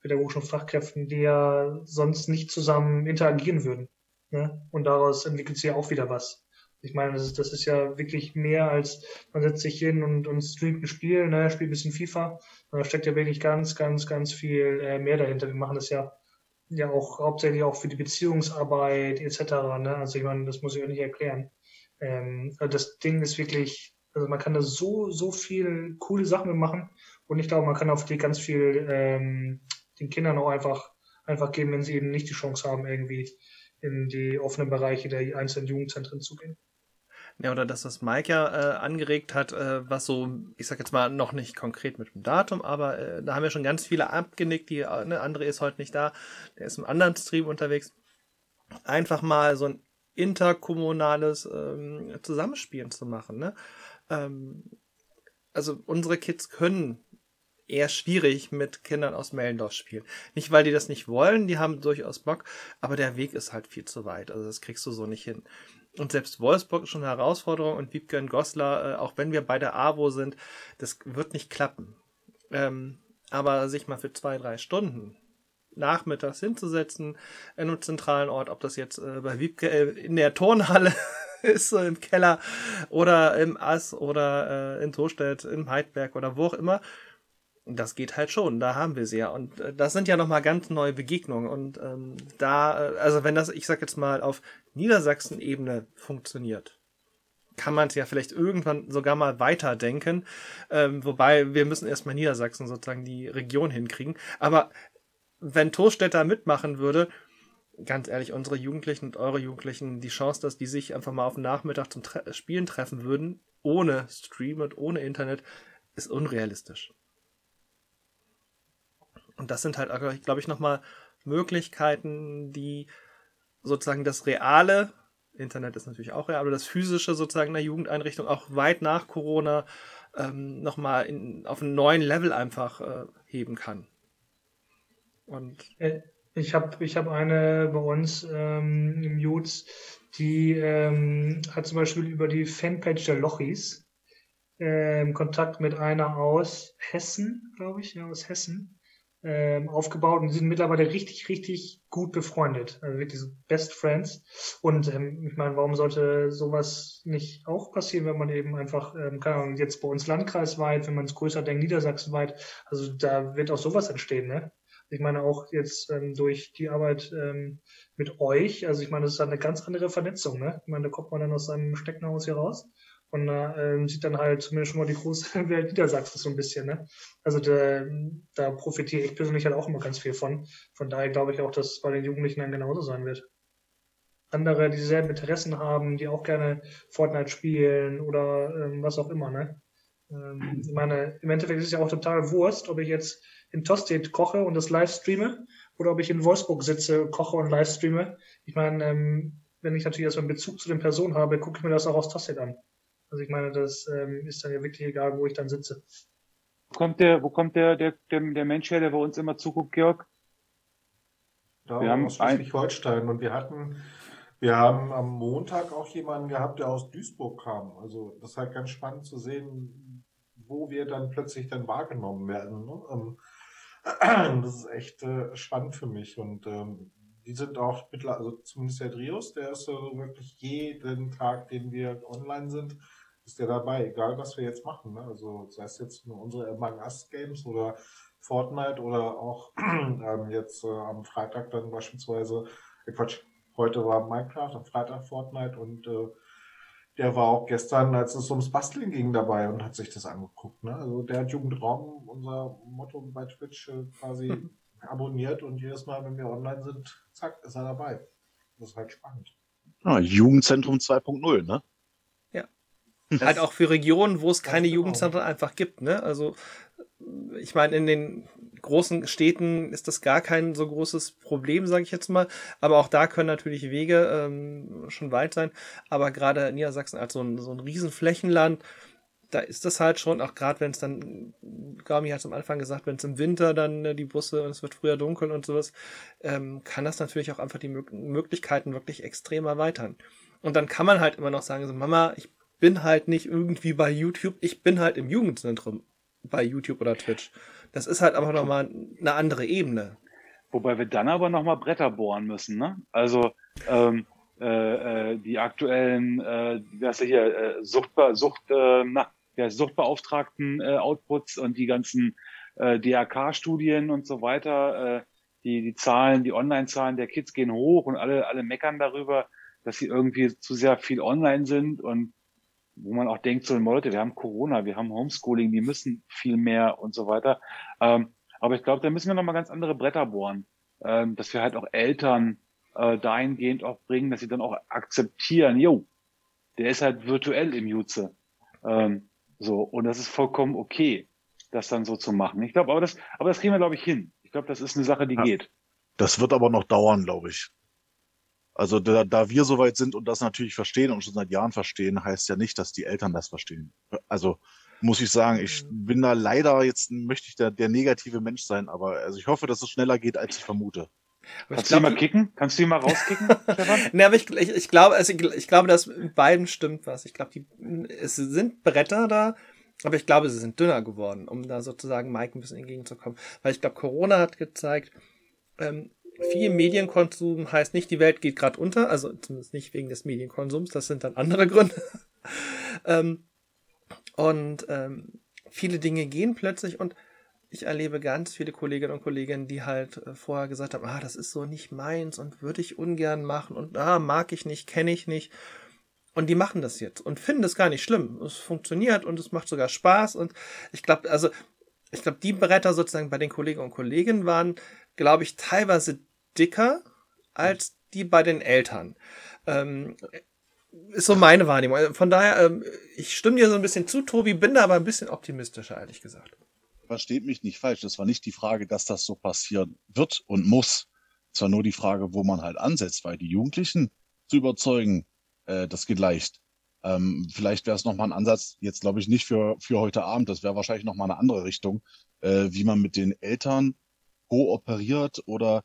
[SPEAKER 6] pädagogischen Fachkräften, die ja sonst nicht zusammen interagieren würden. Ne? Und daraus entwickelt sich ja auch wieder was. Ich meine, das ist, das ist ja wirklich mehr als man setzt sich hin und, und streamt ein Spiel, ne, spielt ein bisschen FIFA. Da steckt ja wirklich ganz, ganz, ganz viel äh, mehr dahinter. Wir machen das ja ja auch hauptsächlich auch für die Beziehungsarbeit etc. Ne? Also ich meine, das muss ich auch nicht erklären. Ähm, also das Ding ist wirklich, also man kann da so, so viel coole Sachen machen und ich glaube, man kann auf die ganz viel ähm, den Kindern auch einfach, einfach geben, wenn sie eben nicht die Chance haben, irgendwie in die offenen Bereiche der einzelnen Jugendzentren zu gehen.
[SPEAKER 1] Ja, oder dass das Mike ja äh, angeregt hat, äh, was so, ich sag jetzt mal, noch nicht konkret mit dem Datum, aber äh, da haben wir schon ganz viele abgenickt, die, äh, ne, André ist heute nicht da, der ist im anderen Stream unterwegs. Einfach mal so ein interkommunales ähm, Zusammenspielen zu machen. Ne? Ähm, also unsere Kids können eher schwierig mit Kindern aus Mellendorf spielen. Nicht, weil die das nicht wollen, die haben durchaus Bock, aber der Weg ist halt viel zu weit. Also das kriegst du so nicht hin. Und selbst Wolfsburg ist schon eine Herausforderung und Wiebke und Goslar, äh, auch wenn wir bei der AWO sind, das wird nicht klappen. Ähm, aber sich mal für zwei, drei Stunden nachmittags hinzusetzen in einem zentralen Ort, ob das jetzt äh, bei Wiebke äh, in der Turnhalle ist, im Keller oder im Ass oder äh, in Tostedt, im Heidberg oder wo auch immer, das geht halt schon, da haben wir sie ja. Und äh, das sind ja nochmal ganz neue Begegnungen. Und ähm, da, äh, also wenn das, ich sag jetzt mal, auf Niedersachsen-Ebene funktioniert, kann man es ja vielleicht irgendwann sogar mal weiterdenken. Ähm, wobei wir müssen erstmal Niedersachsen sozusagen die Region hinkriegen. Aber wenn Torstädter mitmachen würde, ganz ehrlich, unsere Jugendlichen und eure Jugendlichen, die Chance, dass die sich einfach mal auf den Nachmittag zum Tre Spielen treffen würden, ohne Stream und ohne Internet, ist unrealistisch. Und das sind halt, glaube ich, nochmal Möglichkeiten, die sozusagen das reale, Internet ist natürlich auch real, aber das physische sozusagen der Jugendeinrichtung auch weit nach Corona ähm, nochmal auf einen neuen Level einfach äh, heben kann.
[SPEAKER 6] Und äh, ich habe ich hab eine bei uns ähm, im Jutes, die ähm, hat zum Beispiel über die Fanpage der Lochis ähm, Kontakt mit einer aus Hessen, glaube ich, ja, aus Hessen ähm, aufgebaut und sind mittlerweile richtig, richtig gut befreundet. Also wirklich so Best Friends. Und ähm, ich meine, warum sollte sowas nicht auch passieren, wenn man eben einfach, ähm, keine Ahnung, jetzt bei uns landkreisweit, wenn man es größer denkt, niedersachsenweit, also da wird auch sowas entstehen, ne? Ich meine auch jetzt ähm, durch die Arbeit ähm, mit euch, also ich meine, das ist eine ganz andere Vernetzung, ne? Ich meine, da kommt man dann aus seinem Steckenhaus hier raus und äh, sieht dann halt zumindest schon mal die große Welt Niedersachsen so ein bisschen. Ne? Also da, da profitiere ich persönlich halt auch immer ganz viel von. Von daher glaube ich auch, dass es bei den Jugendlichen dann genauso sein wird. Andere, die dieselben Interessen haben, die auch gerne Fortnite spielen oder ähm, was auch immer. Ne? Ähm, ich meine, im Endeffekt ist es ja auch total Wurst, ob ich jetzt in Tosted koche und das live streame oder ob ich in Wolfsburg sitze, koche und live streame. Ich meine, ähm, wenn ich natürlich erstmal einen Bezug zu den Personen habe, gucke ich mir das auch aus Tosted an. Also ich meine, das ähm, ist dann ja wirklich egal, wo ich dann sitze.
[SPEAKER 3] Wo kommt der, wo kommt der, der, der, der Mensch her, der bei uns immer zuguckt, Georg?
[SPEAKER 4] Da wir haben aus Schleswig-Holstein und wir hatten, wir haben am Montag auch jemanden gehabt, der aus Duisburg kam. Also das ist halt ganz spannend zu sehen, wo wir dann plötzlich dann wahrgenommen werden. Ne? Ähm, das ist echt äh, spannend für mich und ähm, die sind auch mittlerweile, also zumindest der Drios, der ist so wirklich jeden Tag, den wir online sind, ist der dabei, egal was wir jetzt machen. Ne? Also sei es jetzt unsere Among Us Games oder Fortnite oder auch ähm, jetzt äh, am Freitag dann beispielsweise, äh, Quatsch, heute war Minecraft, am Freitag Fortnite und äh, der war auch gestern, als es ums Basteln ging, dabei und hat sich das angeguckt. Ne? Also der hat Jugendraum, unser Motto bei Twitch, äh, quasi abonniert und jedes Mal, wenn wir online sind, zack, ist er dabei. Das ist halt spannend.
[SPEAKER 7] Ah, Jugendzentrum 2.0, ne?
[SPEAKER 1] Ja. halt auch für Regionen, wo es keine. Jugendzentren einfach gibt, ne? Also ich meine, in den großen Städten ist das gar kein so großes Problem, sage ich jetzt mal. Aber auch da können natürlich Wege ähm, schon weit sein. Aber gerade Niedersachsen als so ein, so ein Riesenflächenland, da ist das halt schon, auch gerade wenn es dann, Gami hat es am Anfang gesagt, wenn es im Winter dann äh, die Busse und es wird früher dunkel und sowas, ähm, kann das natürlich auch einfach die Mö Möglichkeiten wirklich extrem erweitern. Und dann kann man halt immer noch sagen, so, Mama, ich bin halt nicht irgendwie bei YouTube, ich bin halt im Jugendzentrum bei YouTube oder Twitch. Das ist halt aber nochmal eine andere Ebene.
[SPEAKER 3] Wobei wir dann aber nochmal Bretter bohren müssen, ne? Also ähm, äh, äh, die aktuellen, äh, wie heißt hier, äh, Suchtbe Sucht, äh, na, ja, Suchtbeauftragten äh, Outputs und die ganzen äh, DRK-Studien und so weiter, äh, die, die Zahlen, die Online-Zahlen der Kids gehen hoch und alle, alle meckern darüber, dass sie irgendwie zu sehr viel online sind und wo man auch denkt, so Leute, wir haben Corona, wir haben Homeschooling, die müssen viel mehr und so weiter. Ähm, aber ich glaube, da müssen wir nochmal ganz andere Bretter bohren, ähm, dass wir halt auch Eltern äh, dahingehend auch bringen, dass sie dann auch akzeptieren, jo, der ist halt virtuell im Jutze. Ähm, so, und das ist vollkommen okay, das dann so zu machen. Ich glaube, aber das, aber das kriegen wir, glaube ich, hin. Ich glaube, das ist eine Sache, die
[SPEAKER 7] Ja.
[SPEAKER 3] geht.
[SPEAKER 7] Das wird aber noch dauern, glaube ich. Also da, da wir soweit sind und das natürlich verstehen und schon seit Jahren verstehen, heißt ja nicht, dass die Eltern das verstehen. Also muss ich sagen, ich bin da leider jetzt, möchte ich da der negative Mensch sein, aber also ich hoffe, dass es schneller geht, als ich vermute.
[SPEAKER 1] Aber ich
[SPEAKER 3] Kannst du ihn mal kicken? Kannst du ihn mal rauskicken, Stefan?
[SPEAKER 1] ne, aber ich, ich, ich glaube, also ich, ich glaube, dass in beiden stimmt was. Ich glaube, die, es sind Bretter da, aber ich glaube, sie sind dünner geworden, um da sozusagen Mike ein bisschen entgegenzukommen. Weil ich glaube, Corona hat gezeigt, ähm, viel Medienkonsum heißt nicht, die Welt geht gerade unter, also zumindest nicht wegen des Medienkonsums, das sind dann andere Gründe. ähm, und ähm, viele Dinge gehen plötzlich und ich erlebe ganz viele Kolleginnen und Kollegen, die halt äh, vorher gesagt haben, ah, das ist so nicht meins und würde ich ungern machen und ah, mag ich nicht, kenne ich nicht. Und die machen das jetzt und finden das gar nicht schlimm. Es funktioniert und es macht sogar Spaß. Und ich glaube, also, ich glaube, die Bretter sozusagen bei den Kolleginnen und Kollegen waren, glaube ich, teilweise dicker als die bei den Eltern. Ähm, ist so meine Wahrnehmung. Von daher, ähm, ich stimme dir so ein bisschen zu, Tobi, bin da aber ein bisschen optimistischer, ehrlich gesagt.
[SPEAKER 7] Versteht mich nicht falsch. Das war nicht die Frage, dass das so passieren wird und muss. Es war nur die Frage, wo man halt ansetzt, weil die Jugendlichen zu überzeugen, äh, das geht leicht. Ähm, vielleicht wäre es nochmal ein Ansatz, jetzt glaube ich nicht für, für heute Abend, das wäre wahrscheinlich nochmal eine andere Richtung, äh, wie man mit den Eltern kooperiert oder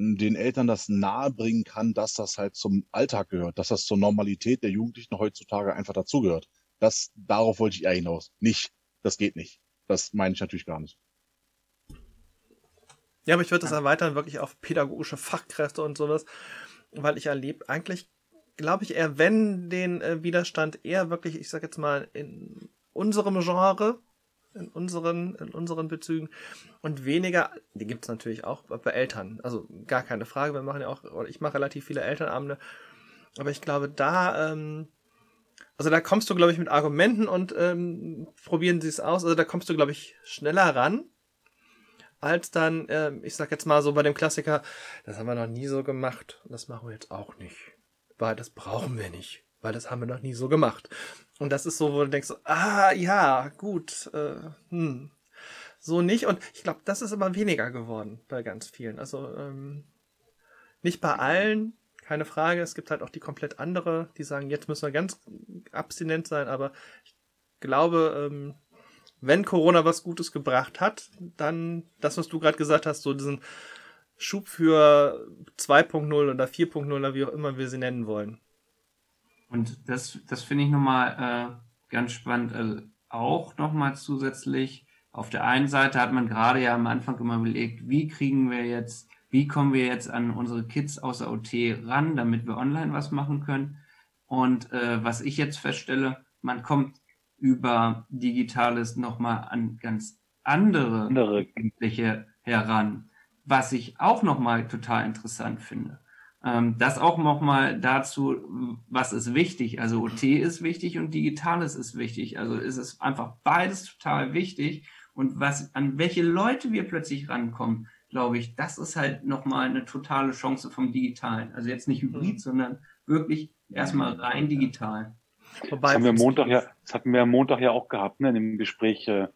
[SPEAKER 7] den Eltern das nahebringen kann, dass das halt zum Alltag gehört, dass das zur Normalität der Jugendlichen heutzutage einfach dazugehört. Das, darauf wollte ich eher hinaus. Nicht, das geht nicht. Das meine ich natürlich gar nicht.
[SPEAKER 1] Ja, aber ich würde das erweitern wirklich auf pädagogische Fachkräfte und sowas, weil ich erlebe eigentlich, glaube ich, eher, wenn den äh, Widerstand eher wirklich, ich sag jetzt mal, in unserem Genre, in unseren, in unseren Bezügen. Und weniger, die gibt es natürlich auch bei Eltern, also gar keine Frage, wir machen ja auch, oder ich mache relativ viele Elternabende, aber ich glaube, da, ähm, also da kommst du, glaube ich, mit Argumenten und ähm, probieren sie es aus, also da kommst du, glaube ich, schneller ran, als dann, ähm, ich sag jetzt mal so bei dem Klassiker, das haben wir noch nie so gemacht, das machen wir jetzt auch nicht, weil das brauchen wir nicht, weil das haben wir noch nie so gemacht. Und das ist so, wo du denkst, ah, ja, gut, äh, hm, so nicht. Und ich glaube, das ist immer weniger geworden bei ganz vielen. Also ähm, nicht bei allen, keine Frage. Es gibt halt auch die komplett andere, die sagen, jetzt müssen wir ganz abstinent sein. Aber ich glaube, ähm, wenn Corona was Gutes gebracht hat, dann das, was du gerade gesagt hast, so diesen Schub für 2.0 oder 4.0 oder wie auch immer wir sie nennen wollen.
[SPEAKER 5] Und das, das finde ich nochmal äh, ganz spannend. Also auch nochmal zusätzlich, auf der einen Seite hat man gerade ja am Anfang immer überlegt, wie kriegen wir jetzt, wie kommen wir jetzt an unsere Kids aus der OT ran, damit wir online was machen können. Und äh, was ich jetzt feststelle, man kommt über Digitales nochmal an ganz andere,
[SPEAKER 3] Andere.
[SPEAKER 5] Jugendliche heran, was ich auch nochmal total interessant finde. Ähm, das auch nochmal dazu, was ist wichtig. Also OT ist wichtig und Digitales ist wichtig. Also ist es einfach beides total wichtig. Und was, an welche Leute wir plötzlich rankommen, glaube ich, das ist halt nochmal eine totale Chance vom Digitalen. Also jetzt nicht hybrid,
[SPEAKER 1] Mhm.
[SPEAKER 5] sondern wirklich erstmal rein digital.
[SPEAKER 1] Wobei,
[SPEAKER 3] Das haben wir Montag ja, das hatten wir am Montag ja auch gehabt, ne, in dem Gespräch, äh,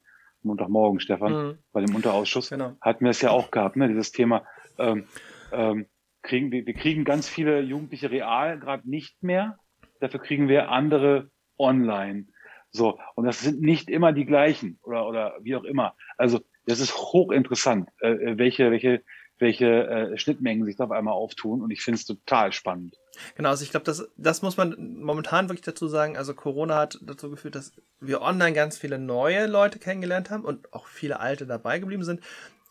[SPEAKER 3] Montagmorgen, Stefan,
[SPEAKER 1] Mhm,
[SPEAKER 3] bei dem Unterausschuss.
[SPEAKER 1] genau.
[SPEAKER 3] hatten wir es ja auch gehabt, ne? Dieses Thema, ähm, ähm, kriegen wir, wir kriegen ganz viele Jugendliche real gerade nicht mehr. Dafür kriegen wir andere online. So, und das sind nicht immer die gleichen oder, oder wie auch immer. Also das ist hochinteressant, äh, äh, welche, welche, welche äh, Schnittmengen sich da auf einmal auftun. Und ich finde es total spannend.
[SPEAKER 1] Genau, also ich glaube, das, das muss man momentan wirklich dazu sagen. Also Corona hat dazu geführt, dass wir online ganz viele neue Leute kennengelernt haben und auch viele alte dabei geblieben sind,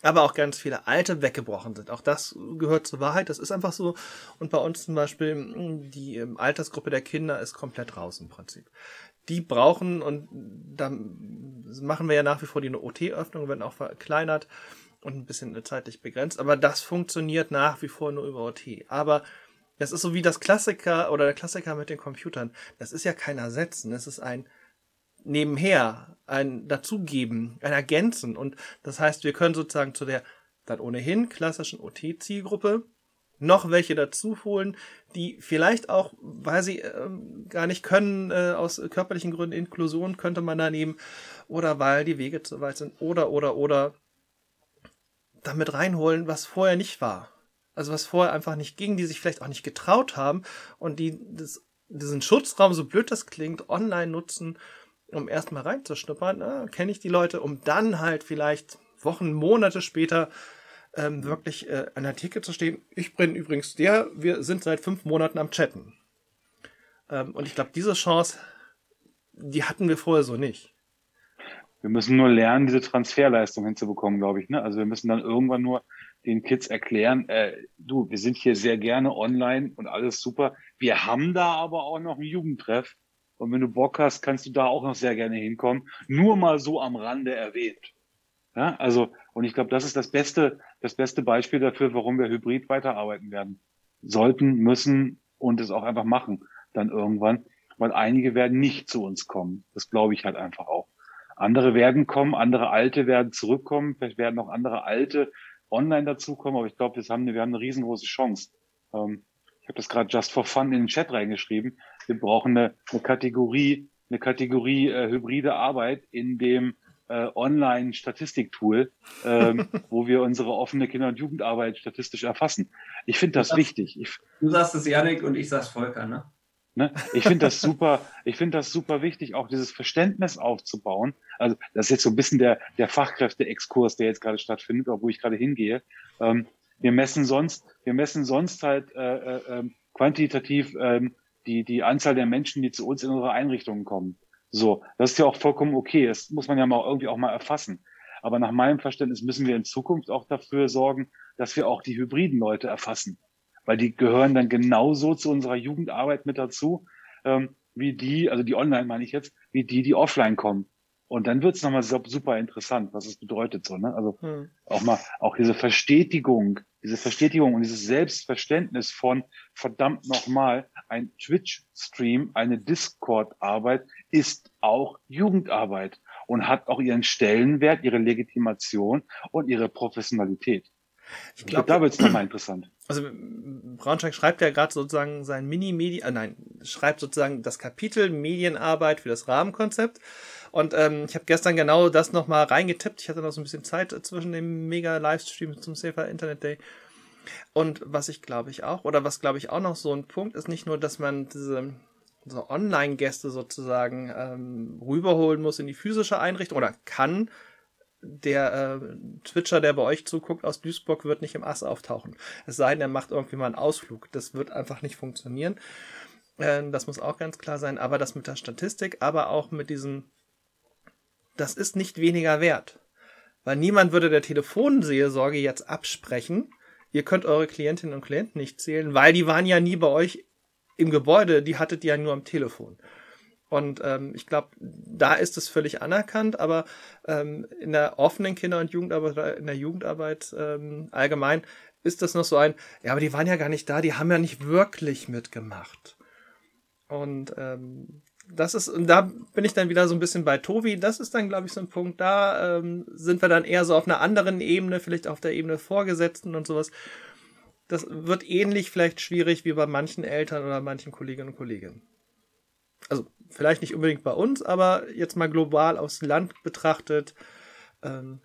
[SPEAKER 1] aber auch ganz viele alte weggebrochen sind. Auch das gehört zur Wahrheit, das ist einfach so. Und bei uns zum Beispiel, mh, die ähm, Altersgruppe der Kinder ist komplett raus im Prinzip. Die brauchen, und da machen wir ja nach wie vor die OT-Öffnung, werden auch verkleinert und ein bisschen zeitlich begrenzt, aber das funktioniert nach wie vor nur über OT. Aber das ist so wie das Klassiker oder der Klassiker mit den Computern. Das ist ja kein Ersetzen, das ist ein Nebenher, ein Dazugeben, ein Ergänzen. Und das heißt, wir können sozusagen zu der dann ohnehin klassischen OT-Zielgruppe noch welche dazu holen, die vielleicht auch, weil sie ähm, gar nicht können, äh, aus körperlichen Gründen, Inklusion könnte man da nehmen, oder weil die Wege zu weit sind, oder, oder, oder damit reinholen, was vorher nicht war. Also was vorher einfach nicht ging, die sich vielleicht auch nicht getraut haben und die das, diesen Schutzraum, so blöd das klingt, online nutzen, um erstmal reinzuschnuppern, ah, kenne ich die Leute, um dann halt vielleicht Wochen, Monate später ähm, wirklich äh, an der Theke zu stehen. Ich bin übrigens der, wir sind seit fünf Monaten am Chatten. Ähm, und ich glaube, diese Chance, die hatten wir vorher so nicht.
[SPEAKER 3] Wir müssen nur lernen, diese Transferleistung hinzubekommen, glaube ich. Ne? Also wir müssen dann irgendwann nur den Kids erklären, äh, du, wir sind hier sehr gerne online und alles super. Wir haben da aber auch noch einen Jugendtreff. Und wenn du Bock hast, kannst du da auch noch sehr gerne hinkommen. Nur mal so am Rande erwähnt. Ja, also, und ich glaube, das ist das beste, das beste Beispiel dafür, warum wir hybrid weiterarbeiten werden. Sollten, müssen und es auch einfach machen, dann irgendwann. Weil einige werden nicht zu uns kommen. Das glaube ich halt einfach auch. Andere werden kommen, andere Alte werden zurückkommen, vielleicht werden noch andere Alte online dazukommen, aber ich glaube, wir haben, eine, wir haben eine riesengroße Chance. Ähm, ich habe das gerade just for fun in den Chat reingeschrieben. Wir brauchen eine, eine Kategorie, eine Kategorie äh, hybride Arbeit in dem äh, Online-Statistiktool, ähm, wo wir unsere offene Kinder- und Jugendarbeit statistisch erfassen. Ich finde das
[SPEAKER 5] Das-
[SPEAKER 3] wichtig. Ich,
[SPEAKER 5] Du sagst es Janik und ich sag's Volker, ne?
[SPEAKER 3] Ne? Ich finde das super, ich finde das super wichtig, auch dieses Verständnis aufzubauen. Also das ist jetzt so ein bisschen der, der Fachkräfte-Exkurs, der jetzt gerade stattfindet, auch wo ich gerade hingehe. Ähm, wir messen sonst, wir messen sonst halt äh, äh, ähm, quantitativ ähm, die, die Anzahl der Menschen, die zu uns in unsere Einrichtungen kommen. So, das ist ja auch vollkommen okay. Das muss man ja mal irgendwie auch mal erfassen. Aber nach meinem Verständnis müssen wir in Zukunft auch dafür sorgen, dass wir auch die hybriden Leute erfassen weil die gehören dann genauso zu unserer Jugendarbeit mit dazu, ähm, wie die, also die online meine ich jetzt, wie die, die offline kommen. Und dann wird's nochmal super interessant, was es bedeutet so, ne? Also
[SPEAKER 1] Hm.
[SPEAKER 3] auch mal, auch diese Verstetigung, diese Verstetigung und dieses Selbstverständnis von verdammt nochmal, ein Twitch-Stream, eine Discord-Arbeit ist auch Jugendarbeit und hat auch ihren Stellenwert, ihre Legitimation und ihre Professionalität.
[SPEAKER 1] Ich
[SPEAKER 3] glaube, da wird's nochmal interessant.
[SPEAKER 1] also Braunschweig schreibt ja gerade sozusagen sein Mini-Medi, äh, nein, schreibt sozusagen das Kapitel Medienarbeit für das Rahmenkonzept. Und ähm, ich habe gestern genau das nochmal reingetippt. Ich hatte noch so ein bisschen Zeit zwischen dem Mega-Livestream zum Safer Internet Day. Und was ich glaube ich auch, oder was glaube ich auch noch so ein Punkt ist, nicht nur, dass man diese so Online-Gäste sozusagen ähm, rüberholen muss in die physische Einrichtung oder kann, der äh, Twitcher, der bei euch zuguckt aus Duisburg, wird nicht im Ass auftauchen. Es sei denn, er macht irgendwie mal einen Ausflug. Das wird einfach nicht funktionieren. Äh, das muss auch ganz klar sein. Aber das mit der Statistik, aber auch mit diesem das ist nicht weniger wert. Weil niemand würde der Telefonseelsorge jetzt absprechen, ihr könnt eure Klientinnen und Klienten nicht zählen, weil die waren ja nie bei euch im Gebäude, die hattet ihr ja nur am Telefon. Und ähm, ich glaube, da ist es völlig anerkannt, aber ähm, in der offenen Kinder- und Jugendarbeit in der Jugendarbeit ähm, allgemein ist das noch so ein, ja, aber die waren ja gar nicht da, die haben ja nicht wirklich mitgemacht. Und ähm, das ist, und da bin ich dann wieder so ein bisschen bei Tobi. Das ist dann, glaube ich, so ein Punkt. Da ähm, sind wir dann eher so auf einer anderen Ebene, vielleicht auf der Ebene Vorgesetzten und sowas. Das wird ähnlich vielleicht schwierig wie bei manchen Eltern oder manchen Kolleginnen und Kollegen. Also vielleicht nicht unbedingt bei uns, aber jetzt mal global aufs Land betrachtet, ähm,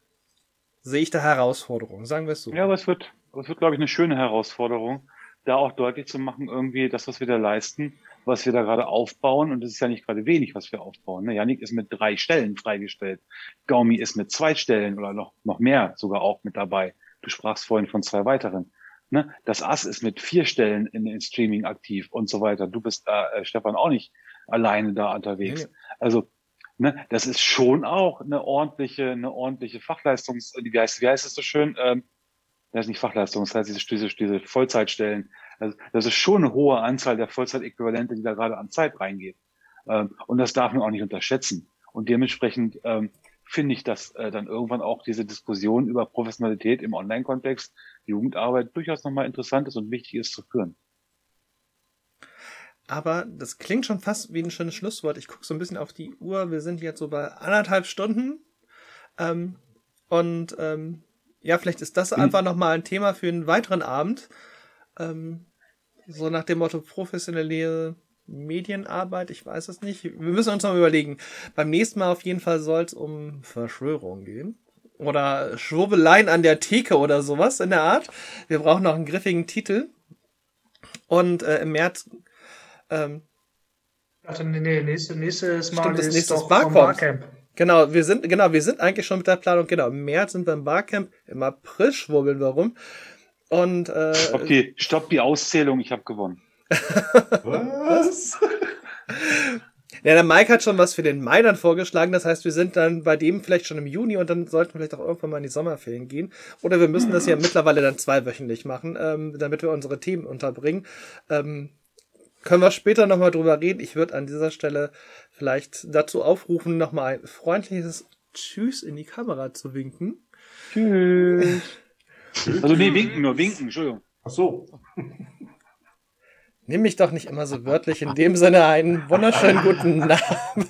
[SPEAKER 1] sehe ich da Herausforderungen, sagen wir es so.
[SPEAKER 3] Ja, aber es wird, es wird, glaube ich, eine schöne Herausforderung, da auch deutlich zu machen, irgendwie das, was wir da leisten, was wir da gerade aufbauen. Und es ist ja nicht gerade wenig, was wir aufbauen. Ne? Janik ist mit drei Stellen freigestellt. Gaumi ist mit zwei Stellen oder noch, noch mehr sogar auch mit dabei. Du sprachst vorhin von zwei weiteren. Ne? Das Ass ist mit vier Stellen in den Streaming aktiv und so weiter. Du bist da, äh, Stefan, auch nicht alleine da unterwegs. Nee. Also, ne, das ist schon auch eine ordentliche, eine ordentliche Fachleistungs, wie heißt, wie heißt es so schön? Ähm, das ist nicht Fachleistung, das heißt diese, diese, diese Vollzeitstellen. Also, das ist schon eine hohe Anzahl der Vollzeitäquivalente, die da gerade an Zeit reingeht. Ähm, und das darf man auch nicht unterschätzen. Und dementsprechend ähm, finde ich, dass äh, dann irgendwann auch diese Diskussion über Professionalität im Online-Kontext, Jugendarbeit durchaus nochmal interessant ist und wichtig ist zu führen.
[SPEAKER 1] Aber das klingt schon fast wie ein schönes Schlusswort. Ich gucke so ein bisschen auf die Uhr. Wir sind jetzt so bei anderthalb Stunden. Ähm, und ähm, ja, vielleicht ist das mhm. einfach nochmal ein Thema für einen weiteren Abend. Ähm, so nach dem Motto professionelle Medienarbeit, ich weiß es nicht. Wir müssen uns noch überlegen. Beim nächsten Mal auf jeden Fall soll es um Verschwörung gehen. Oder Schwurbeleien an der Theke oder sowas in der Art. Wir brauchen noch einen griffigen Titel. Und äh, im März ähm,
[SPEAKER 6] also nee, nee, nächste, nächstes Mal
[SPEAKER 1] Stimmt, das ist nächstes Barcamp. Barcamp. Genau, wir sind, genau, wir sind eigentlich schon mit der Planung, genau, im März sind wir im Barcamp, im April schwurbeln wir rum. Und äh,
[SPEAKER 3] stopp, die, stopp die Auszählung, ich habe gewonnen.
[SPEAKER 1] was? Ja, der Mike hat schon was für den Mai dann vorgeschlagen. Das heißt, wir sind dann bei dem vielleicht schon im Juni und dann sollten wir vielleicht auch irgendwann mal in die Sommerferien gehen. Oder wir müssen das ja mittlerweile dann zweiwöchentlich machen, ähm, damit wir unsere Themen unterbringen. Ähm, können wir später nochmal drüber reden. Ich würde an dieser Stelle vielleicht dazu aufrufen, nochmal ein freundliches Tschüss in die Kamera zu winken.
[SPEAKER 3] Tschüss. Also nee, winken nur, winken, Entschuldigung.
[SPEAKER 4] Ach so.
[SPEAKER 1] Nimm mich doch nicht immer so wörtlich. In dem Sinne einen wunderschönen guten Namen.